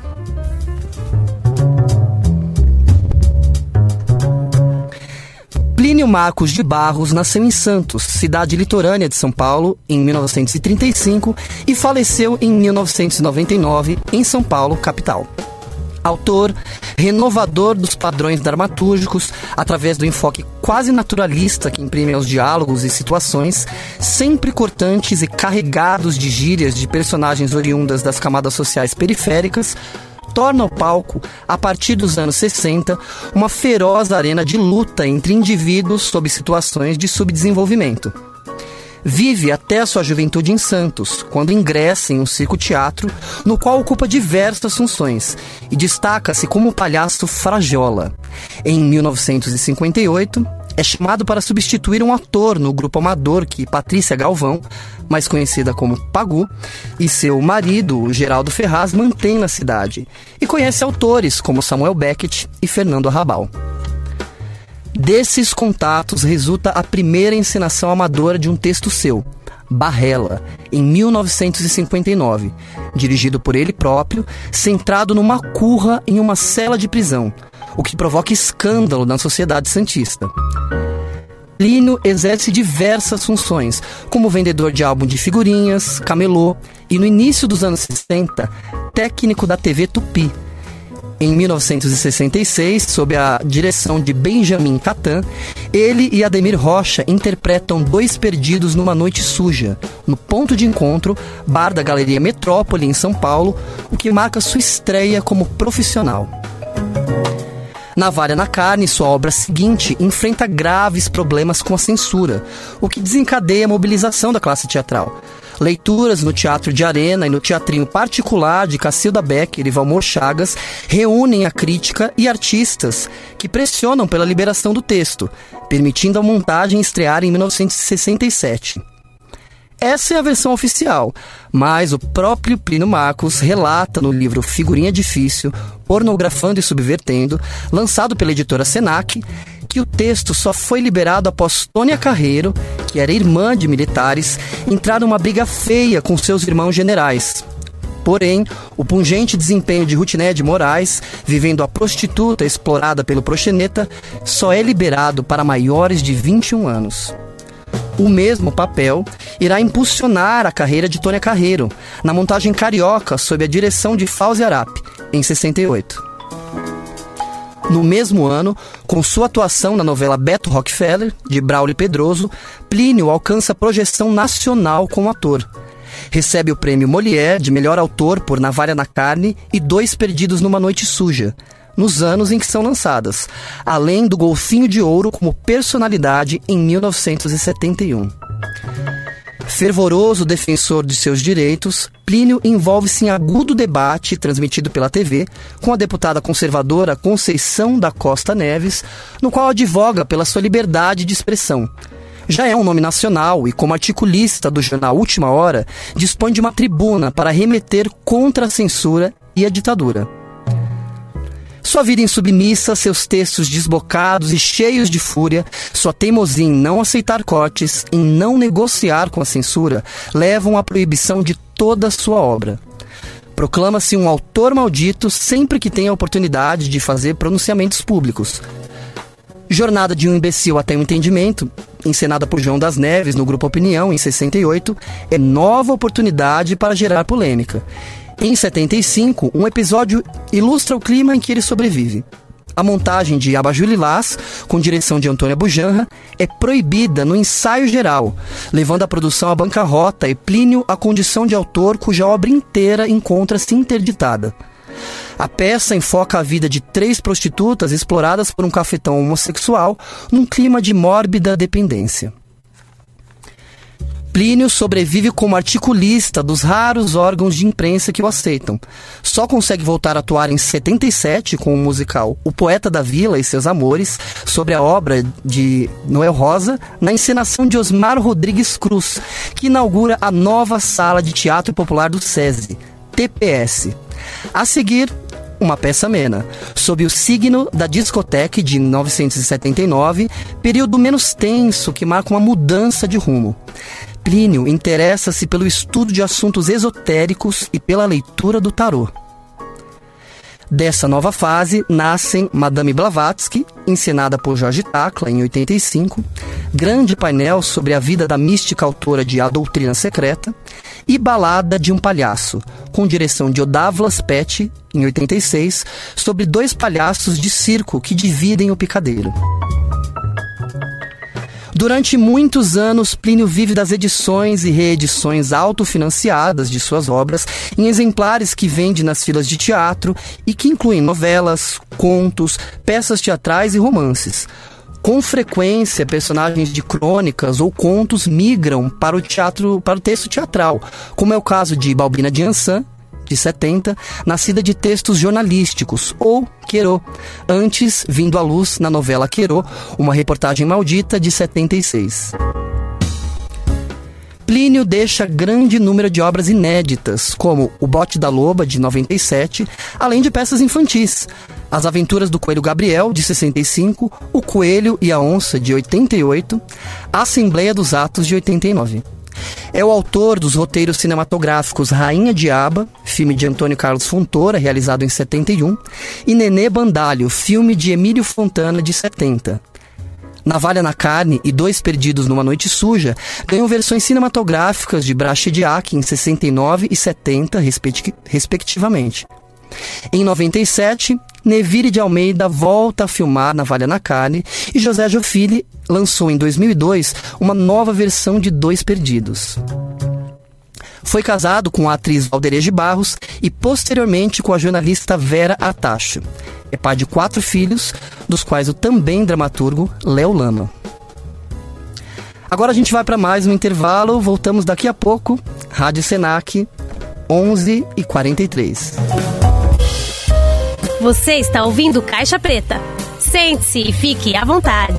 Plínio Marcos de Barros nasceu em Santos, cidade litorânea de São Paulo, em 1935 e faleceu em 1999 em São Paulo, capital. Autor, renovador dos padrões dramatúrgicos através do enfoque quase naturalista que imprime aos diálogos e situações, sempre cortantes e carregados de gírias de personagens oriundas das camadas sociais periféricas, torna o palco, a partir dos anos 60, uma feroz arena de luta entre indivíduos sob situações de subdesenvolvimento. Vive até a sua juventude em Santos, quando ingressa em um circo-teatro, no qual ocupa diversas funções e destaca-se como palhaço frajola. Em 1958, é chamado para substituir um ator no grupo amador que Patrícia Galvão, mais conhecida como Pagu, e seu marido, Geraldo Ferraz, mantém na cidade, e conhece autores como Samuel Beckett e Fernando Arrabal. Desses contatos resulta a primeira encenação amadora de um texto seu, Barrela, em 1959, dirigido por ele próprio, centrado numa curra em uma cela de prisão, o que provoca escândalo na sociedade santista. Lino exerce diversas funções, como vendedor de álbum de figurinhas, camelô e, no início dos anos 60, técnico da TV Tupi, em 1966, sob a direção de Benjamin Catan, ele e Ademir Rocha interpretam Dois Perdidos numa Noite Suja, no ponto de encontro, bar da Galeria Metrópole, em São Paulo, o que marca sua estreia como profissional. Navalha na Carne, sua obra seguinte, enfrenta graves problemas com a censura, o que desencadeia a mobilização da classe teatral. Leituras no Teatro de Arena e no Teatrinho Particular de Cacilda Becker e Valmor Chagas reúnem a crítica e artistas que pressionam pela liberação do texto, permitindo a montagem estrear em 1967. Essa é a versão oficial, mas o próprio Plínio Marcos relata no livro Figurinha Difícil, Pornografando e Subvertendo, lançado pela editora Senac, que o texto só foi liberado após Tônia Carreiro, que era irmã de militares, entrar numa briga feia com seus irmãos generais. Porém, o pungente desempenho de Rutiné Moraes, vivendo a prostituta explorada pelo proxeneta, só é liberado para maiores de 21 anos. O mesmo papel irá impulsionar a carreira de Tônia Carreiro, na montagem Carioca, sob a direção de Fauzi Arap, em 68. No mesmo ano, com sua atuação na novela Beto Rockefeller, de Braulio Pedroso, Plínio alcança projeção nacional como ator. Recebe o prêmio Molière de melhor autor por Navalha na Carne e Dois Perdidos numa Noite Suja, nos anos em que são lançadas, além do Golfinho de Ouro como personalidade em 1971. Fervoroso defensor de seus direitos, Plínio envolve-se em agudo debate transmitido pela TV com a deputada conservadora Conceição da Costa Neves, no qual advoga pela sua liberdade de expressão. Já é um nome nacional e, como articulista do jornal Última Hora, dispõe de uma tribuna para remeter contra a censura e a ditadura. Sua vida insubmissa, seus textos desbocados e cheios de fúria, sua teimosia em não aceitar cortes, em não negociar com a censura, levam à proibição de toda sua obra. Proclama-se um autor maldito sempre que tem a oportunidade de fazer pronunciamentos públicos. Jornada de um imbecil até um entendimento, encenada por João das Neves no Grupo Opinião em 68, é nova oportunidade para gerar polêmica. Em 75, um episódio ilustra o clima em que ele sobrevive. A montagem de Abajur Lilás, com direção de Antônia Bujanra, é proibida no ensaio geral, levando a produção à bancarrota e Plínio à condição de autor cuja obra inteira encontra-se interditada. A peça enfoca a vida de três prostitutas exploradas por um cafetão homossexual num clima de mórbida dependência. Plínio sobrevive como articulista dos raros órgãos de imprensa que o aceitam. Só consegue voltar a atuar em 77 com o musical O Poeta da Vila e Seus Amores, sobre a obra de Noel Rosa, na encenação de Osmar Rodrigues Cruz, que inaugura a nova sala de teatro popular do SESI, TPS. A seguir, uma peça amena, sob o signo da discoteca de 1979, período menos tenso que marca uma mudança de rumo. Plínio interessa-se pelo estudo de assuntos esotéricos e pela leitura do tarô. Dessa nova fase nascem Madame Blavatsky, encenada por Jorge Tacla em 85, grande painel sobre a vida da mística autora de A Doutrina Secreta, e Balada de um Palhaço, com direção de Odavlas Pet, em 86, sobre dois palhaços de circo que dividem o picadeiro. Durante muitos anos, Plínio vive das edições e reedições autofinanciadas de suas obras em exemplares que vende nas filas de teatro e que incluem novelas, contos, peças teatrais e romances. Com frequência, personagens de crônicas ou contos migram para o teatro, para o texto teatral, como é o caso de Balbina de Ansan, de 70, nascida de textos jornalísticos, ou Querô, antes vindo à luz na novela Querô, uma reportagem maldita de 76. Plínio deixa grande número de obras inéditas, como O Bote da Loba, de 97, além de peças infantis. As Aventuras do Coelho Gabriel, de 65, O Coelho e a Onça, de 88, A Assembleia dos Atos, de 89. É o autor dos roteiros cinematográficos Rainha Diaba, filme de Antônio Carlos Fontoura, realizado em 71, e Nenê Bandalho, filme de Emílio Fontana, de 70. Navalha na Carne e Dois Perdidos numa Noite Suja ganham versões cinematográficas de Brachediak em 69 e 70, respecti- respectivamente. Em 97, Nevire de Almeida volta a filmar Navalha na Carne e José Jofili lançou em 2002 uma nova versão de Dois Perdidos. Foi casado com a atriz Valdereje Barros e posteriormente com a jornalista Vera Atacho. É pai de quatro filhos, dos quais o também dramaturgo Léo Lama. Agora a gente vai para mais um intervalo, voltamos daqui a pouco. Rádio Senac, 11 e 43. Você está ouvindo Caixa Preta. Sente-se e fique à vontade.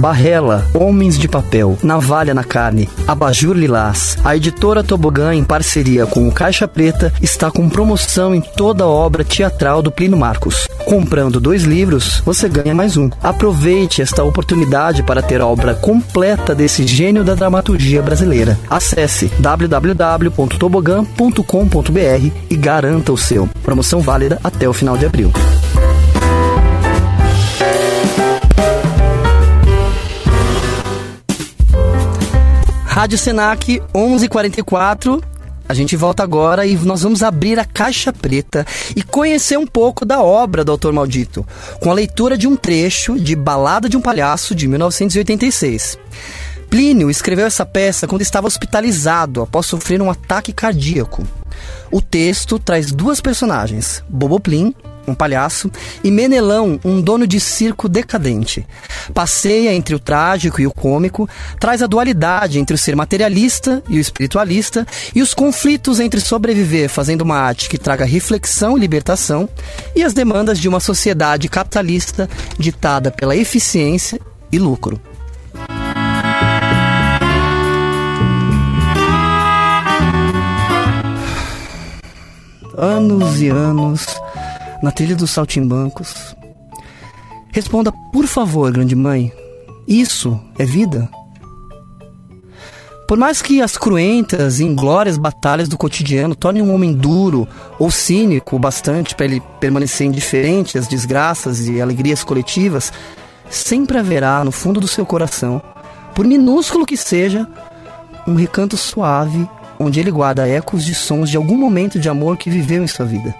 Barrela, Homens de Papel, Navalha na Carne, Abajur Lilás. A editora Tobogã, em parceria com o Caixa Preta, está com promoção em toda a obra teatral do Plínio Marcos. Comprando dois livros, você ganha mais um. Aproveite esta oportunidade para ter a obra completa desse gênio da dramaturgia brasileira. Acesse www.tobogã.com.br e garanta o seu. Promoção válida até o final de abril. Rádio Senac 1144. A gente volta agora e nós vamos abrir a caixa preta e conhecer um pouco da obra do autor maldito, com a leitura de um trecho de Balada de um Palhaço de 1986. Plínio escreveu essa peça quando estava hospitalizado após sofrer um ataque cardíaco. O texto traz duas personagens, Boboplin, um palhaço, e Menelão, um dono de circo decadente. Passeia entre o trágico e o cômico, traz a dualidade entre o ser materialista e o espiritualista e os conflitos entre sobreviver fazendo uma arte que traga reflexão e libertação e as demandas de uma sociedade capitalista ditada pela eficiência e lucro. Anos e anos na trilha dos saltimbancos. Responda, por favor, grande mãe. Isso é vida? Por mais que as cruentas e inglórias batalhas do cotidiano tornem um homem duro ou cínico o bastante para ele permanecer indiferente às desgraças e alegrias coletivas, sempre haverá no fundo do seu coração, por minúsculo que seja, um recanto suave onde ele guarda ecos de sons de algum momento de amor que viveu em sua vida.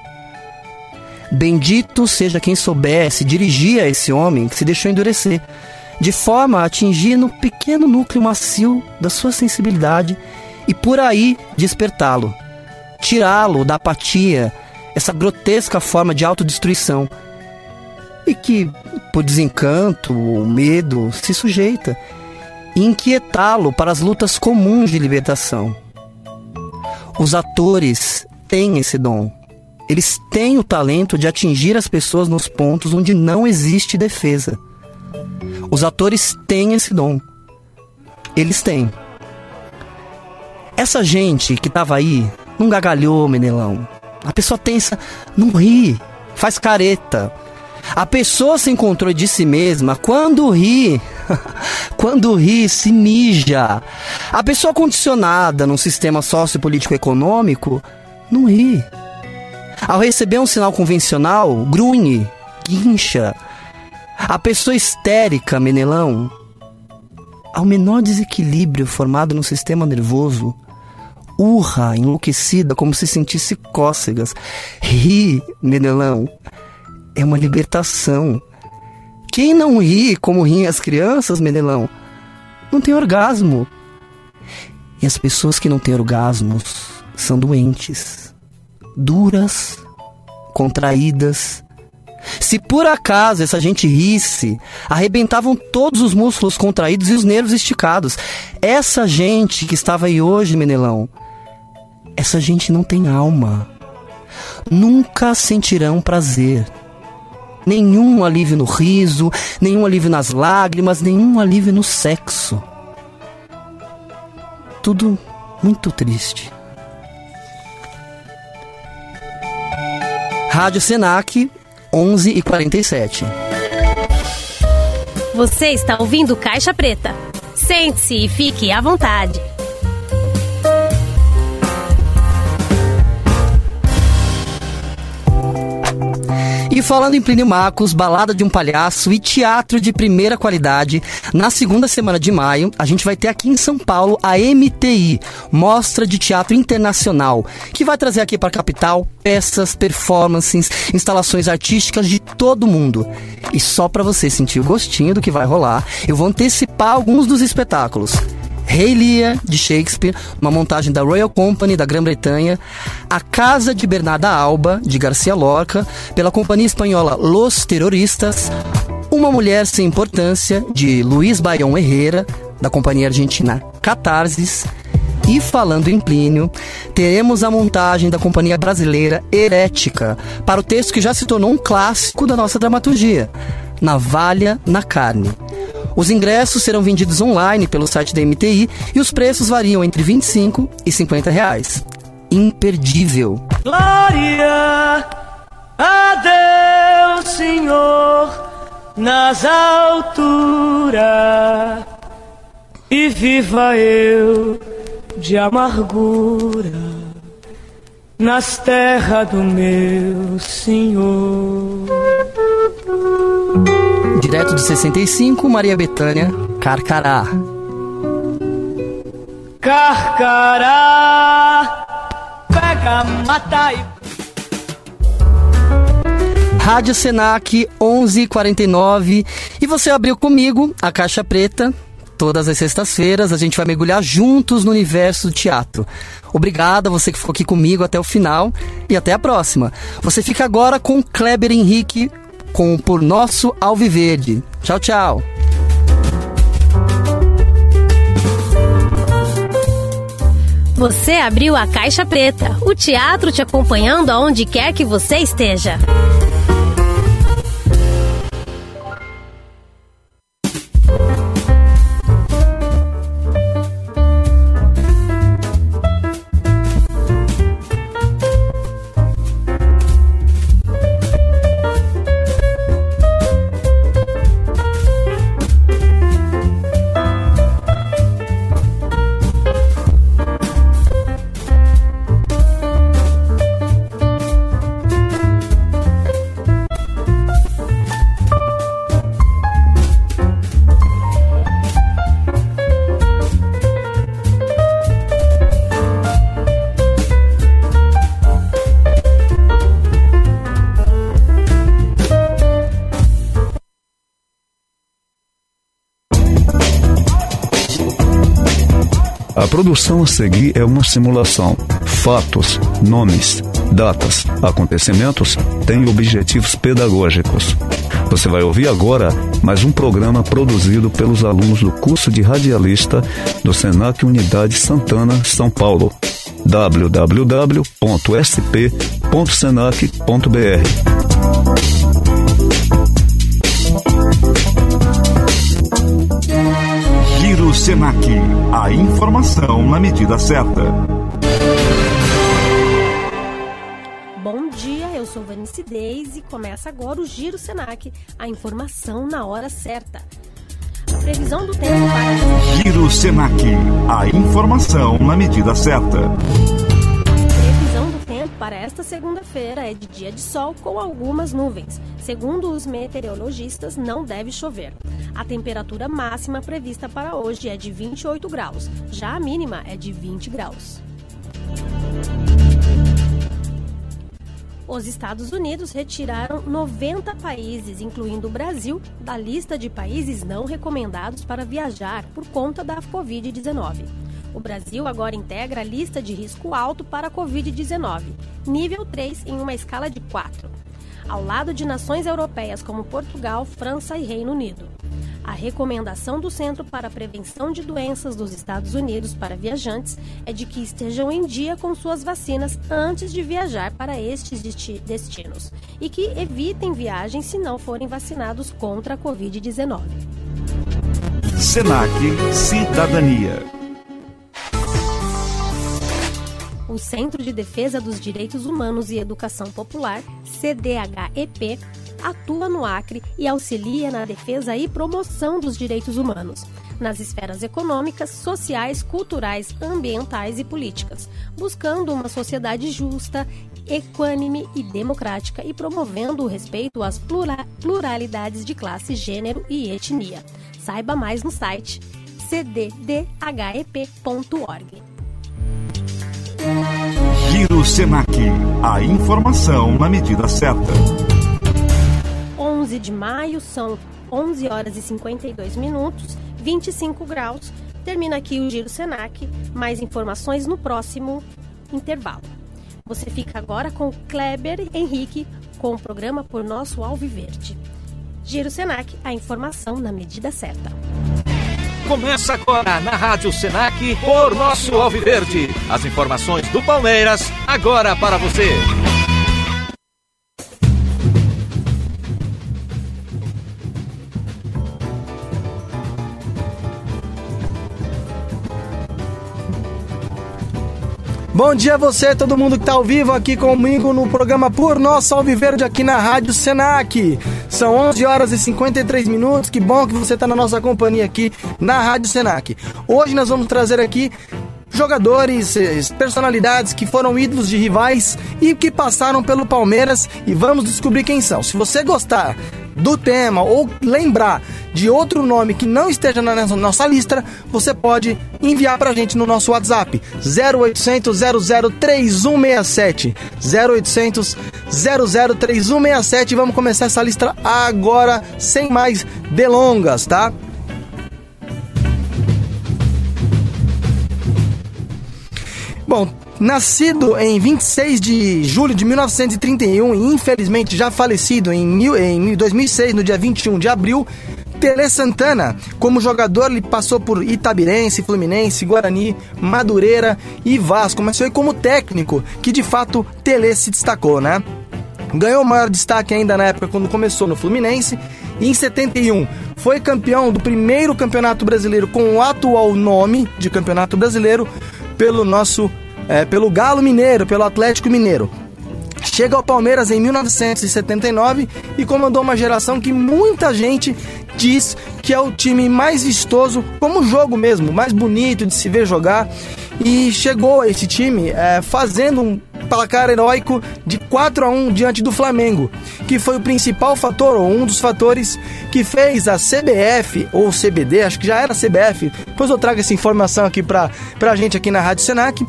Bendito seja quem soubesse dirigir a esse homem que se deixou endurecer, de forma a atingir no pequeno núcleo macio da sua sensibilidade e por aí despertá-lo, tirá-lo da apatia, essa grotesca forma de autodestruição, e que, por desencanto ou medo, se sujeita e inquietá-lo para as lutas comuns de libertação. Os atores têm esse dom. Eles têm o talento de atingir as pessoas nos pontos onde não existe defesa. Os atores têm esse dom. Eles têm. Essa gente que tava aí não gagalhou, Menelão. A pessoa tensa, não ri, faz careta. A pessoa se encontrou de si mesma quando ri. quando ri, se mija. A pessoa condicionada num sistema sociopolítico econômico não ri. Ao receber um sinal convencional, grunhe, guincha. A pessoa histérica, Menelão, ao menor desequilíbrio formado no sistema nervoso, urra, enlouquecida, como se sentisse cócegas. Ri, Menelão, é uma libertação. Quem não ri como riem as crianças, Menelão, não tem orgasmo. E as pessoas que não têm orgasmos são doentes, duras, contraídas. Se por acaso essa gente risse, arrebentavam todos os músculos contraídos e os nervos esticados. Essa gente que estava aí hoje, Menelão, essa gente não tem alma. Nunca sentirão prazer. Nenhum alívio no riso, nenhum alívio nas lágrimas, nenhum alívio no sexo. Tudo muito triste. Rádio Senac, 11 e 47. Você está ouvindo Caixa Preta. Sente-se e fique à vontade. E falando em Plínio Marcos, Balada de um Palhaço e teatro de primeira qualidade, na segunda semana de maio, a gente vai ter aqui em São Paulo a MTI, Mostra de Teatro Internacional, que vai trazer aqui para a capital peças, performances, instalações artísticas de todo mundo. E só para você sentir o gostinho do que vai rolar, eu vou antecipar alguns dos espetáculos. Rei Lear, de Shakespeare, uma montagem da Royal Company da Grã-Bretanha, A Casa de Bernarda Alba, de Garcia Lorca, pela companhia espanhola Los Terroristas, Uma Mulher Sem Importância, de Luiz Baião Herrera, da companhia argentina Catarsis, e falando em Plínio, teremos a montagem da companhia brasileira Herética, para o texto que já se tornou um clássico da nossa dramaturgia, Navalha na Carne. Os ingressos serão vendidos online pelo site da MTI e os preços variam entre 25 e 50 reais. Imperdível. Glória a Deus, Senhor, nas alturas, e viva eu de amargura nas terras do meu Senhor. Direto de 65, Maria Bethânia, Carcará. Carcará, pega, mata e Rádio Senac 1149 e você abriu comigo a Caixa Preta. Todas as sextas-feiras a gente vai mergulhar juntos no universo do teatro. Obrigado a você que ficou aqui comigo até o final e até a próxima. Você fica agora com Kleber Henrique com Por Nosso Alviverde. Tchau, tchau. Você abriu a Caixa Preta, o teatro te acompanhando aonde quer que você esteja. A produção a seguir é uma simulação. Fatos, nomes, datas, acontecimentos têm objetivos pedagógicos. Você vai ouvir agora mais um programa produzido pelos alunos do curso de radialista do Senac Unidade Santana, São Paulo. www.sp.senac.br Giro Senac. A informação na medida certa. Bom dia, eu sou Vanice Deis e começa agora o Giro Senac, a informação na hora certa. A previsão do tempo para Giro Senac. A informação na medida certa. Para esta segunda-feira é de dia de sol com algumas nuvens. Segundo os meteorologistas, não deve chover. A temperatura máxima prevista para hoje é de 28 graus, já a mínima é de 20 graus. Os Estados Unidos retiraram 90 países, incluindo o Brasil, da lista de países não recomendados para viajar por conta da Covid-19. O Brasil agora integra a lista de risco alto para a Covid-19, nível 3 em uma escala de 4, ao lado de nações europeias como Portugal, França e Reino Unido. A recomendação do Centro para a Prevenção de Doenças dos Estados Unidos para viajantes é de que estejam em dia com suas vacinas antes de viajar para estes desti- destinos e que evitem viagens se não forem vacinados contra a Covid-19. Senac Cidadania. O Centro de Defesa dos Direitos Humanos e Educação Popular, CDHEP, atua no Acre e auxilia na defesa e promoção dos direitos humanos, nas esferas econômicas, sociais, culturais, ambientais e políticas, buscando uma sociedade justa, equânime e democrática e promovendo o respeito às plura- pluralidades de classe, gênero e etnia. Saiba mais no site cddhep.org. Giro Senac. A informação na medida certa. 11 de maio, são 11 horas e 52 minutos, 25 graus. Termina aqui o Giro Senac. Mais informações no próximo intervalo. Você fica agora com Kleber Henrique com o programa Por Nosso Alviverde. Giro Senac, a informação na medida certa. Começa agora na Rádio Senac por nosso Alviverde. As informações do Palmeiras agora para você. Bom dia a você, todo mundo que está ao vivo aqui comigo no programa Por Nosso Alviverde aqui na Rádio Senac. São 11 horas e 53 minutos, que bom que você está na nossa companhia aqui na Rádio Senac. Hoje nós vamos trazer aqui jogadores, eh, personalidades que foram ídolos de rivais e que passaram pelo Palmeiras e vamos descobrir quem são. Se você gostar do tema ou lembrar de outro nome que não esteja na nossa- lista, você pode enviar pra gente no nosso WhatsApp 0800 003167 0800 003167 vamos começar essa lista agora sem mais delongas, tá? Bom, nascido em 26 de julho de 1931 e infelizmente já falecido em, mil, em 2006, no dia 21 de abril, Tele Santana, como jogador, ele passou por Itabirense, Fluminense, Guarani, Madureira e Vasco, mas foi como técnico que de fato Tele se destacou, né? Ganhou maior destaque ainda na época quando começou no Fluminense. E em 71 foi campeão do primeiro campeonato brasileiro com o atual nome de campeonato brasileiro pelo nosso é, pelo Galo Mineiro, pelo Atlético Mineiro. Chega ao Palmeiras em 1979 e comandou uma geração que muita gente diz que é o time mais vistoso, como jogo mesmo, mais bonito de se ver jogar. E chegou esse time é, fazendo um placar heróico de 4 a 1 diante do Flamengo, que foi o principal fator, ou um dos fatores, que fez a CBF, ou CBD, acho que já era CBF, depois eu trago essa informação aqui pra, pra gente aqui na Rádio Senac,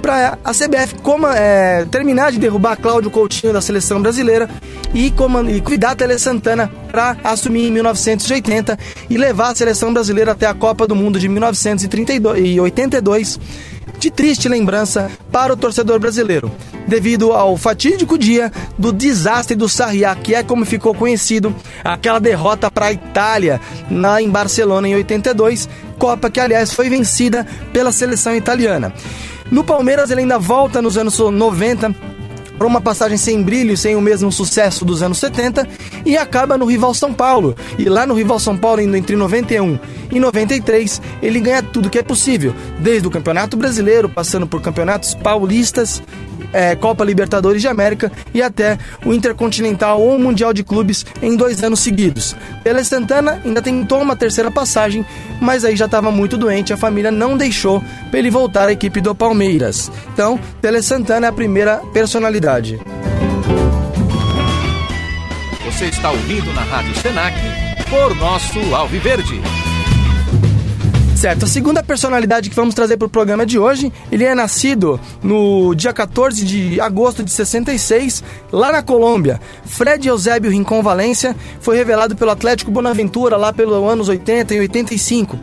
para a CBF como, é, terminar de derrubar Cláudio Coutinho da seleção brasileira e, comand- e cuidar Tele Santana para assumir em 1980 e levar a seleção brasileira até a Copa do Mundo de 1982 de triste lembrança para o torcedor brasileiro, devido ao fatídico dia do desastre do Sarriá, que é como ficou conhecido aquela derrota para a Itália em Barcelona em 82, Copa que aliás foi vencida pela seleção italiana. No Palmeiras ele ainda volta nos anos 90 para uma passagem sem brilho, sem o mesmo sucesso dos anos 70 e acaba no rival São Paulo. E lá no rival São Paulo, entre 91 e 93, ele ganha tudo que é possível, desde o Campeonato Brasileiro, passando por campeonatos paulistas, é, Copa Libertadores de América e até o Intercontinental ou Mundial de Clubes em dois anos seguidos. Tele Santana ainda tentou uma terceira passagem, mas aí já estava muito doente, a família não deixou para ele voltar à equipe do Palmeiras. Então, Tele Santana é a primeira personalidade. Você está ouvindo na Rádio Senac por nosso Alviverde. Certo, a segunda personalidade que vamos trazer para o programa de hoje, ele é nascido no dia 14 de agosto de 66, lá na Colômbia. Fred Eusébio Rincon Valência foi revelado pelo Atlético Bonaventura lá pelos anos 80 e 85.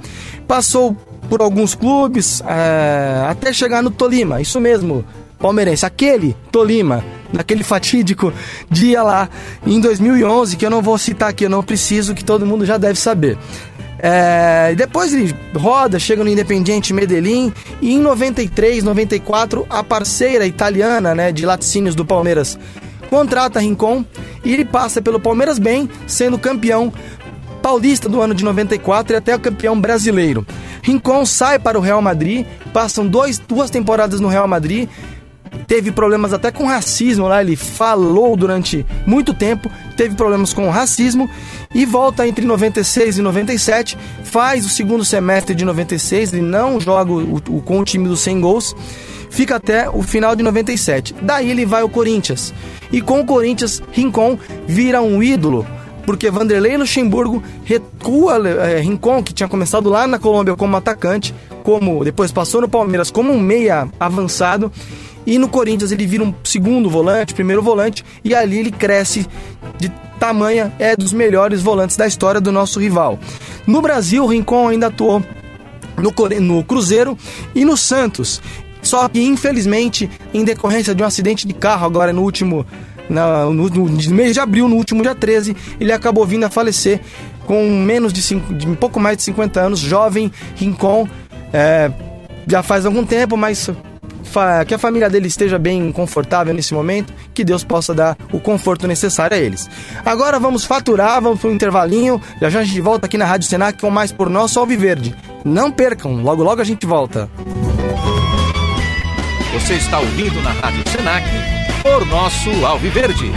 Passou por alguns clubes é, até chegar no Tolima, isso mesmo, palmeirense, aquele Tolima, naquele fatídico dia lá em 2011, que eu não vou citar aqui, eu não preciso, que todo mundo já deve saber. É, depois ele roda, chega no Independiente Medellín e em 93, 94 a parceira italiana né, de laticínios do Palmeiras contrata Rincon e ele passa pelo Palmeiras bem, sendo campeão paulista do ano de 94 e até campeão brasileiro. Rincon sai para o Real Madrid, passam dois, duas temporadas no Real Madrid, teve problemas até com racismo lá, ele falou durante muito tempo, teve problemas com racismo e volta entre 96 e 97, faz o segundo semestre de 96, ele não joga o, o, com o time dos 100 gols, fica até o final de 97. Daí ele vai ao Corinthians. E com o Corinthians, Rincon vira um ídolo, porque Vanderlei Luxemburgo recua é, Rincon, que tinha começado lá na Colômbia como atacante, como depois passou no Palmeiras como um meia avançado e no Corinthians ele vira um segundo volante, primeiro volante, e ali ele cresce de tamanha, é dos melhores volantes da história do nosso rival. No Brasil, o Rincon ainda atuou no, no Cruzeiro e no Santos. Só que, infelizmente, em decorrência de um acidente de carro agora no último. No, no, no mês de abril, no último dia 13, ele acabou vindo a falecer com menos de, cinco, de um pouco mais de 50 anos, jovem, Rincon. É, já faz algum tempo, mas que a família dele esteja bem confortável nesse momento, que Deus possa dar o conforto necessário a eles. Agora vamos faturar, vamos para um intervalinho, já já a gente volta aqui na Rádio Senac com mais por nosso Alviverde. Não percam, logo logo a gente volta. Você está ouvindo na Rádio Senac por nosso Alviverde.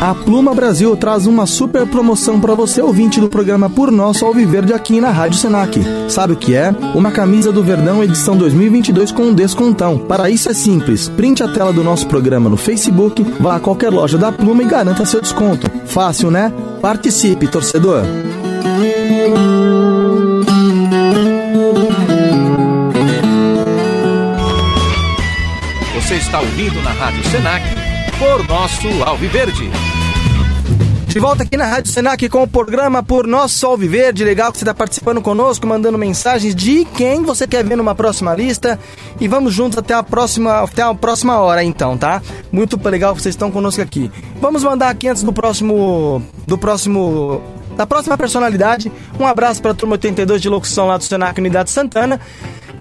A Pluma Brasil traz uma super promoção para você ouvinte do programa Por Nosso Alviverde aqui na Rádio Senac. Sabe o que é? Uma camisa do Verdão edição 2022 com um descontão. Para isso é simples, printe a tela do nosso programa no Facebook, vá a qualquer loja da Pluma e garanta seu desconto. Fácil, né? Participe, torcedor. Você está ouvindo na Rádio Senac por nosso Alviverde. De volta aqui na Rádio Senac com o programa Por Nosso Alviverde. Legal que você está participando conosco, mandando mensagens de quem você quer ver numa próxima lista. E vamos juntos até a próxima, até a próxima hora, então, tá? Muito legal que vocês estão conosco aqui. Vamos mandar aqui antes do próximo. Do próximo. Da próxima personalidade. Um abraço para a turma 82 de locução lá do Senac Unidade Santana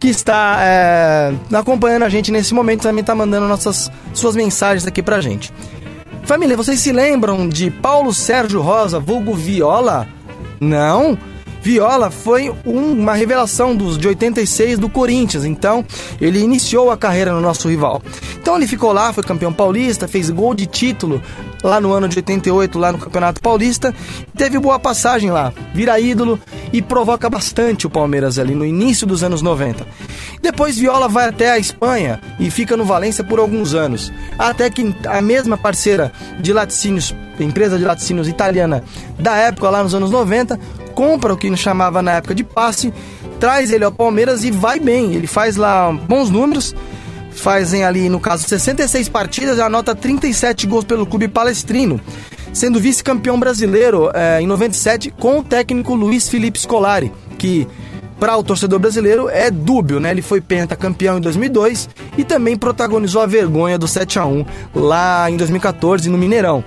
que está é, acompanhando a gente nesse momento também está mandando nossas suas mensagens aqui pra gente. Família, vocês se lembram de Paulo Sérgio Rosa, vulgo Viola? Não? Viola foi uma revelação dos de 86 do Corinthians, então ele iniciou a carreira no nosso rival. Então ele ficou lá, foi campeão paulista, fez gol de título lá no ano de 88, lá no Campeonato Paulista, teve boa passagem lá, vira ídolo e provoca bastante o Palmeiras ali no início dos anos 90. Depois Viola vai até a Espanha e fica no Valência por alguns anos, até que a mesma parceira de laticínios, empresa de laticínios italiana da época lá nos anos 90, compra o que chamava na época de passe, traz ele ao Palmeiras e vai bem. Ele faz lá bons números, fazem ali, no caso, 66 partidas e anota 37 gols pelo clube palestrino, sendo vice-campeão brasileiro é, em 97 com o técnico Luiz Felipe Scolari, que para o torcedor brasileiro é dúbio, né? Ele foi pentacampeão em 2002 e também protagonizou a vergonha do 7 a 1 lá em 2014 no Mineirão.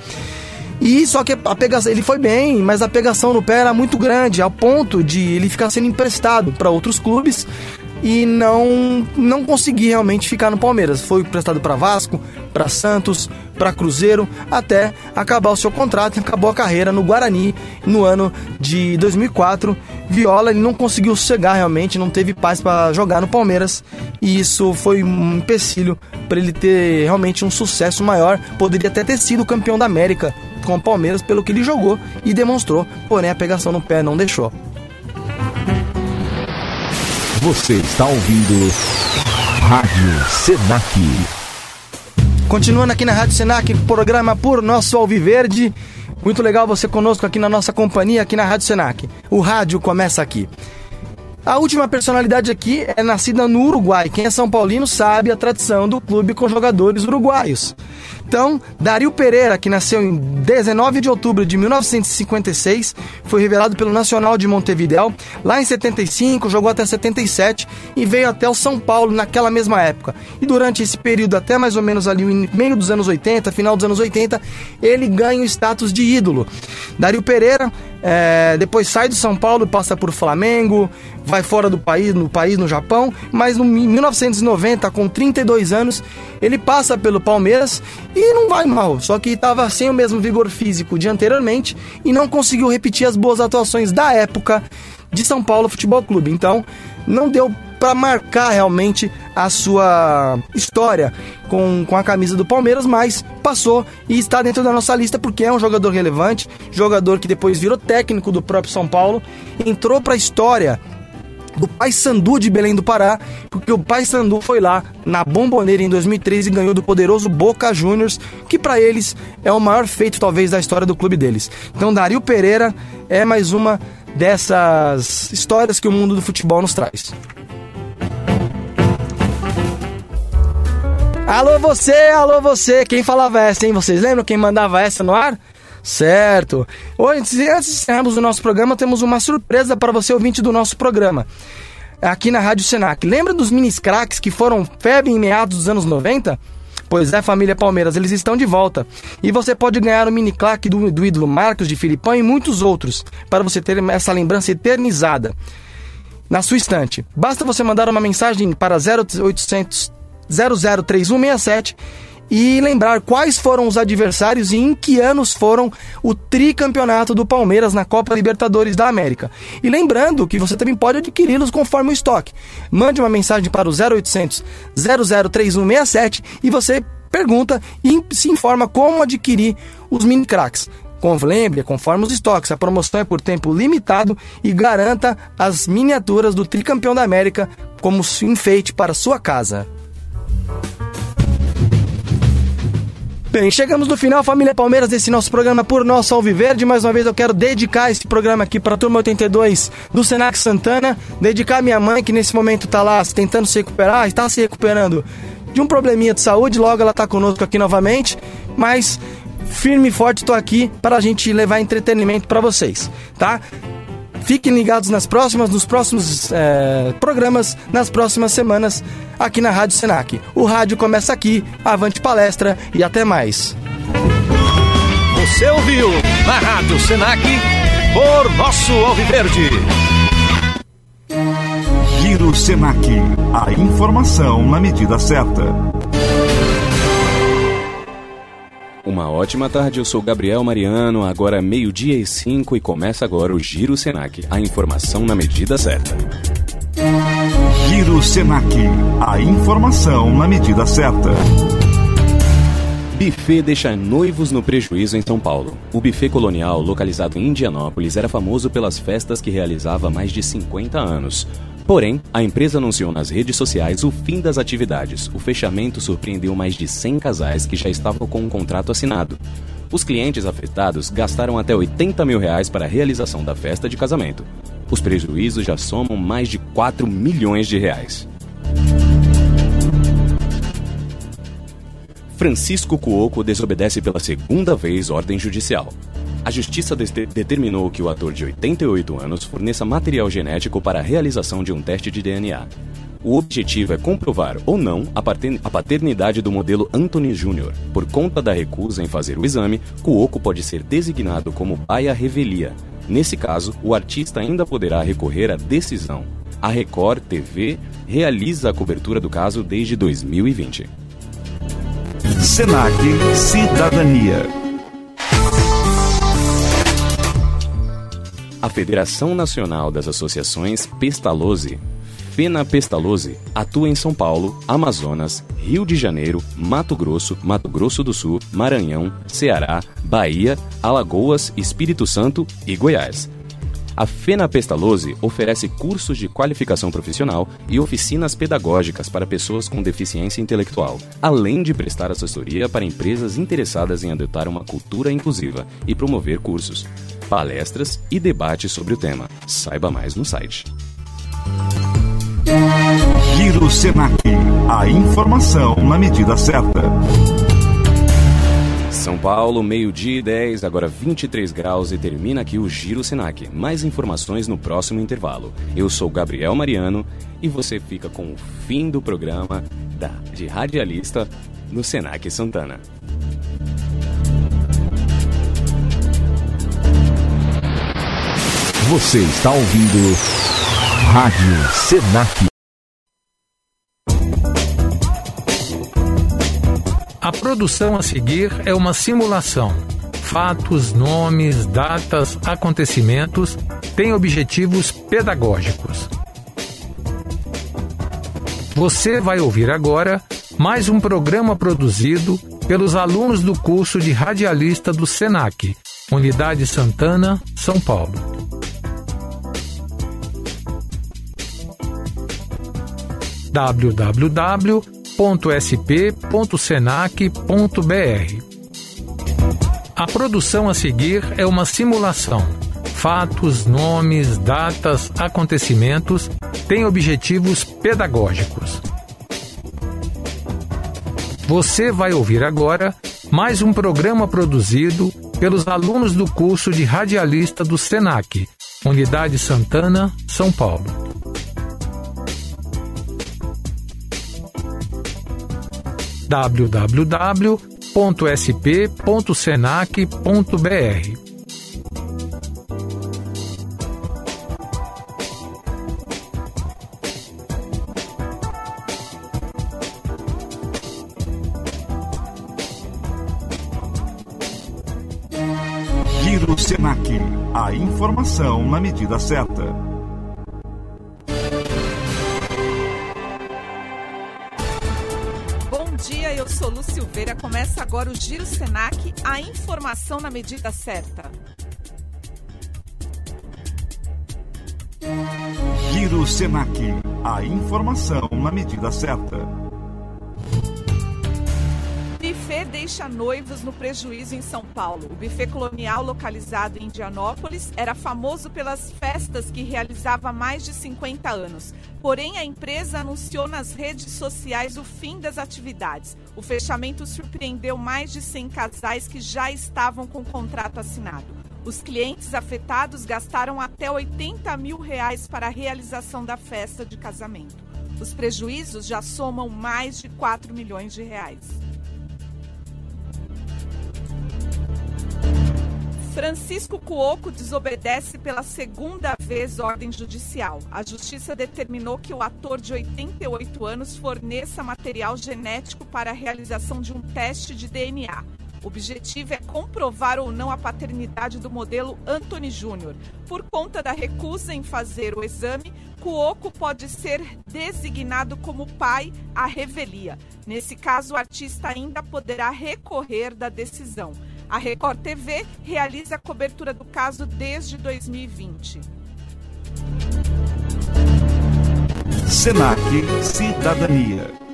E só que a pegação, ele foi bem, mas a pegação no pé era muito grande, ao ponto de ele ficar sendo emprestado para outros clubes e não não conseguir realmente ficar no Palmeiras. Foi emprestado para Vasco, para Santos, para Cruzeiro, até acabar o seu contrato e acabou a carreira no Guarani no ano de 2004. Viola ele não conseguiu chegar realmente, não teve paz para jogar no Palmeiras e isso foi um empecilho para ele ter realmente um sucesso maior. Poderia até ter sido campeão da América com o Palmeiras pelo que ele jogou e demonstrou, porém a pegação no pé não deixou. Você está ouvindo Rádio Senac. Continuando aqui na Rádio Senac, programa por nosso Alviverde. Muito legal você conosco aqui na nossa companhia, aqui na Rádio Senac. O rádio começa aqui. A última personalidade aqui é nascida no Uruguai. Quem é São Paulino sabe a tradição do clube com jogadores uruguaios. Então, Dario Pereira, que nasceu em 19 de outubro de 1956, foi revelado pelo Nacional de Montevideo. Lá em 75, jogou até 77 e veio até o São Paulo naquela mesma época. E durante esse período, até mais ou menos ali no meio dos anos 80, final dos anos 80, ele ganha o status de ídolo. Dario Pereira é, depois sai do São Paulo, passa por Flamengo, vai fora do país, no país, no Japão, mas em 1990, com 32 anos, ele passa pelo Palmeiras e não vai mal, só que estava sem o mesmo vigor físico de anteriormente e não conseguiu repetir as boas atuações da época de São Paulo Futebol Clube. Então, não deu para marcar realmente a sua história com, com a camisa do Palmeiras, mas passou e está dentro da nossa lista porque é um jogador relevante, jogador que depois virou técnico do próprio São Paulo, entrou para a história do Paysandu de Belém do Pará, porque o Paysandu foi lá na Bomboneira em 2013 e ganhou do poderoso Boca Juniors, que para eles é o maior feito talvez da história do clube deles. Então Dario Pereira é mais uma dessas histórias que o mundo do futebol nos traz. Alô você, alô você, quem falava essa, hein? Vocês lembram quem mandava essa no ar? Certo. Hoje, antes de encerrarmos o nosso programa, temos uma surpresa para você, ouvinte do nosso programa. Aqui na Rádio Senac. Lembra dos minis craques que foram febre em meados dos anos 90? Pois é, família Palmeiras, eles estão de volta. E você pode ganhar o mini craque do, do ídolo Marcos de Filipão e muitos outros, para você ter essa lembrança eternizada na sua estante. Basta você mandar uma mensagem para 0800 003167 e lembrar quais foram os adversários e em que anos foram o tricampeonato do Palmeiras na Copa Libertadores da América. E lembrando que você também pode adquiri-los conforme o estoque. Mande uma mensagem para o 0800 003167 e você pergunta e se informa como adquirir os mini cracks. Lembre, conforme os estoques, a promoção é por tempo limitado e garanta as miniaturas do tricampeão da América como enfeite para sua casa. Bem, chegamos no final, família Palmeiras, desse nosso programa por nosso Alviverde. Mais uma vez eu quero dedicar esse programa aqui para a turma 82 do Senac Santana. Dedicar a minha mãe, que nesse momento está lá tentando se recuperar, está se recuperando de um probleminha de saúde. Logo ela está conosco aqui novamente. Mas firme e forte estou aqui para a gente levar entretenimento para vocês, tá? Fiquem ligados nas próximas, nos próximos é, programas, nas próximas semanas, aqui na Rádio Senac. O rádio começa aqui, avante palestra e até mais. Você ouviu na Rádio Senac por nosso Alviverde. Giro Senac. A informação na medida certa. Uma ótima tarde, eu sou Gabriel Mariano, agora meio-dia e cinco e começa agora o Giro Senac, a informação na medida certa. Giro Senac. A informação na medida certa. Buffet deixa noivos no prejuízo em São Paulo. O buffet colonial, localizado em Indianópolis, era famoso pelas festas que realizava há mais de 50 anos. Porém, a empresa anunciou nas redes sociais o fim das atividades. O fechamento surpreendeu mais de 100 casais que já estavam com um contrato assinado. Os clientes afetados gastaram até 80 mil reais para a realização da festa de casamento. Os prejuízos já somam mais de 4 milhões de reais. Francisco Cuoco desobedece pela segunda vez ordem judicial. A justiça determinou que o ator de 88 anos forneça material genético para a realização de um teste de DNA. O objetivo é comprovar ou não a paternidade do modelo Anthony Jr. Por conta da recusa em fazer o exame, Cuoco pode ser designado como pai à revelia. Nesse caso, o artista ainda poderá recorrer à decisão. A Record TV realiza a cobertura do caso desde 2020. Senac Cidadania. Federação Nacional das Associações Pestalozzi, Fena Pestalozzi, atua em São Paulo, Amazonas, Rio de Janeiro, Mato Grosso, Mato Grosso do Sul, Maranhão, Ceará, Bahia, Alagoas, Espírito Santo e Goiás. A Fena Pestalozzi oferece cursos de qualificação profissional e oficinas pedagógicas para pessoas com deficiência intelectual, além de prestar assessoria para empresas interessadas em adotar uma cultura inclusiva e promover cursos, palestras e debates sobre o tema. Saiba mais no site. Giro Senac. A informação na medida certa. São Paulo, meio-dia e 10, agora 23 graus e termina aqui o Giro Senac. Mais informações no próximo intervalo. Eu sou Gabriel Mariano e você fica com o fim do programa da, de radialista no Senac Santana. Você está ouvindo Rádio Senac. A produção a seguir é uma simulação. Fatos, nomes, datas, acontecimentos têm objetivos pedagógicos. Você vai ouvir agora mais um programa produzido pelos alunos do curso de radialista do SENAC, Unidade Santana, São Paulo. www.sp.senac.br A produção a seguir é uma simulação. Fatos, nomes, datas, acontecimentos têm objetivos pedagógicos. Você vai ouvir agora mais um programa produzido pelos alunos do curso de radialista do SENAC, Unidade Santana, São Paulo. www.sp.senac.br Giro Senac. A informação na medida certa. Silveira. Começa agora o Giro Senac, a informação na medida certa. Giro Senac. A informação na medida certa. Deixa noivos no prejuízo em São Paulo. O buffet colonial, localizado em Indianópolis, era famoso pelas festas que realizava há mais de 50 anos. Porém, a empresa anunciou nas redes sociais o fim das atividades. O fechamento surpreendeu mais de 100 casais que já estavam com o contrato assinado. Os clientes afetados gastaram até 80 mil reais para a realização da festa de casamento. Os prejuízos já somam mais de 4 milhões de reais. Francisco Cuoco desobedece pela segunda vez ordem judicial. A justiça determinou que o ator de 88 anos forneça material genético para a realização de um teste de DNA. O objetivo é comprovar ou não a paternidade do modelo Anthony Júnior. Por conta da recusa em fazer o exame, Cuoco pode ser designado como pai à revelia. Nesse caso, o artista ainda poderá recorrer da decisão. A Record TV realiza a cobertura do caso desde 2020. Senac Cidadania.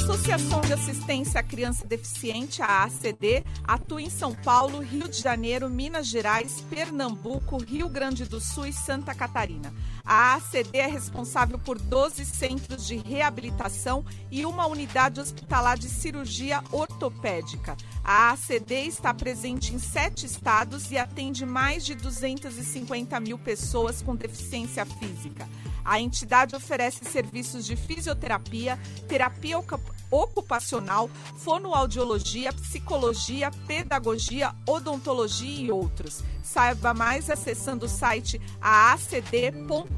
Associação de Assistência à Criança Deficiente, a ACD, atua em São Paulo, Rio de Janeiro, Minas Gerais, Pernambuco, Rio Grande do Sul e Santa Catarina. A ACD é responsável por 12 centros de reabilitação e uma unidade hospitalar de cirurgia ortopédica. A ACD está presente em sete estados e atende mais de 250 mil pessoas com deficiência física. A entidade oferece serviços de fisioterapia, terapia ocu- ocupacional, fonoaudiologia, psicologia, pedagogia, odontologia e outros. Saiba mais acessando o site aacd.org.br.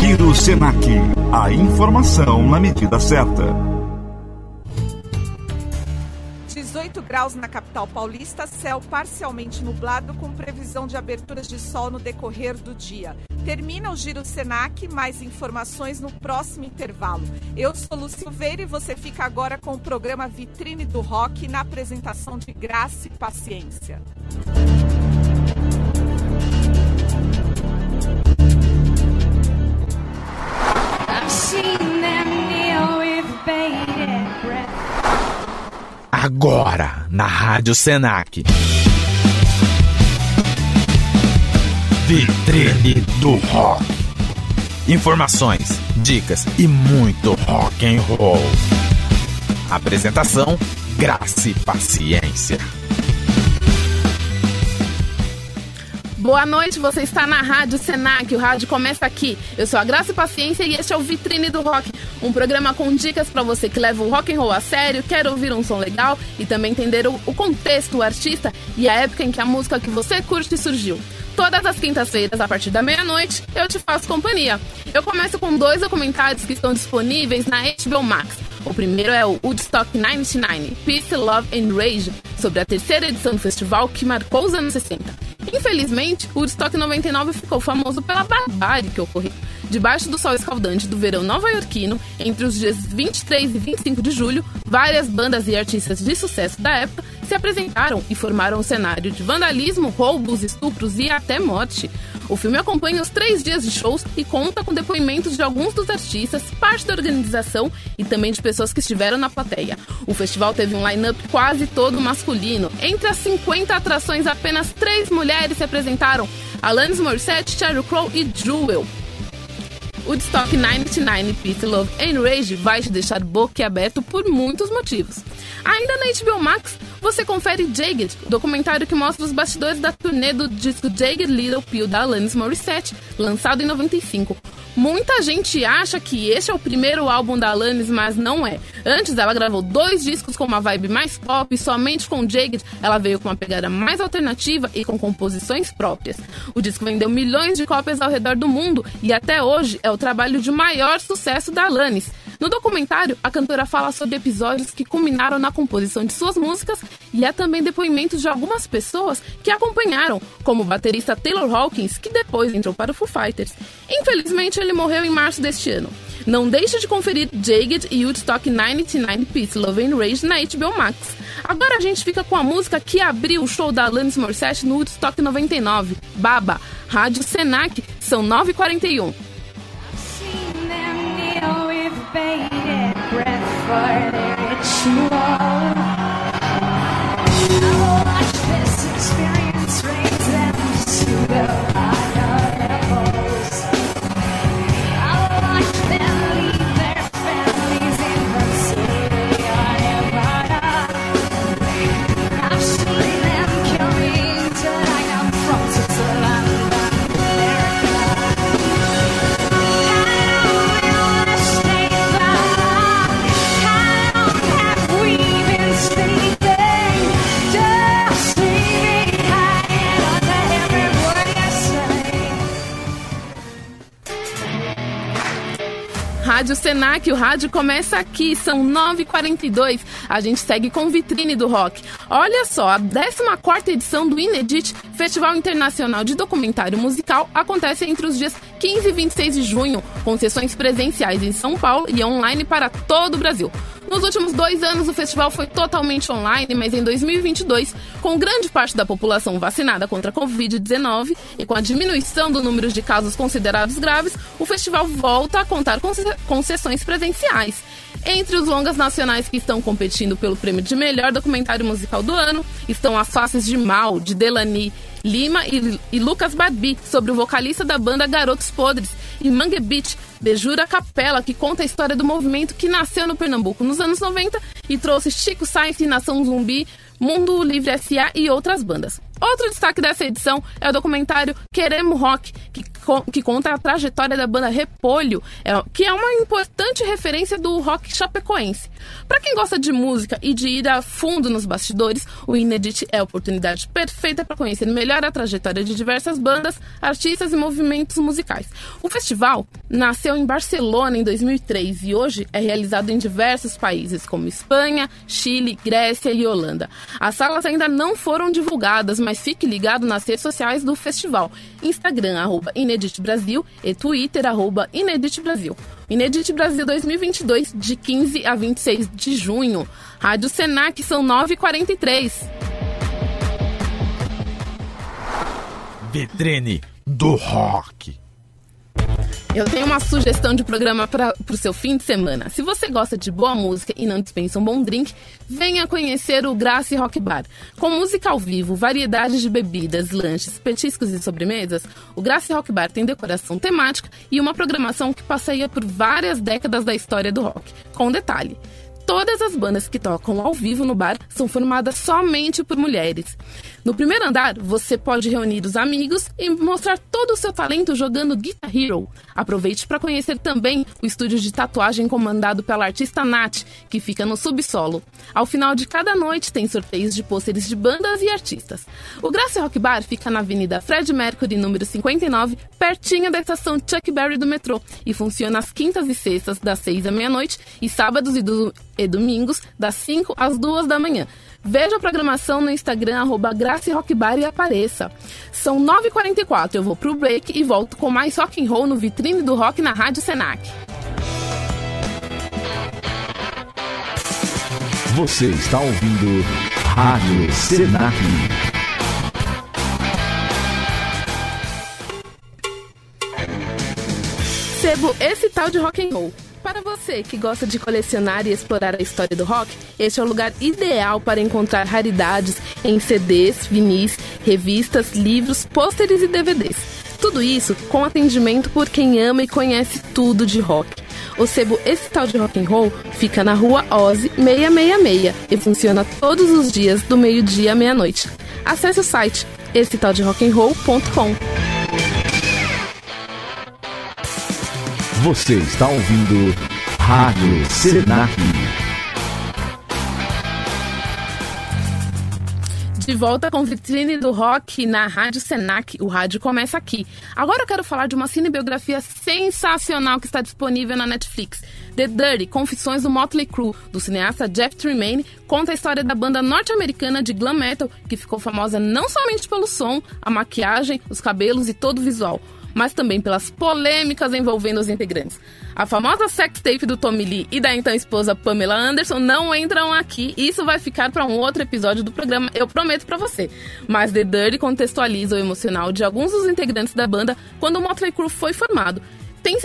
Giro Senac. A informação na medida certa. 18 graus na capital paulista, céu parcialmente nublado com previsão de aberturas de sol no decorrer do dia. Termina o Giro Senac, mais informações no próximo intervalo. Eu sou Lu Silveira e você fica agora com o programa Vitrine do Rock na apresentação de Graça e Paciência. I've seen them with. Agora, na Rádio Senac. Vitrine do Rock. Informações, dicas e muito rock and roll. Apresentação: Graça e Paciência. Boa noite, você está na Rádio Senac, o rádio começa aqui. Eu sou a Graça e Paciência e este é o Vitrine do Rock, um programa com dicas para você que leva o rock and roll a sério, quer ouvir um som legal e também entender o, o contexto, o artista e a época em que a música que você curte surgiu. Todas as quintas-feiras, a partir da meia-noite, eu te faço companhia. Eu começo com dois documentários que estão disponíveis na HBO Max. O primeiro é o Woodstock 99, Peace, Love and Rage, sobre a terceira edição do festival que marcou os anos 60. Infelizmente, o Woodstock 99 ficou famoso pela barbárie que ocorreu. Debaixo do sol escaldante do verão nova-iorquino, entre os dias 23 e 25 de julho, várias bandas e artistas de sucesso da época se apresentaram e formaram um cenário de vandalismo, roubos, estupros e até morte. O filme acompanha os três dias de shows e conta com depoimentos de alguns dos artistas, parte da organização e também de pessoas que estiveram na plateia. O festival teve um line-up quase todo masculino. Entre as 50 atrações, apenas três mulheres se apresentaram: Alanis Morissette, Sheryl Crow e Jewel. Woodstock 99 Peace, Love and Rage vai te deixar boquiaberto por muitos motivos. Ainda na HBO Max, você confere Jagged, documentário que mostra os bastidores da turnê do disco Jagged Little Pill da Alanis Morissette, lançado em 95. Muita gente acha que este é o primeiro álbum da Alanis, mas não é. Antes ela gravou dois discos com uma vibe mais pop e somente com Jagged ela veio com uma pegada mais alternativa e com composições próprias. O disco vendeu milhões de cópias ao redor do mundo e até hoje é o trabalho de maior sucesso da Alanis. No documentário, a cantora fala sobre episódios que culminaram na composição de suas músicas e há também depoimentos de algumas pessoas que acompanharam, como o baterista Taylor Hawkins, que depois entrou para o Foo Fighters. Infelizmente, ele morreu em março deste ano. Não deixe de conferir Jagged e Woodstock 99 Peace, Love and Rage na HBO Max. Agora a gente fica com a música que abriu o show da Alanis Morissette no Woodstock 99, Baba, Rádio Senac, são 9h41. With bated breath for their ritual. I watched this experience raise them to the higher Rádio Senac, o rádio começa aqui, são 9h42. A gente segue com vitrine do rock. Olha só, a 14 edição do Inedit, Festival Internacional de Documentário Musical, acontece entre os dias 15 e 26 de junho, com sessões presenciais em São Paulo e online para todo o Brasil. No Nos últimos dois anos, o festival foi totalmente online, mas em 2022, com grande parte da população vacinada contra a Covid-19 e com a diminuição do número de casos considerados graves, o festival volta a contar com sessões presenciais. Entre os longas nacionais que estão competindo pelo prêmio de melhor documentário musical do ano estão As Faces de Mal, de Delany Lima e, e Lucas Barbi, sobre o vocalista da banda Garotos Podres, e Mangue Beach, Bejura Capela, que conta a história do movimento que nasceu no Pernambuco nos anos 90 e trouxe Chico Sainz e Nação Zumbi, Mundo Livre S.A. e outras bandas. Outro destaque dessa edição é o documentário Queremos Rock, que, que conta a trajetória da banda Repolho, é, que é uma importante referência do rock chapecoense. Para quem gosta de música e de ir a fundo nos bastidores, o Inedit é a oportunidade perfeita para conhecer melhor a trajetória de diversas bandas, artistas e movimentos musicais. O festival nasceu em Barcelona em 2003 e hoje é realizado em diversos países, como Espanha, Chile, Grécia e Holanda. As salas ainda não foram divulgadas, mas fique ligado nas redes sociais do festival. Instagram, arroba Inedit Brasil e Twitter, arroba Inedit Brasil. Inedit Brasil 2022, de 15 a 26 de junho. Rádio Senac, são 9h43. Vitrine do rock. Eu tenho uma sugestão de programa para o seu fim de semana. Se você gosta de boa música e não dispensa um bom drink, venha conhecer o Grace Rock Bar. Com música ao vivo, variedade de bebidas, lanches, petiscos e sobremesas, o Grace Rock Bar tem decoração temática e uma programação que passeia por várias décadas da história do rock. Com detalhe, Todas as bandas que tocam ao vivo no bar são formadas somente por mulheres. No primeiro andar, você pode reunir os amigos e mostrar todo o seu talento jogando Guitar Hero. Aproveite para conhecer também o estúdio de tatuagem comandado pela artista Nath, que fica no subsolo. Ao final de cada noite, tem sorteios de pôsteres de bandas e artistas. O Graça Rock Bar fica na Avenida Fred Mercury, número 59, pertinho da estação Chuck Berry do metrô, e funciona às quintas e sextas, das 6 à meia-noite, e sábados e, do- e domingos, das 5 às 2 da manhã. Veja a programação no Instagram, arroba Grace Rock Bar e apareça. São 9h44, eu vou pro break e volto com mais rock and roll no Vitrine do Rock na Rádio Senac. Você está ouvindo Rádio Senac. Sebo esse tal de rock and roll. Para você que gosta de colecionar e explorar a história do rock, este é o lugar ideal para encontrar raridades em CDs, vinis, revistas, livros, pôsteres e DVDs. Tudo isso com atendimento por quem ama e conhece tudo de rock. O sebo Esse de Rock and Roll fica na rua Ozzy 666 e funciona todos os dias do meio-dia à meia-noite. Acesse o site esse. Você está ouvindo Rádio Senac. De volta com Vitrine do Rock na Rádio Senac. O rádio começa aqui. Agora eu quero falar de uma cinebiografia sensacional que está disponível na Netflix. The Dirty, Confissões do Motley Crue, do cineasta Jeff Tremaine, conta a história da banda norte-americana de glam metal que ficou famosa não somente pelo som, a maquiagem, os cabelos e todo o visual, mas também pelas polêmicas envolvendo os integrantes. A famosa sex tape do Tommy Lee e da então esposa Pamela Anderson não entram aqui. Isso vai ficar para um outro episódio do programa, eu prometo para você. Mas The Dirty contextualiza o emocional de alguns dos integrantes da banda quando o Motley Crue foi formado. Tem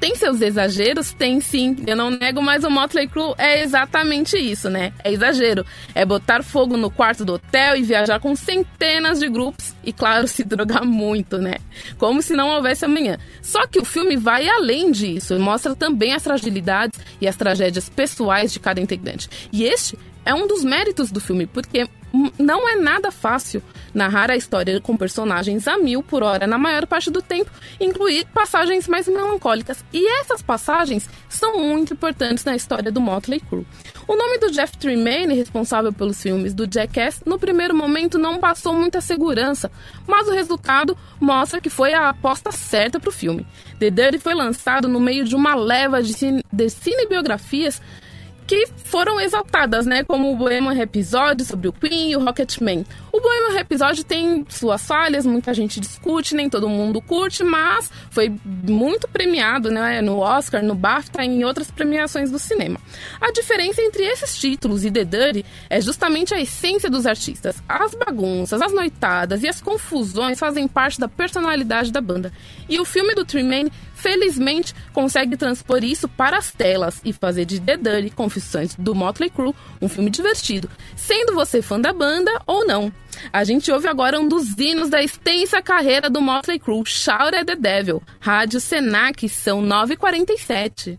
tem seus exageros? Tem sim. Eu não nego, mas o Motley Crue é exatamente isso, né? É exagero. É botar fogo no quarto do hotel e viajar com centenas de grupos e, claro, se drogar muito, né? Como se não houvesse amanhã. Só que o filme vai além disso e mostra também as fragilidades e as tragédias pessoais de cada integrante. E este é um dos méritos do filme, porque hum, não é nada fácil narrar a história com personagens a mil por hora na maior parte do tempo, incluir passagens mais melancólicas. E essas passagens são muito importantes na história do Motley Crue. O nome do Jeff Tremaine, responsável pelos filmes do Jackass, no primeiro momento não passou muita segurança, mas o resultado mostra que foi a aposta certa para o filme. The Dirty foi lançado no meio de uma leva de, cine, de cinebiografias que foram exaltadas, né? Como o Bohemian Rhapsody sobre o Queen e o Rocketman. O Bohemian Rhapsody tem suas falhas, muita gente discute, nem todo mundo curte, mas foi muito premiado, né? No Oscar, no BAFTA e em outras premiações do cinema. A diferença entre esses títulos e The Dirty é justamente a essência dos artistas. As bagunças, as noitadas e as confusões fazem parte da personalidade da banda. E o filme do Tremaine felizmente consegue transpor isso para as telas e fazer de The Dirty Confissões do Motley Crue um filme divertido, sendo você fã da banda ou não. A gente ouve agora um dos hinos da extensa carreira do Motley Crue, Shout at the Devil, Rádio Senac, são 9h47.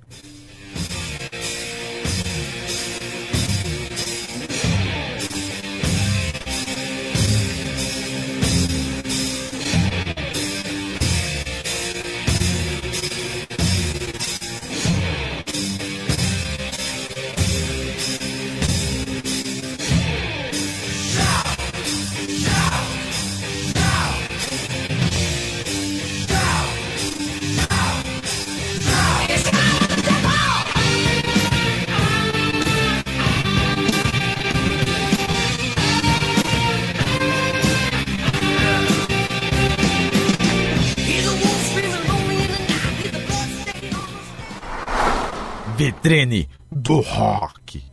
Vitrine do rock.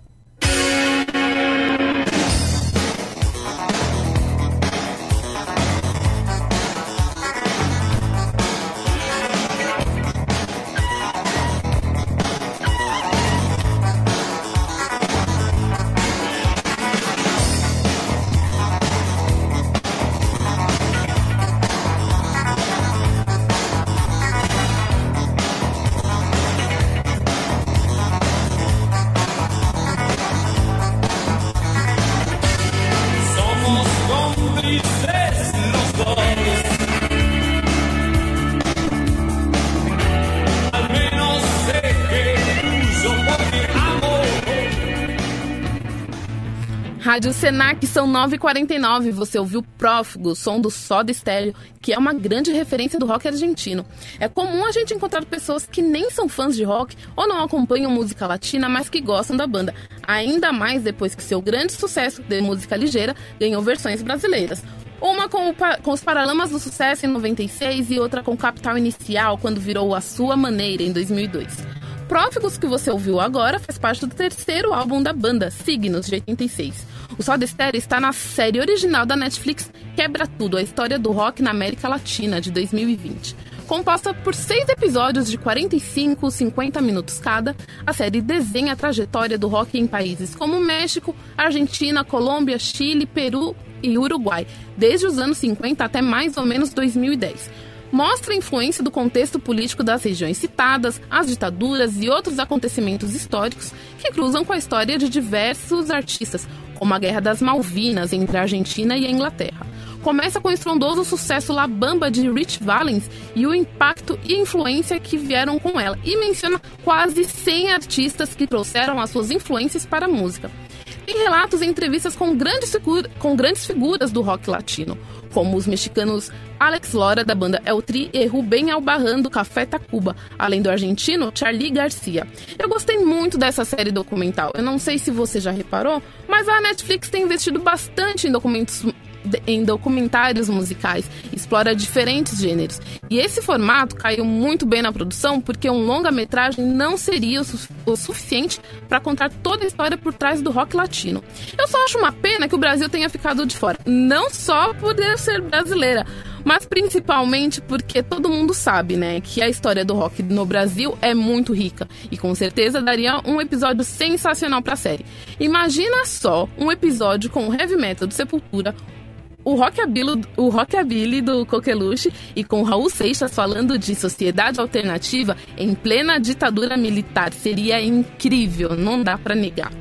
Senac são 9h49. Você ouviu Prófugo, som do Soda Stereo, que é uma grande referência do rock argentino. É comum a gente encontrar pessoas que nem são fãs de rock ou não acompanham música latina, mas que gostam da banda. Ainda mais depois que seu grande sucesso de música ligeira ganhou versões brasileiras. Uma com, o com os Paralamas do Sucesso em 96 e outra com Capital Inicial, quando virou A Sua Maneira em 2002. Prófugos que você ouviu agora faz parte do terceiro álbum da banda, Signos, de 86. O Soda Stereo está na série original da Netflix Quebra Tudo, a história do rock na América Latina, de 2020. Composta por seis episódios de 45, 50 minutos cada, a série desenha a trajetória do rock em países como México, Argentina, Colômbia, Chile, Peru e Uruguai, desde os anos 50 até mais ou menos 2010 mostra a influência do contexto político das regiões citadas, as ditaduras e outros acontecimentos históricos que cruzam com a história de diversos artistas, como a Guerra das Malvinas entre a Argentina e a Inglaterra. Começa com o estrondoso sucesso La Bamba de Rich Valens e o impacto e influência que vieram com ela, e menciona quase 100 artistas que trouxeram as suas influências para a música. Tem relatos e entrevistas com grandes, com grandes figuras do rock latino, como os mexicanos Alex Lora, da banda El Tri, e Rubén Albarrán, do Café Tacuba, além do argentino Charlie Garcia. Eu gostei muito dessa série documental. Eu não sei se você já reparou, mas a Netflix tem investido bastante em documentos em documentários musicais, explora diferentes gêneros. E esse formato caiu muito bem na produção porque um longa-metragem não seria o, su- o suficiente para contar toda a história por trás do rock latino. Eu só acho uma pena que o Brasil tenha ficado de fora, não só por ser brasileira, mas principalmente porque todo mundo sabe, né, que a história do rock no Brasil é muito rica e com certeza daria um episódio sensacional para a série. Imagina só um episódio com o heavy metal do Sepultura, o rockabilly, o rockabilly do Coqueluche e com Raul Seixas falando de sociedade alternativa em plena ditadura militar seria incrível, não dá pra negar.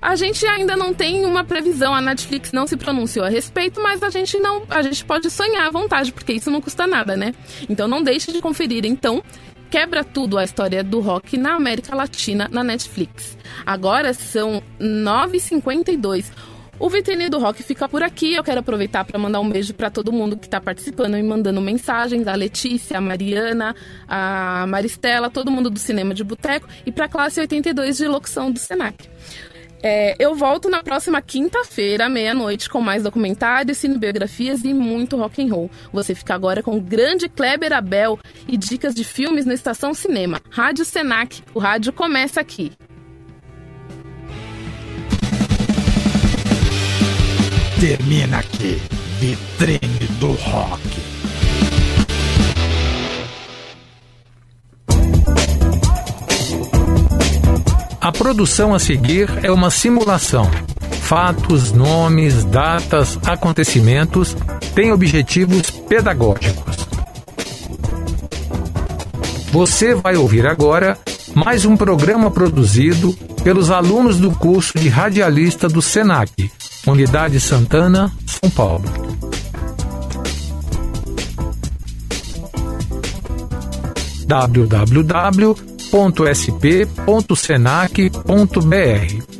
A gente ainda não tem uma previsão, a Netflix não se pronunciou a respeito, mas a gente não, a gente pode sonhar à vontade, porque isso não custa nada, né? Então não deixe de conferir, então, Quebra tudo a história do rock na América Latina na Netflix. Agora são 9h52. O Vitrine do Rock fica por aqui. Eu quero aproveitar para mandar um beijo para todo mundo que está participando e mandando mensagens. A Letícia, a Mariana, a Maristela, todo mundo do Cinema de Boteco e para a classe 82 de locução do Senac. É, eu volto na próxima quinta-feira, meia-noite, com mais documentários, cinebiografias e muito rock and roll. Você fica agora com o grande Kleber Abel e dicas de filmes na Estação Cinema. Rádio Senac, o rádio começa aqui. Termina aqui, vitrine do rock. A produção a seguir é uma simulação. Fatos, nomes, datas, acontecimentos têm objetivos pedagógicos. Você vai ouvir agora mais um programa produzido pelos alunos do curso de radialista do SENAC, Unidade Santana, São Paulo. www.sp.senac.br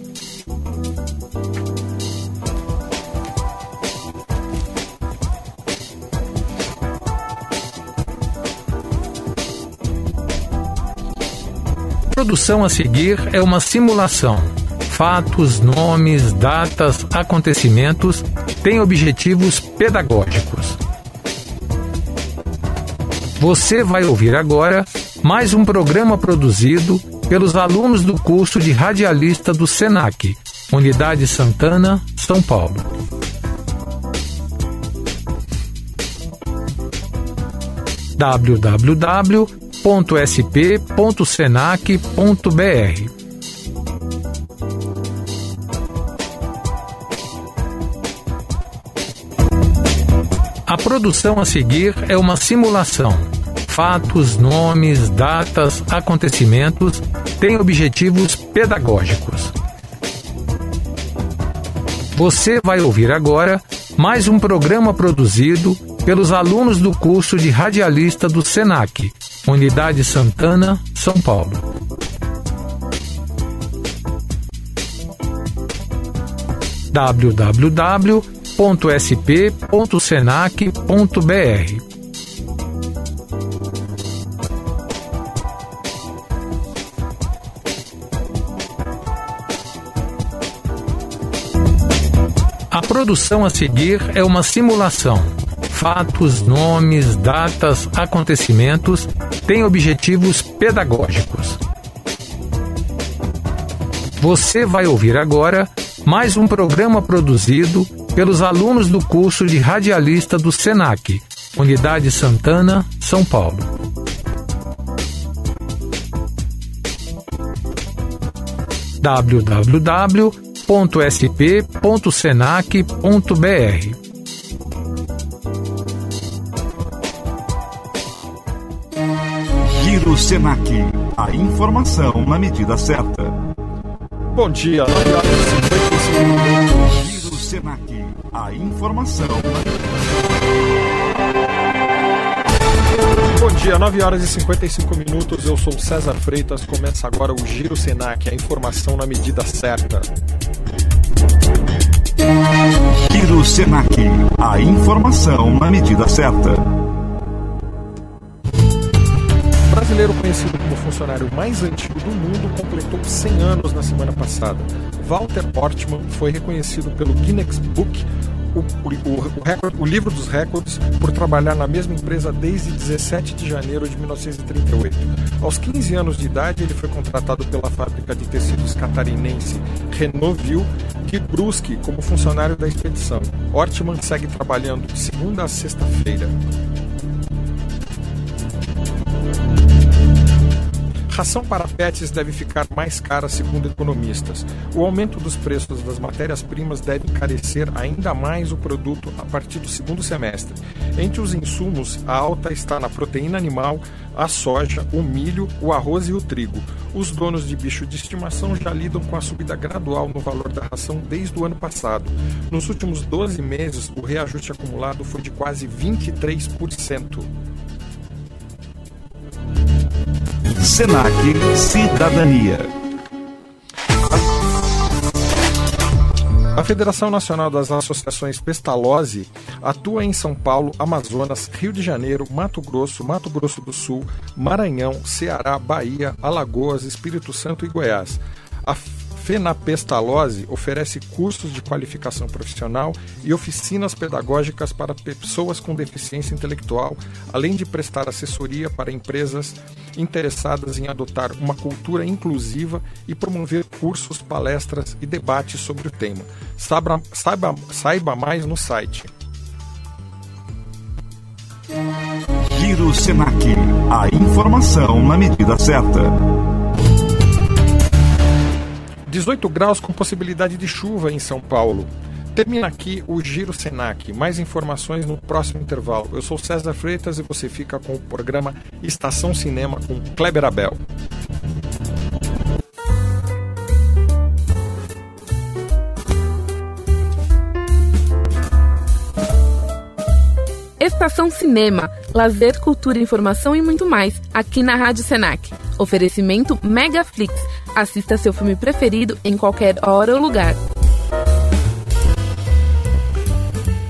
produção a seguir é uma simulação. Fatos, nomes, datas, acontecimentos têm objetivos pedagógicos. Você vai ouvir agora mais um programa produzido pelos alunos do curso de radialista do SENAC, Unidade Santana, São Paulo. www.sp.senac.br A produção a seguir é uma simulação. Fatos, nomes, datas, acontecimentos têm objetivos pedagógicos. Você vai ouvir agora mais um programa produzido pelos alunos do curso de radialista do SENAC, Unidade Santana, São Paulo. www.sp.senac.br A produção a seguir é uma simulação. Fatos, nomes, datas, acontecimentos têm objetivos pedagógicos. Você vai ouvir agora mais um programa produzido pelos alunos do curso de radialista do SENAC, Unidade Santana, São Paulo. www.sp.senac.br Giro Senac. A informação na medida certa. Bom dia, 9 horas e 55 minutos. Giro Senac. A informação Bom dia, 9 horas e 55 minutos. Eu sou César Freitas. Começa agora o Giro Senac, a informação na medida certa. Giro Senac. A informação na medida certa. Brasileiro conhecido como funcionário mais antigo do mundo completou 100 anos na semana passada. Walter Portman foi reconhecido pelo Guinness Book, o, o, o, recorde, o livro dos recordes, por trabalhar na mesma empresa desde 17 de janeiro de 1938. Aos 15 anos de idade, ele foi contratado pela fábrica de tecidos catarinense Renovil, que Brusque como funcionário da expedição. Ortman segue trabalhando de segunda a sexta-feira. Ração para pets deve ficar mais cara, segundo economistas. O aumento dos preços das matérias-primas deve encarecer ainda mais o produto a partir do segundo semestre. Entre os insumos, a alta está na proteína animal, a soja, o milho, o arroz e o trigo. Os donos de bicho de estimação já lidam com a subida gradual no valor da ração desde o ano passado. Nos últimos 12 meses, o reajuste acumulado foi de quase 23%. Senac Cidadania. A Federação Nacional das Associações Pestalozzi atua em São Paulo, Amazonas, Rio de Janeiro, Mato Grosso, Mato Grosso do Sul, Maranhão, Ceará, Bahia, Alagoas, Espírito Santo e Goiás. A FENAPestalose oferece cursos de qualificação profissional e oficinas pedagógicas para pessoas com deficiência intelectual, além de prestar assessoria para empresas interessadas em adotar uma cultura inclusiva e promover cursos, palestras e debates sobre o tema. Saiba, saiba, saiba mais no site. Giro Senac. A informação na medida certa. 18 graus com possibilidade de chuva em São Paulo. Termina aqui o Giro Senac. Mais informações no próximo intervalo. Eu sou César Freitas e você fica com o programa Estação Cinema com Kleber Abel. Estação Cinema, lazer, cultura, informação e muito mais, aqui na Rádio Senac. Oferecimento Megaflix. Assista seu filme preferido em qualquer hora ou lugar.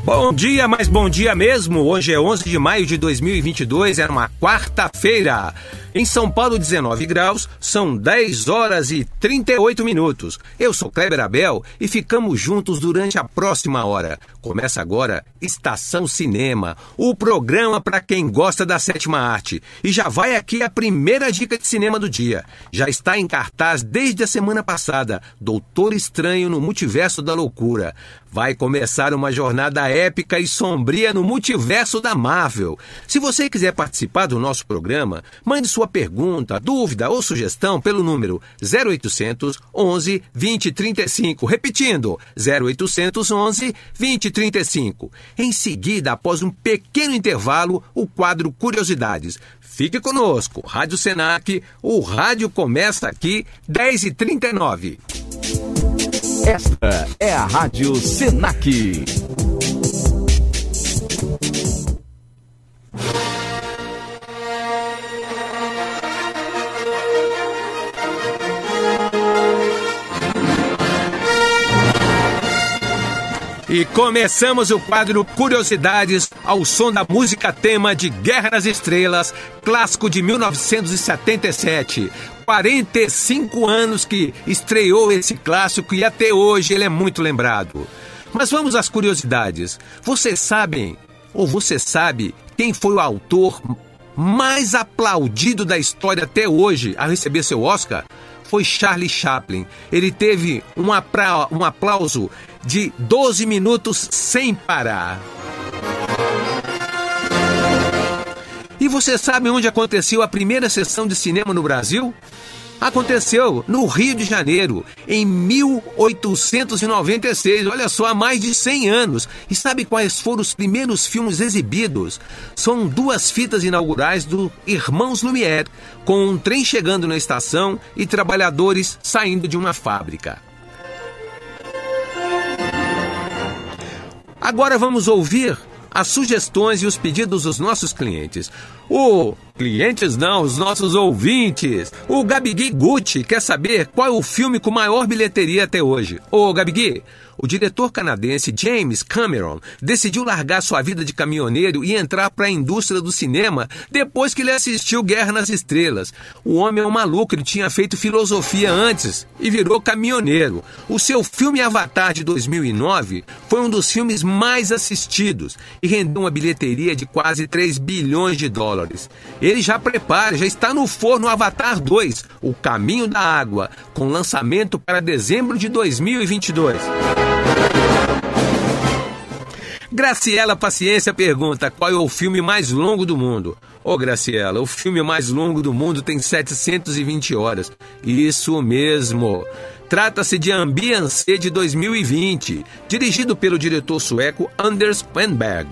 Bom dia, mas bom dia mesmo. Hoje é 11 de maio de 2022, era uma quarta-feira. Em São Paulo, 19 graus, são 10 horas e 38 minutos. Eu sou Kleber Abel e ficamos juntos durante a próxima hora. Começa agora Estação Cinema, o programa para quem gosta da sétima arte. E já vai aqui a primeira dica de cinema do dia. Já está em cartaz desde a semana passada, Doutor Estranho no Multiverso da Loucura. Vai começar uma jornada épica e sombria no multiverso da Marvel. Se você quiser participar do nosso programa, mande sua pergunta, dúvida ou sugestão pelo número 0800 11 20 35. Repetindo, 0800 11 20 35. Em seguida, após um pequeno intervalo, o quadro Curiosidades. Fique conosco, Rádio Senac, o rádio começa aqui, 10h39. Esta é a Rádio Senac. E começamos o quadro Curiosidades ao som da música tema de Guerra nas Estrelas, clássico de 1977. 45 anos que estreou esse clássico e até hoje ele é muito lembrado. Mas vamos às curiosidades. Vocês sabem, ou você sabe, quem foi o autor mais aplaudido da história até hoje a receber seu Oscar? Foi Charlie Chaplin. Ele teve um, um aplauso de 12 minutos sem parar. E você sabe onde aconteceu a primeira sessão de cinema no Brasil? Aconteceu no Rio de Janeiro, em 1896, olha só, há mais de 100 anos. E sabe quais foram os primeiros filmes exibidos? São duas fitas inaugurais do Irmãos Lumière, com um trem chegando na estação e trabalhadores saindo de uma fábrica. Agora vamos ouvir as sugestões e os pedidos dos nossos clientes. O clientes não, os nossos ouvintes. O Gabigui Gucci quer saber qual é o filme com maior bilheteria até hoje. Ô Gabigui, o diretor canadense James Cameron decidiu largar sua vida de caminhoneiro e entrar para a indústria do cinema depois que ele assistiu Guerra nas Estrelas. O homem é um maluco, ele tinha feito filosofia antes e virou caminhoneiro. O seu filme Avatar de 2009 foi um dos filmes mais assistidos e rendeu uma bilheteria de quase 3 bilhões de dólares. Ele já prepara, já está no forno Avatar 2, O Caminho da Água, com lançamento para dezembro de 2022. Graciela Paciência pergunta qual é o filme mais longo do mundo. Ô Graciela, o filme mais longo do mundo tem 720 horas. Isso mesmo. Trata-se de Ambiance de 2020, dirigido pelo diretor sueco Anders Wenberg.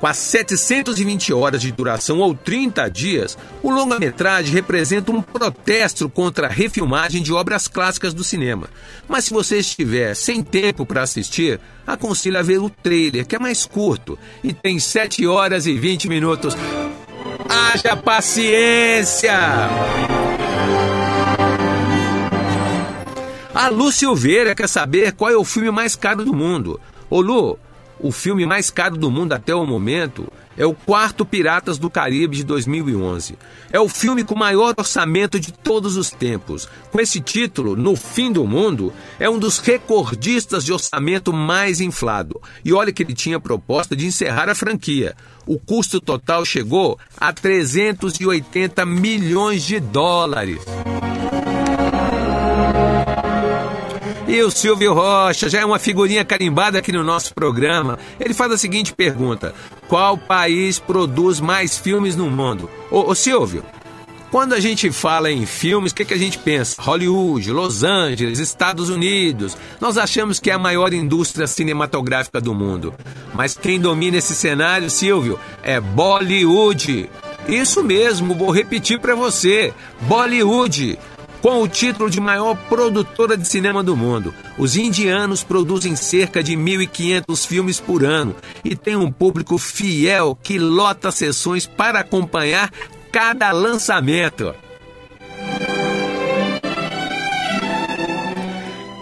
Com as 720 horas de duração ou 30 dias, o longa-metragem representa um protesto contra a refilmagem de obras clássicas do cinema. Mas se você estiver sem tempo para assistir, aconselho a ver o trailer, que é mais curto e tem 7 horas e 20 minutos. Haja paciência! A Lu Silveira quer saber qual é o filme mais caro do mundo. Ô Lu, o filme mais caro do mundo até o momento é o quarto Piratas do Caribe de 2011. É o filme com maior orçamento de todos os tempos. Com esse título, No Fim do Mundo, é um dos recordistas de orçamento mais inflado. E olha que ele tinha proposta de encerrar a franquia. O custo total chegou a 380 milhões de dólares. E o Silvio Rocha já é uma figurinha carimbada aqui no nosso programa. Ele faz a seguinte pergunta: Qual país produz mais filmes no mundo? Ô, ô Silvio, quando a gente fala em filmes, o que, que a gente pensa? Hollywood, Los Angeles, Estados Unidos. Nós achamos que é a maior indústria cinematográfica do mundo. Mas quem domina esse cenário, Silvio, é Bollywood. Isso mesmo, vou repetir para você: Bollywood com o título de maior produtora de cinema do mundo. Os indianos produzem cerca de 1.500 filmes por ano e tem um público fiel que lota sessões para acompanhar cada lançamento.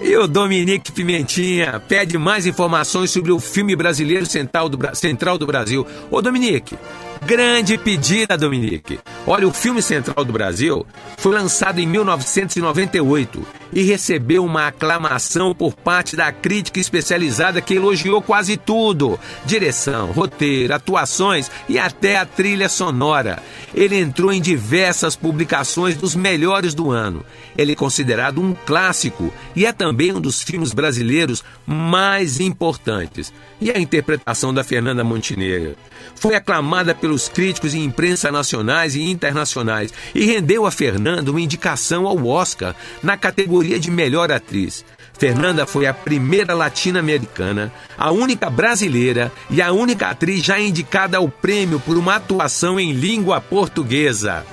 E o Dominique Pimentinha pede mais informações sobre o filme brasileiro Central do, Central do Brasil. Ô Dominique, grande pedida, Dominique. Olha, o filme Central do Brasil foi lançado em 1998 e recebeu uma aclamação por parte da crítica especializada que elogiou quase tudo: direção, roteiro, atuações e até a trilha sonora. Ele entrou em diversas publicações dos melhores do ano. Ele é considerado um clássico e é também um dos filmes brasileiros mais importantes. E a interpretação da Fernanda Montenegro foi aclamada pelos críticos e imprensa nacionais e internacionais e rendeu a Fernanda uma indicação ao Oscar na categoria de melhor atriz. Fernanda foi a primeira latino-americana, a única brasileira e a única atriz já indicada ao prêmio por uma atuação em língua portuguesa.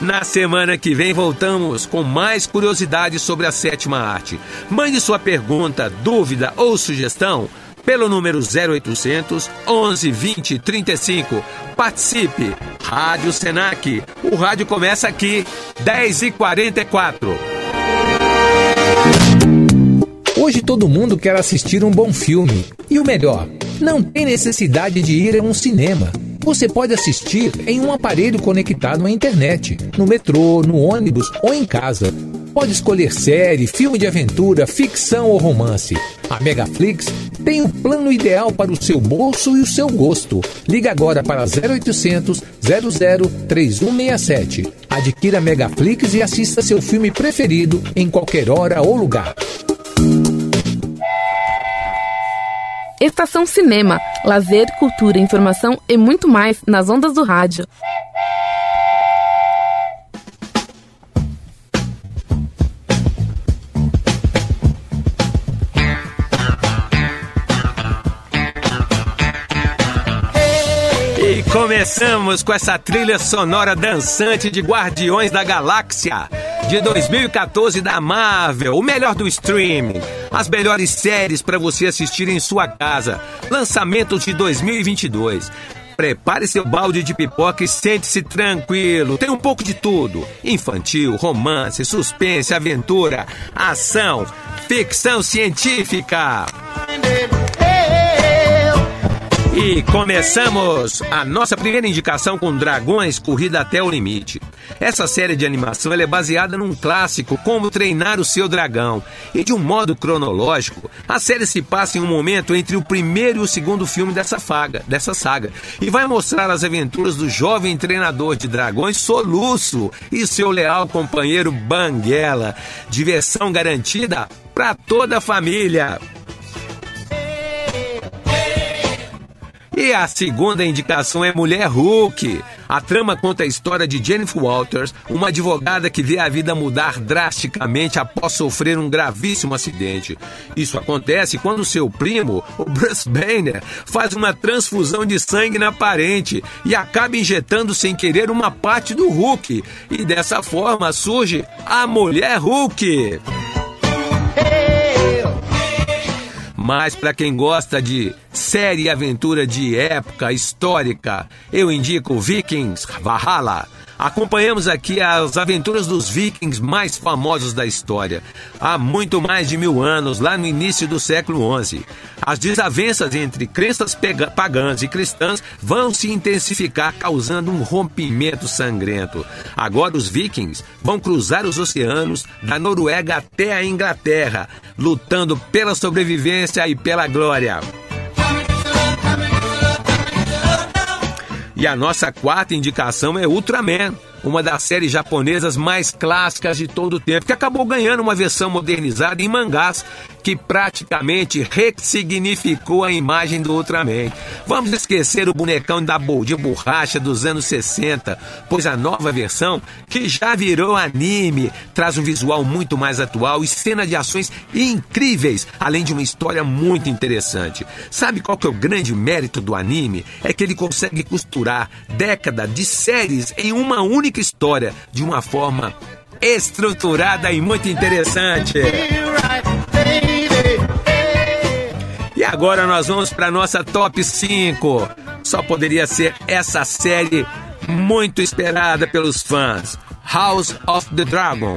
Na semana que vem voltamos com mais curiosidades sobre a sétima arte. Mande sua pergunta, dúvida ou sugestão pelo número 0800 11 20 35. Participe! Rádio Senac. O rádio começa aqui, 10h44. Hoje todo mundo quer assistir um bom filme. E o melhor, não tem necessidade de ir a um cinema. Você pode assistir em um aparelho conectado à internet, no metrô, no ônibus ou em casa. Pode escolher série, filme de aventura, ficção ou romance. A Megaflix tem o plano ideal para o seu bolso e o seu gosto. Liga agora para 0800 00 3167. Adquira a Megaflix e assista seu filme preferido em qualquer hora ou lugar. Estação Cinema, lazer, cultura, informação e muito mais nas ondas do rádio. Começamos com essa trilha sonora dançante de Guardiões da Galáxia de 2014 da Marvel, o melhor do streaming, as melhores séries para você assistir em sua casa, lançamentos de 2022. Prepare seu balde de pipoca e sente-se tranquilo. Tem um pouco de tudo: infantil, romance, suspense, aventura, ação, ficção científica. E começamos a nossa primeira indicação com Dragões Corrida até o Limite. Essa série de animação é baseada num clássico, Como Treinar o Seu Dragão. E de um modo cronológico, a série se passa em um momento entre o primeiro e o segundo filme dessa, faga, dessa saga. E vai mostrar as aventuras do jovem treinador de dragões Soluço e seu leal companheiro Banguela. Diversão garantida para toda a família. E a segunda indicação é Mulher Hulk. A trama conta a história de Jennifer Walters, uma advogada que vê a vida mudar drasticamente após sofrer um gravíssimo acidente. Isso acontece quando seu primo, o Bruce Banner, faz uma transfusão de sangue na parente e acaba injetando sem querer uma parte do Hulk. E dessa forma surge a Mulher Hulk. Mas para quem gosta de série aventura de época histórica, eu indico Vikings Valhalla. Acompanhamos aqui as aventuras dos vikings mais famosos da história, há muito mais de mil anos, lá no início do século XI. As desavenças entre crenças pagãs e cristãs vão se intensificar, causando um rompimento sangrento. Agora os vikings vão cruzar os oceanos da Noruega até a Inglaterra, lutando pela sobrevivência e pela glória. E a nossa quarta indicação é Ultraman, uma das séries japonesas mais clássicas de todo o tempo, que acabou ganhando uma versão modernizada em mangás que praticamente ressignificou a imagem do Ultraman. Vamos esquecer o bonecão da bo- de borracha dos anos 60, pois a nova versão, que já virou anime, traz um visual muito mais atual e cena de ações incríveis, além de uma história muito interessante. Sabe qual que é o grande mérito do anime? É que ele consegue costurar décadas de séries em uma única história de uma forma estruturada e muito interessante. E agora nós vamos para nossa top 5. Só poderia ser essa série muito esperada pelos fãs. House of the Dragon.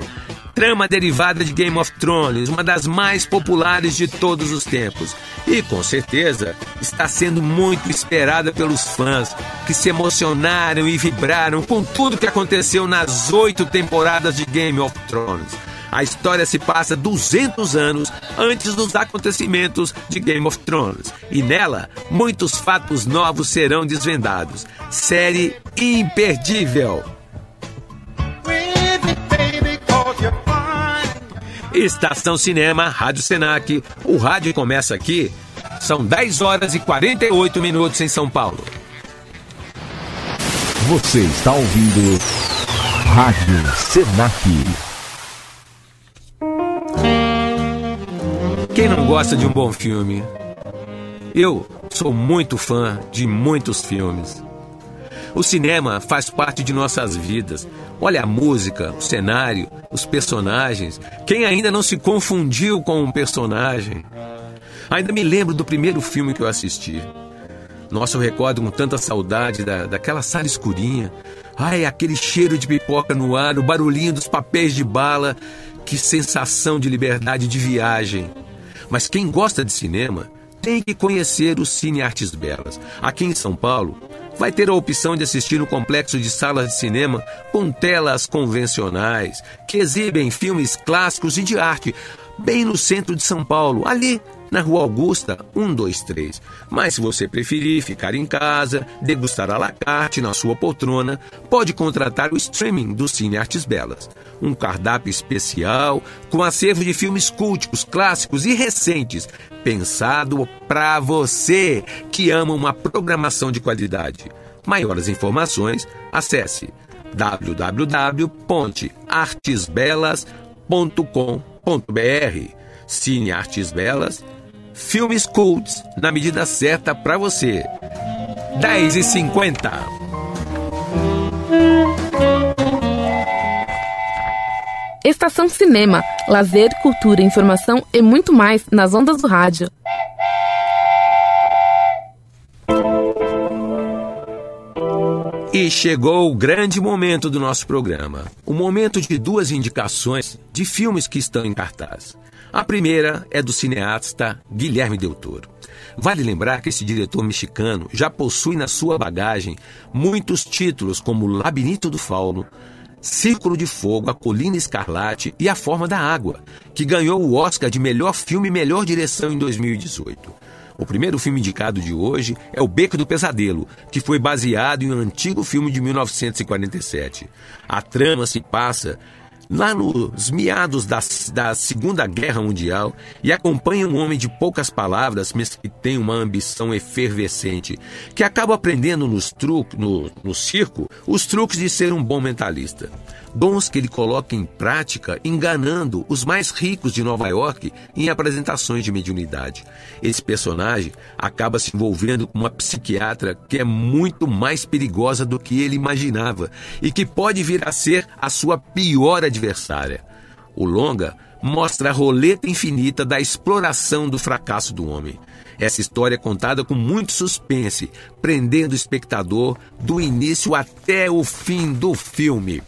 Trama derivada de Game of Thrones, uma das mais populares de todos os tempos. E com certeza está sendo muito esperada pelos fãs que se emocionaram e vibraram com tudo que aconteceu nas oito temporadas de Game of Thrones. A história se passa 200 anos antes dos acontecimentos de Game of Thrones. E nela, muitos fatos novos serão desvendados. Série imperdível. Estação Cinema, Rádio Senac. O rádio começa aqui. São 10 horas e 48 minutos em São Paulo. Você está ouvindo Rádio Senac. Quem não gosta de um bom filme? Eu sou muito fã de muitos filmes. O cinema faz parte de nossas vidas. Olha a música, o cenário, os personagens. Quem ainda não se confundiu com um personagem? Ainda me lembro do primeiro filme que eu assisti. Nossa, eu recordo com tanta saudade da, daquela sala escurinha. Ai, aquele cheiro de pipoca no ar, o barulhinho dos papéis de bala. Que sensação de liberdade de viagem. Mas quem gosta de cinema tem que conhecer o Cine Artes Belas. Aqui em São Paulo, vai ter a opção de assistir no complexo de salas de cinema com telas convencionais que exibem filmes clássicos e de arte, bem no centro de São Paulo, ali na Rua Augusta 123. Mas se você preferir ficar em casa, degustar a la carte na sua poltrona, pode contratar o streaming do Cine Artes Belas. Um cardápio especial com acervo de filmes cultos, clássicos e recentes, pensado para você que ama uma programação de qualidade. Maiores informações, acesse www.artesbelas.com.br. Cine Artes Belas, filmes cults na medida certa para você. 10 e 50. Estação Cinema, lazer, cultura, informação e muito mais nas ondas do rádio. E chegou o grande momento do nosso programa. O momento de duas indicações de filmes que estão em cartaz. A primeira é do cineasta Guilherme Del Toro. Vale lembrar que esse diretor mexicano já possui na sua bagagem muitos títulos como Labirinto do Fauno, Círculo de Fogo, A Colina Escarlate e A Forma da Água, que ganhou o Oscar de melhor filme e melhor direção em 2018. O primeiro filme indicado de hoje é O Beco do Pesadelo, que foi baseado em um antigo filme de 1947. A trama se passa lá nos meados da, da Segunda Guerra Mundial e acompanha um homem de poucas palavras, mas que tem uma ambição efervescente, que acaba aprendendo nos truques, no, no circo os truques de ser um bom mentalista. Dons que ele coloca em prática enganando os mais ricos de Nova York em apresentações de mediunidade. Esse personagem acaba se envolvendo com uma psiquiatra que é muito mais perigosa do que ele imaginava e que pode vir a ser a sua pior adversária. O longa mostra a roleta infinita da exploração do fracasso do homem. Essa história é contada com muito suspense, prendendo o espectador do início até o fim do filme.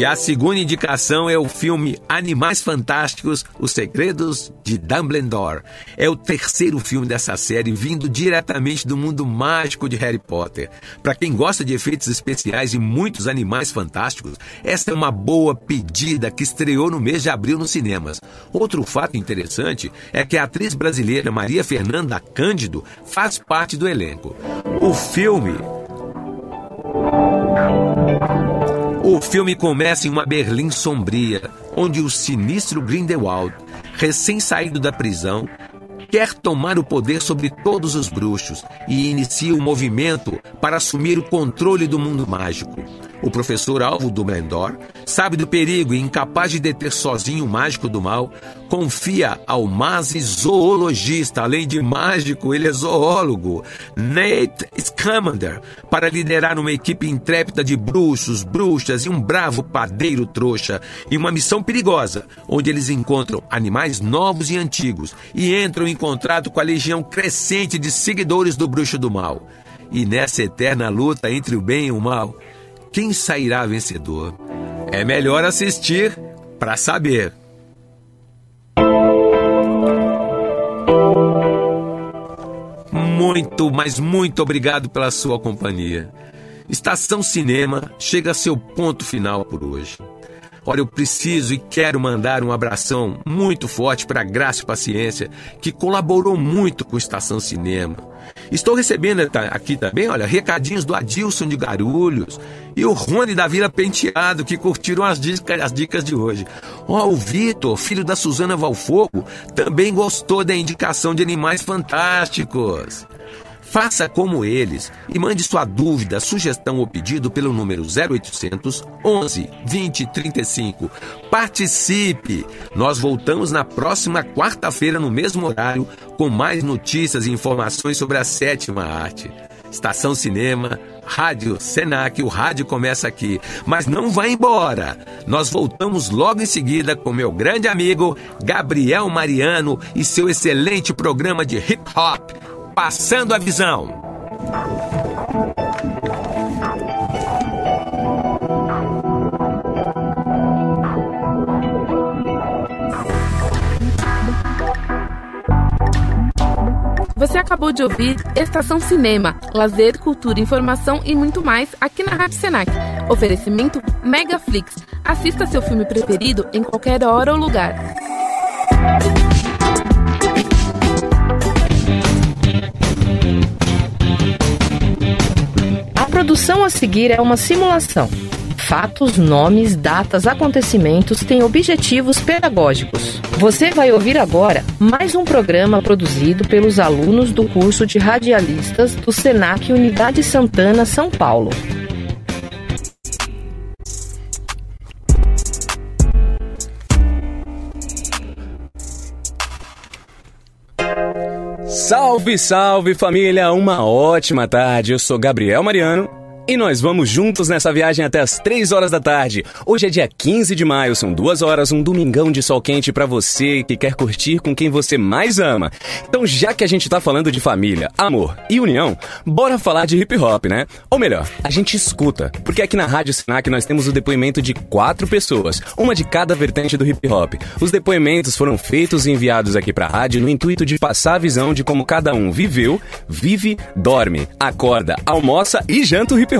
E a segunda indicação é o filme Animais Fantásticos: Os Segredos de Dumbledore. É o terceiro filme dessa série, vindo diretamente do mundo mágico de Harry Potter. Para quem gosta de efeitos especiais e muitos animais fantásticos, essa é uma boa pedida que estreou no mês de abril nos cinemas. Outro fato interessante é que a atriz brasileira Maria Fernanda Cândido faz parte do elenco. O filme o filme começa em uma Berlim sombria, onde o sinistro Grindelwald, recém-saído da prisão, quer tomar o poder sobre todos os bruxos e inicia um movimento para assumir o controle do mundo mágico. O professor Alvo Dumbledore sabe do perigo e, incapaz de deter sozinho o mágico do mal, confia ao Mase zoologista, além de mágico, ele é zoólogo, Nate Scamander, para liderar uma equipe intrépida de bruxos, bruxas e um bravo padeiro trouxa, em uma missão perigosa, onde eles encontram animais novos e antigos e entram em contato com a legião crescente de seguidores do bruxo do mal. E nessa eterna luta entre o bem e o mal, quem sairá vencedor? É melhor assistir para saber. Muito, mas muito obrigado pela sua companhia. Estação Cinema chega a seu ponto final por hoje. Olha, eu preciso e quero mandar um abração muito forte para Graça e Paciência, que colaborou muito com Estação Cinema. Estou recebendo aqui também, olha, recadinhos do Adilson de Garulhos e o Rony da Vila Penteado, que curtiram as dicas, as dicas de hoje. Ó, o Vitor, filho da Suzana Valfogo, também gostou da indicação de Animais Fantásticos. Faça como eles e mande sua dúvida, sugestão ou pedido pelo número 0800 11 20 35. Participe! Nós voltamos na próxima quarta-feira, no mesmo horário, com mais notícias e informações sobre a sétima arte. Estação Cinema, Rádio Senac, o rádio começa aqui. Mas não vá embora! Nós voltamos logo em seguida com meu grande amigo Gabriel Mariano e seu excelente programa de hip hop. Passando a visão. Você acabou de ouvir Estação Cinema, lazer, cultura, informação e muito mais aqui na Rádio Senac. Oferecimento Megaflix. Assista seu filme preferido em qualquer hora ou lugar. Produção a seguir é uma simulação. Fatos, nomes, datas, acontecimentos têm objetivos pedagógicos. Você vai ouvir agora mais um programa produzido pelos alunos do curso de radialistas do SENAC Unidade Santana, São Paulo. Salve, salve família! Uma ótima tarde. Eu sou Gabriel Mariano e nós vamos juntos nessa viagem até as 3 horas da tarde. Hoje é dia 15 de maio, são duas horas, um domingão de sol quente pra você que quer curtir com quem você mais ama. Então, já que a gente tá falando de família, amor e união, bora falar de hip hop, né? Ou melhor, a gente escuta, porque aqui na Rádio Sinac nós temos o depoimento de quatro pessoas, uma de cada vertente do hip hop. Os depoimentos foram feitos e enviados aqui pra rádio no intuito de passar a visão de como cada um viveu, vive, dorme, acorda, almoça e janta o hip hop.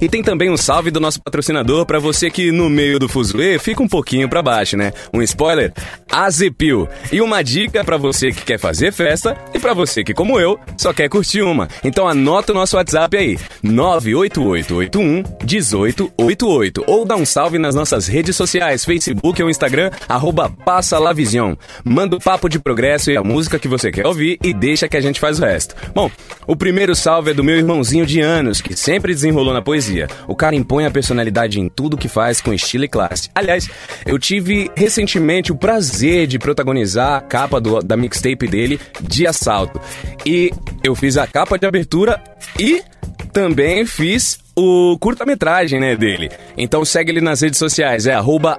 E tem também um salve do nosso patrocinador para você que no meio do fuzuê fica um pouquinho para baixo, né? Um spoiler, Azepil. E uma dica para você que quer fazer festa e para você que como eu só quer curtir uma. Então anota o nosso WhatsApp aí, 98881 1888 ou dá um salve nas nossas redes sociais, Facebook ou Instagram, arroba Passa. Manda o papo de progresso e a música que você quer ouvir e deixa que a gente faz o resto. Bom, o primeiro salve é do meu irmãozinho de anos, que sempre desenrolou na poesia. O cara impõe a personalidade em tudo que faz com estilo e classe. Aliás, eu tive recentemente o prazer de protagonizar a capa do- da mixtape dele, de assalto. E eu fiz a capa de abertura e também fiz o curta-metragem, né, dele. Então segue ele nas redes sociais, é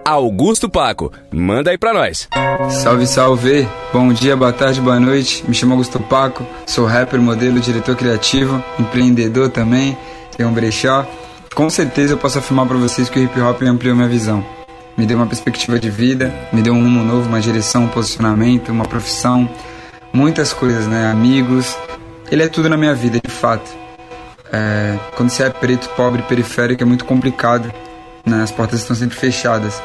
Augusto Paco. Manda aí pra nós. Salve, salve! Bom dia, boa tarde, boa noite. Me chamo Augusto Paco, sou rapper, modelo, diretor criativo, empreendedor também, tenho um brechó. Com certeza eu posso afirmar pra vocês que o hip hop ampliou minha visão. Me deu uma perspectiva de vida, me deu um rumo novo, uma direção, um posicionamento, uma profissão, muitas coisas, né? Amigos. Ele é tudo na minha vida, de fato. É, quando você é preto, pobre, periférico, é muito complicado. Né? As portas estão sempre fechadas.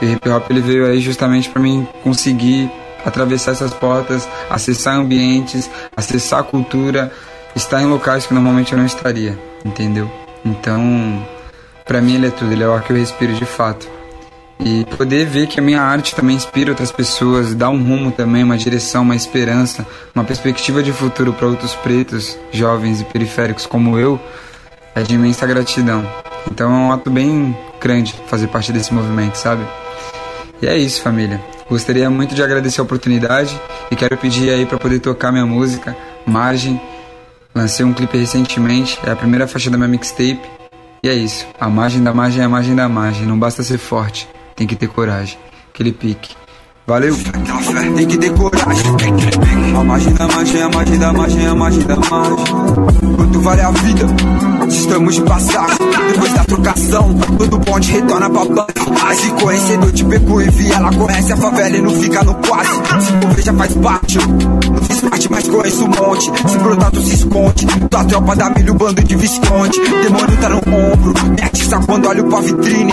E o hip hop ele veio aí justamente para mim conseguir atravessar essas portas, acessar ambientes, acessar a cultura, estar em locais que normalmente eu não estaria, entendeu? Então, para mim ele é tudo, ele é o ar que eu respiro de fato. E poder ver que a minha arte também inspira outras pessoas, dá um rumo também, uma direção, uma esperança, uma perspectiva de futuro para outros pretos, jovens e periféricos como eu, é de imensa gratidão. Então é um ato bem grande fazer parte desse movimento, sabe? E é isso, família. Gostaria muito de agradecer a oportunidade e quero pedir aí para poder tocar minha música, Margem. Lancei um clipe recentemente, é a primeira faixa da minha mixtape. E é isso. A margem da margem é a margem da margem. Não basta ser forte, tem que ter coragem. Aquele pique. Valeu! Tem que ter coragem. A margem da margem, a margem da margem, a margem da margem. Quanto vale a vida? Se estamos de passagem, depois da trocação, todo bonde retorna pra base. Mas se conhecedor de beco e vi, ela conhece a favela e não fica no quase. Se for já faz parte, não fiz parte, mas conheço um monte. Se brotar, tu se esconde. Tua tropa da milho, bando de visconde. Demônio tá no ombro, me atiça quando olho pra vitrine.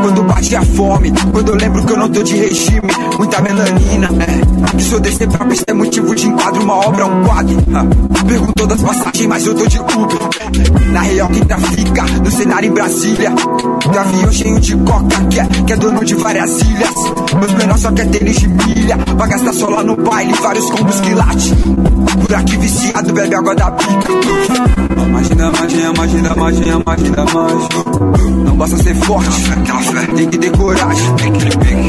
Quando bate a fome, quando eu lembro que eu não tô de regime. Muita melanina, é. Que sou desse pra é motivo de enquadro, uma obra, um quadro. Ah, Perguntou das passagens, mas eu tô de Uber. Na real, quem trafica no cenário em Brasília. Do avião cheio de coca, que é, que é dono de várias ilhas. Meus menores só quer tênis de milha. Vai gastar só lá no baile, vários combos que late. Por aqui viciado, bebe água da pica. A margem da margem, a margem da margem, a margem da margem. Não basta ser forte, tem que ter coragem.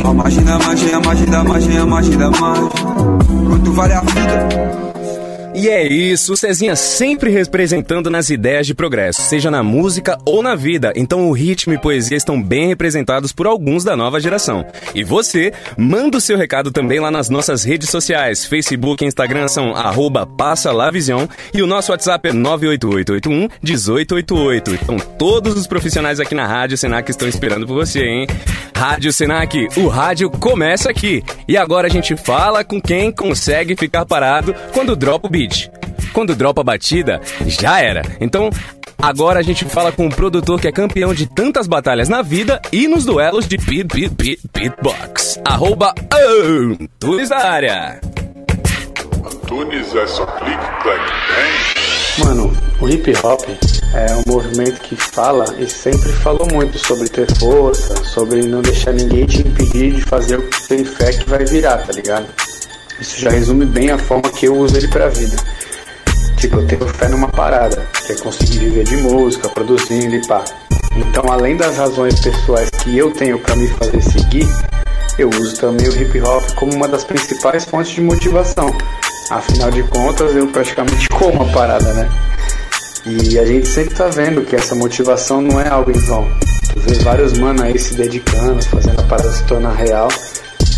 A margem da margem, a margem da margem, a margem da margem. Quanto vale a vida? E é isso, Cezinha sempre representando nas ideias de progresso, seja na música ou na vida. Então o ritmo e poesia estão bem representados por alguns da nova geração. E você, manda o seu recado também lá nas nossas redes sociais. Facebook e Instagram são arroba Passa Lá Vision e o nosso WhatsApp é 98881 1888. Então todos os profissionais aqui na Rádio Senac estão esperando por você, hein? Rádio Senac, o rádio começa aqui. E agora a gente fala com quem consegue ficar parado quando dropa o beat. Quando dropa a batida, já era. Então, agora a gente fala com um produtor que é campeão de tantas batalhas na vida e nos duelos de beat, beat, beat, beatbox. Arroba Antunes da área. Tunes é só clique, bang. Mano, o hip hop é um movimento que fala e sempre falou muito sobre ter força, sobre não deixar ninguém te impedir de fazer o que você tem fé que vai virar, tá ligado? Isso já resume bem a forma que eu uso ele pra vida. Tipo, eu tenho fé numa parada, que é conseguir viver de música, produzindo e pá. Então, além das razões pessoais que eu tenho pra me fazer seguir, eu uso também o hip hop como uma das principais fontes de motivação. Afinal de contas, eu praticamente como a parada, né? E a gente sempre tá vendo que essa motivação não é algo em vão. Tu vê vários manos aí se dedicando, fazendo a parada se tornar real.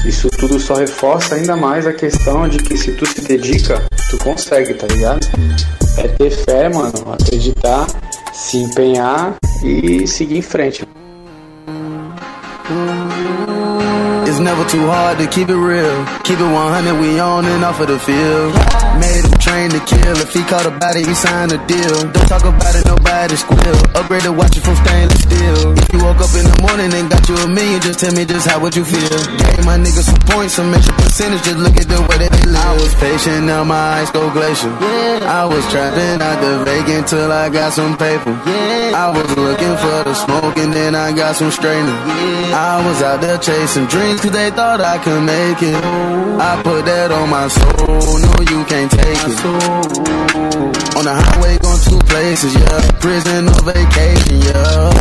Isso tudo só reforça ainda mais a questão de que se tu se dedica, tu consegue, tá ligado? É ter fé, mano, acreditar, se empenhar e seguir em frente. Never too hard to keep it real. Keep it 100, we on and off of the field. Made him train to kill. If he caught a body, he signed a deal. Don't talk about it, nobody squeal. Upgrade Upgraded watch it from stainless steel. If you woke up in the morning and got you a million, just tell me just how would you feel? Gave my niggas some points, some extra percentage. Just look at the way that they live. I was patient, now my eyes go glacial. I was trapping out the vacant till I got some paper. I was looking for the smoke and then I got some straightening. I was out there chasing dreams cause they thought I could make it. I put that on my soul, no you can't take it. On the highway going two places, yeah. Prison or vacation, yeah.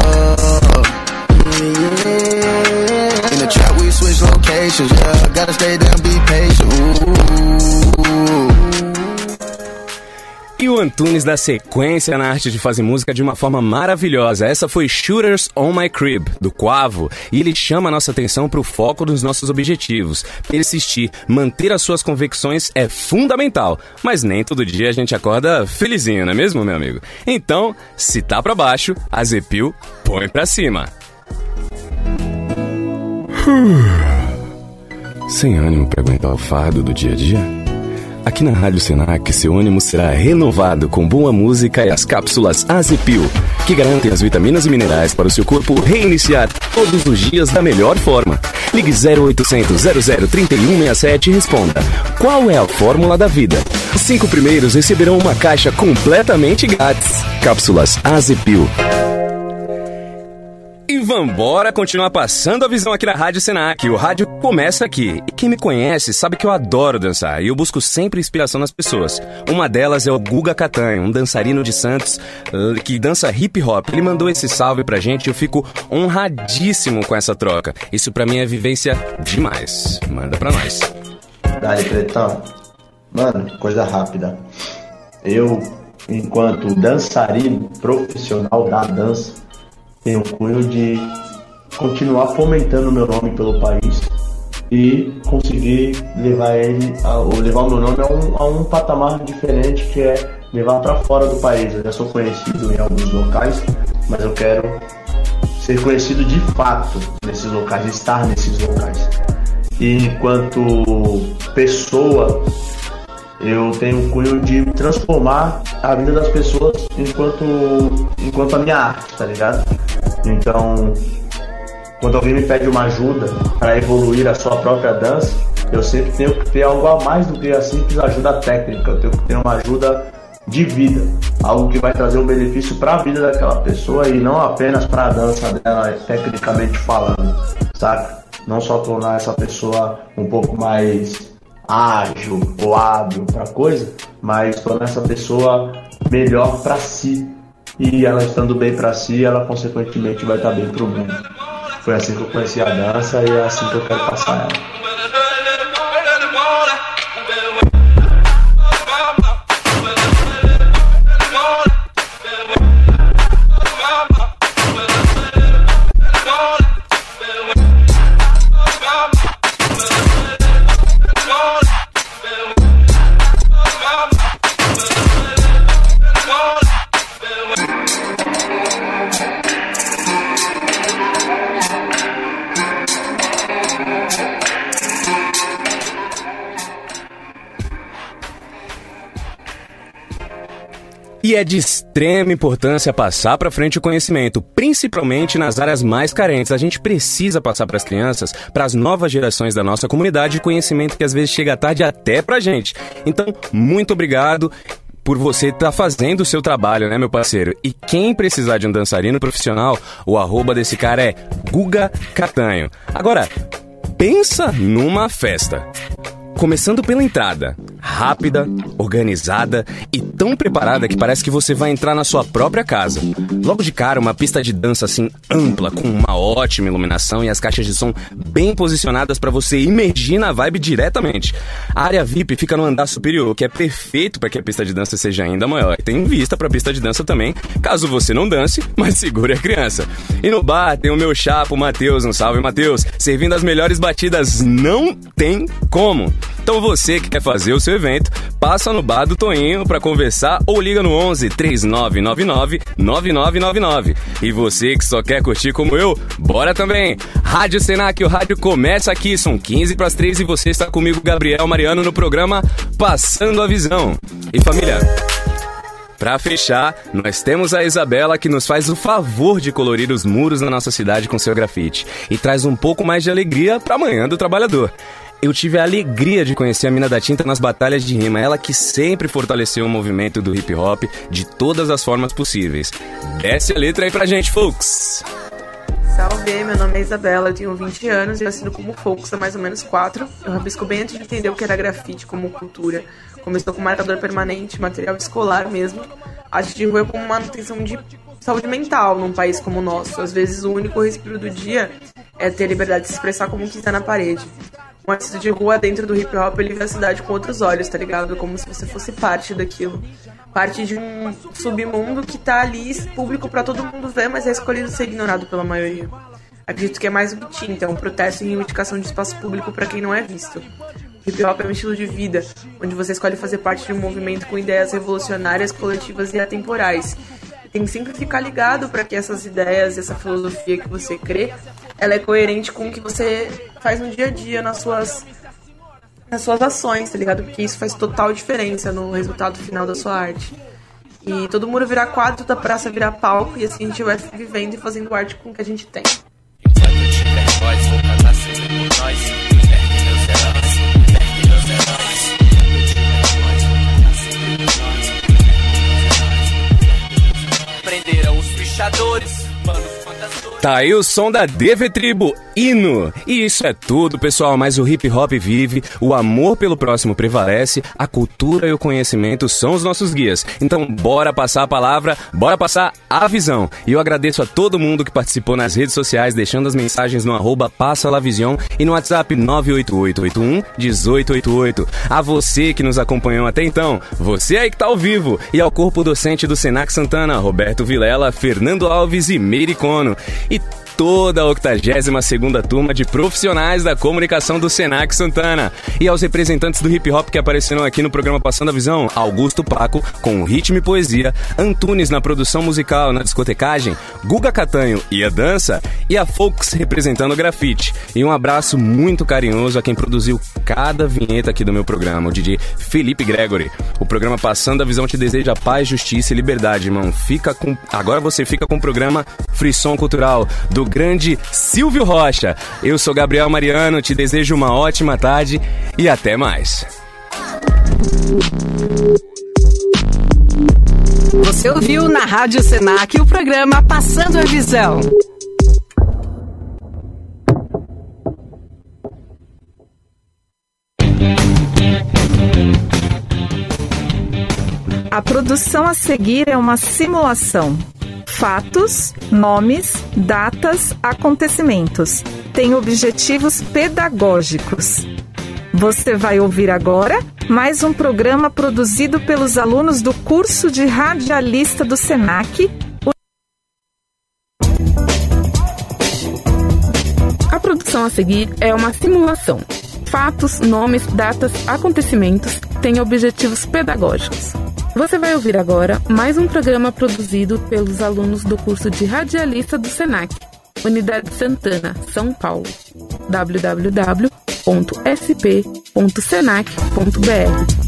In the trap we switch locations, yeah. Gotta stay down, be patient. Ooh. E o Antunes dá sequência na arte de fazer música de uma forma maravilhosa. Essa foi Shooters on My Crib, do Quavo, e ele chama a nossa atenção para o foco dos nossos objetivos. Persistir, manter as suas convicções é fundamental, mas nem todo dia a gente acorda felizinho, não é mesmo, meu amigo? Então, se tá pra baixo, a Zepil põe pra cima. Sem ânimo pra aguentar o fardo do dia a dia? Aqui na Rádio Senac, seu ânimo será renovado com boa música e as cápsulas Azepil, que garantem as vitaminas e minerais para o seu corpo reiniciar todos os dias da melhor forma. Ligue 0800 00 3167 e responda: Qual é a fórmula da vida? Os cinco primeiros receberão uma caixa completamente grátis. Cápsulas Azepil. E vambora continuar passando a visão aqui na Rádio Senac. O rádio começa aqui. E quem me conhece sabe que eu adoro dançar e eu busco sempre inspiração nas pessoas. Uma delas é o Guga Catanho, um dançarino de Santos que dança hip hop. Ele mandou esse salve pra gente e eu fico honradíssimo com essa troca. Isso pra mim é vivência demais. Manda pra nós. Dali, Pretão. Mano, coisa rápida. Eu, enquanto dançarino profissional da dança, tenho o cunho de continuar fomentando meu nome pelo país e conseguir levar ele, a, ou levar o meu nome a um, a um patamar diferente que é levar para fora do país. Eu já sou conhecido em alguns locais, mas eu quero ser conhecido de fato nesses locais, estar nesses locais. E enquanto pessoa, eu tenho o cunho de transformar a vida das pessoas enquanto, enquanto a minha arte, tá ligado? Então, quando alguém me pede uma ajuda para evoluir a sua própria dança, eu sempre tenho que ter algo a mais do que a simples ajuda técnica, eu tenho que ter uma ajuda de vida, algo que vai trazer um benefício para a vida daquela pessoa e não apenas para a dança dela, tecnicamente falando, saca? Não só tornar essa pessoa um pouco mais ágil ou hábil para coisa, mas tornar essa pessoa melhor para si. E ela estando bem para si, ela consequentemente vai estar bem para o mundo. Foi assim que eu conheci a dança e é assim que eu quero passar ela. E é de extrema importância passar para frente o conhecimento, principalmente nas áreas mais carentes. A gente precisa passar para as crianças, para as novas gerações da nossa comunidade, conhecimento que às vezes chega tarde até pra gente. Então, muito obrigado por você estar fazendo o seu trabalho, né, meu parceiro? E quem precisar de um dançarino profissional, o arroba desse cara é Guga Catanho. Agora, pensa numa festa. Começando pela entrada, rápida, organizada e tão preparada que parece que você vai entrar na sua própria casa. Logo de cara, uma pista de dança assim ampla, com uma ótima iluminação e as caixas de som bem posicionadas para você imergir na vibe diretamente. A área VIP fica no andar superior, que é perfeito para que a pista de dança seja ainda maior. E tem vista para a pista de dança também, caso você não dance, mas segure a criança. E no bar tem o meu chapa, o Matheus, um salve Matheus, servindo as melhores batidas, não tem como. Então você que quer fazer o seu evento, passa no bar do Toinho para conversar ou liga no 11 3999 9999. E você que só quer curtir como eu, bora também. Rádio Senac, o rádio começa aqui, são 15 para as 3 e você está comigo, Gabriel Mariano, no programa Passando a Visão. E família, Pra fechar, nós temos a Isabela que nos faz o favor de colorir os muros na nossa cidade com seu grafite e traz um pouco mais de alegria pra manhã do trabalhador. Eu tive a alegria de conhecer a Mina da Tinta nas batalhas de rima, ela que sempre fortaleceu o movimento do hip hop de todas as formas possíveis. Desce a letra aí pra gente, folks! Salve, meu nome é Isabela, tenho 20 anos e assino como Focus há mais ou menos 4. Eu rabisco bem antes de entender o que era grafite como cultura. Começou com marcador permanente, material escolar mesmo. Arte de rua é como manutenção de saúde mental num país como o nosso. Às vezes o único respiro do dia é ter liberdade de se expressar como quiser na parede. Um artista de rua dentro do hip hop ele vê a cidade com outros olhos, tá ligado? Como se você fosse parte daquilo. parte de um submundo que tá ali público para todo mundo ver, mas é escolhido ser ignorado pela maioria. Acredito que é mais um tinta, um protesto e reivindicação de espaço público para quem não é visto. Hip hop é um estilo de vida, onde você escolhe fazer parte de um movimento com ideias revolucionárias, coletivas e atemporais. Tem que sempre ficar ligado para que essas ideias, essa filosofia que você crê, ela é coerente com o que você faz no dia a dia, nas suas nas suas ações, tá ligado? Porque isso faz total diferença no resultado final da sua arte. E todo mundo virar quadro, da praça virar palco, e assim a gente vai vivendo e fazendo arte com o que a gente tem. Prenderam os pichadores. Tá aí o som da DV Tribo, Hino. E isso é tudo, pessoal, mas o hip hop vive, o amor pelo próximo prevalece, a cultura e o conhecimento são os nossos guias. Então, bora passar a palavra, bora passar a visão. E eu agradeço a todo mundo que participou nas redes sociais, deixando as mensagens no arroba e no WhatsApp 98881-1888. A você que nos acompanhou até então, você aí que tá ao vivo, e ao corpo docente do Senac Santana, Roberto Vilela, Fernando Alves e Mericono. E toda a 82ª turma de profissionais da comunicação do Senac Santana. E aos representantes do hip hop que apareceram aqui no programa Passando a Visão, Augusto Paco com ritmo e poesia, Antunes na produção musical na discotecagem, Guga Catanho e a dança, e a Folks representando o grafite. E um abraço muito carinhoso a quem produziu cada vinheta aqui do meu programa, o DJ Felipe Gregory. O programa Passando a Visão te deseja paz, justiça e liberdade, irmão. Fica com... Agora você fica com o programa Frisson Cultural, do grande Silvio Rocha. Eu sou Gabriel Mariano, te desejo uma ótima tarde e até mais. Você ouviu na Rádio Senac o programa Passando a Visão. A produção a seguir é uma simulação. Fatos, nomes, datas, acontecimentos. Tem objetivos pedagógicos. Você vai ouvir agora mais um programa produzido pelos alunos do curso de radialista do SENAC. A produção a seguir é uma simulação. Fatos, nomes, datas, acontecimentos têm objetivos pedagógicos. Você vai ouvir agora mais um programa produzido pelos alunos do curso de Radialista do SENAC, Unidade Santana, São Paulo. www.sp.senac.br.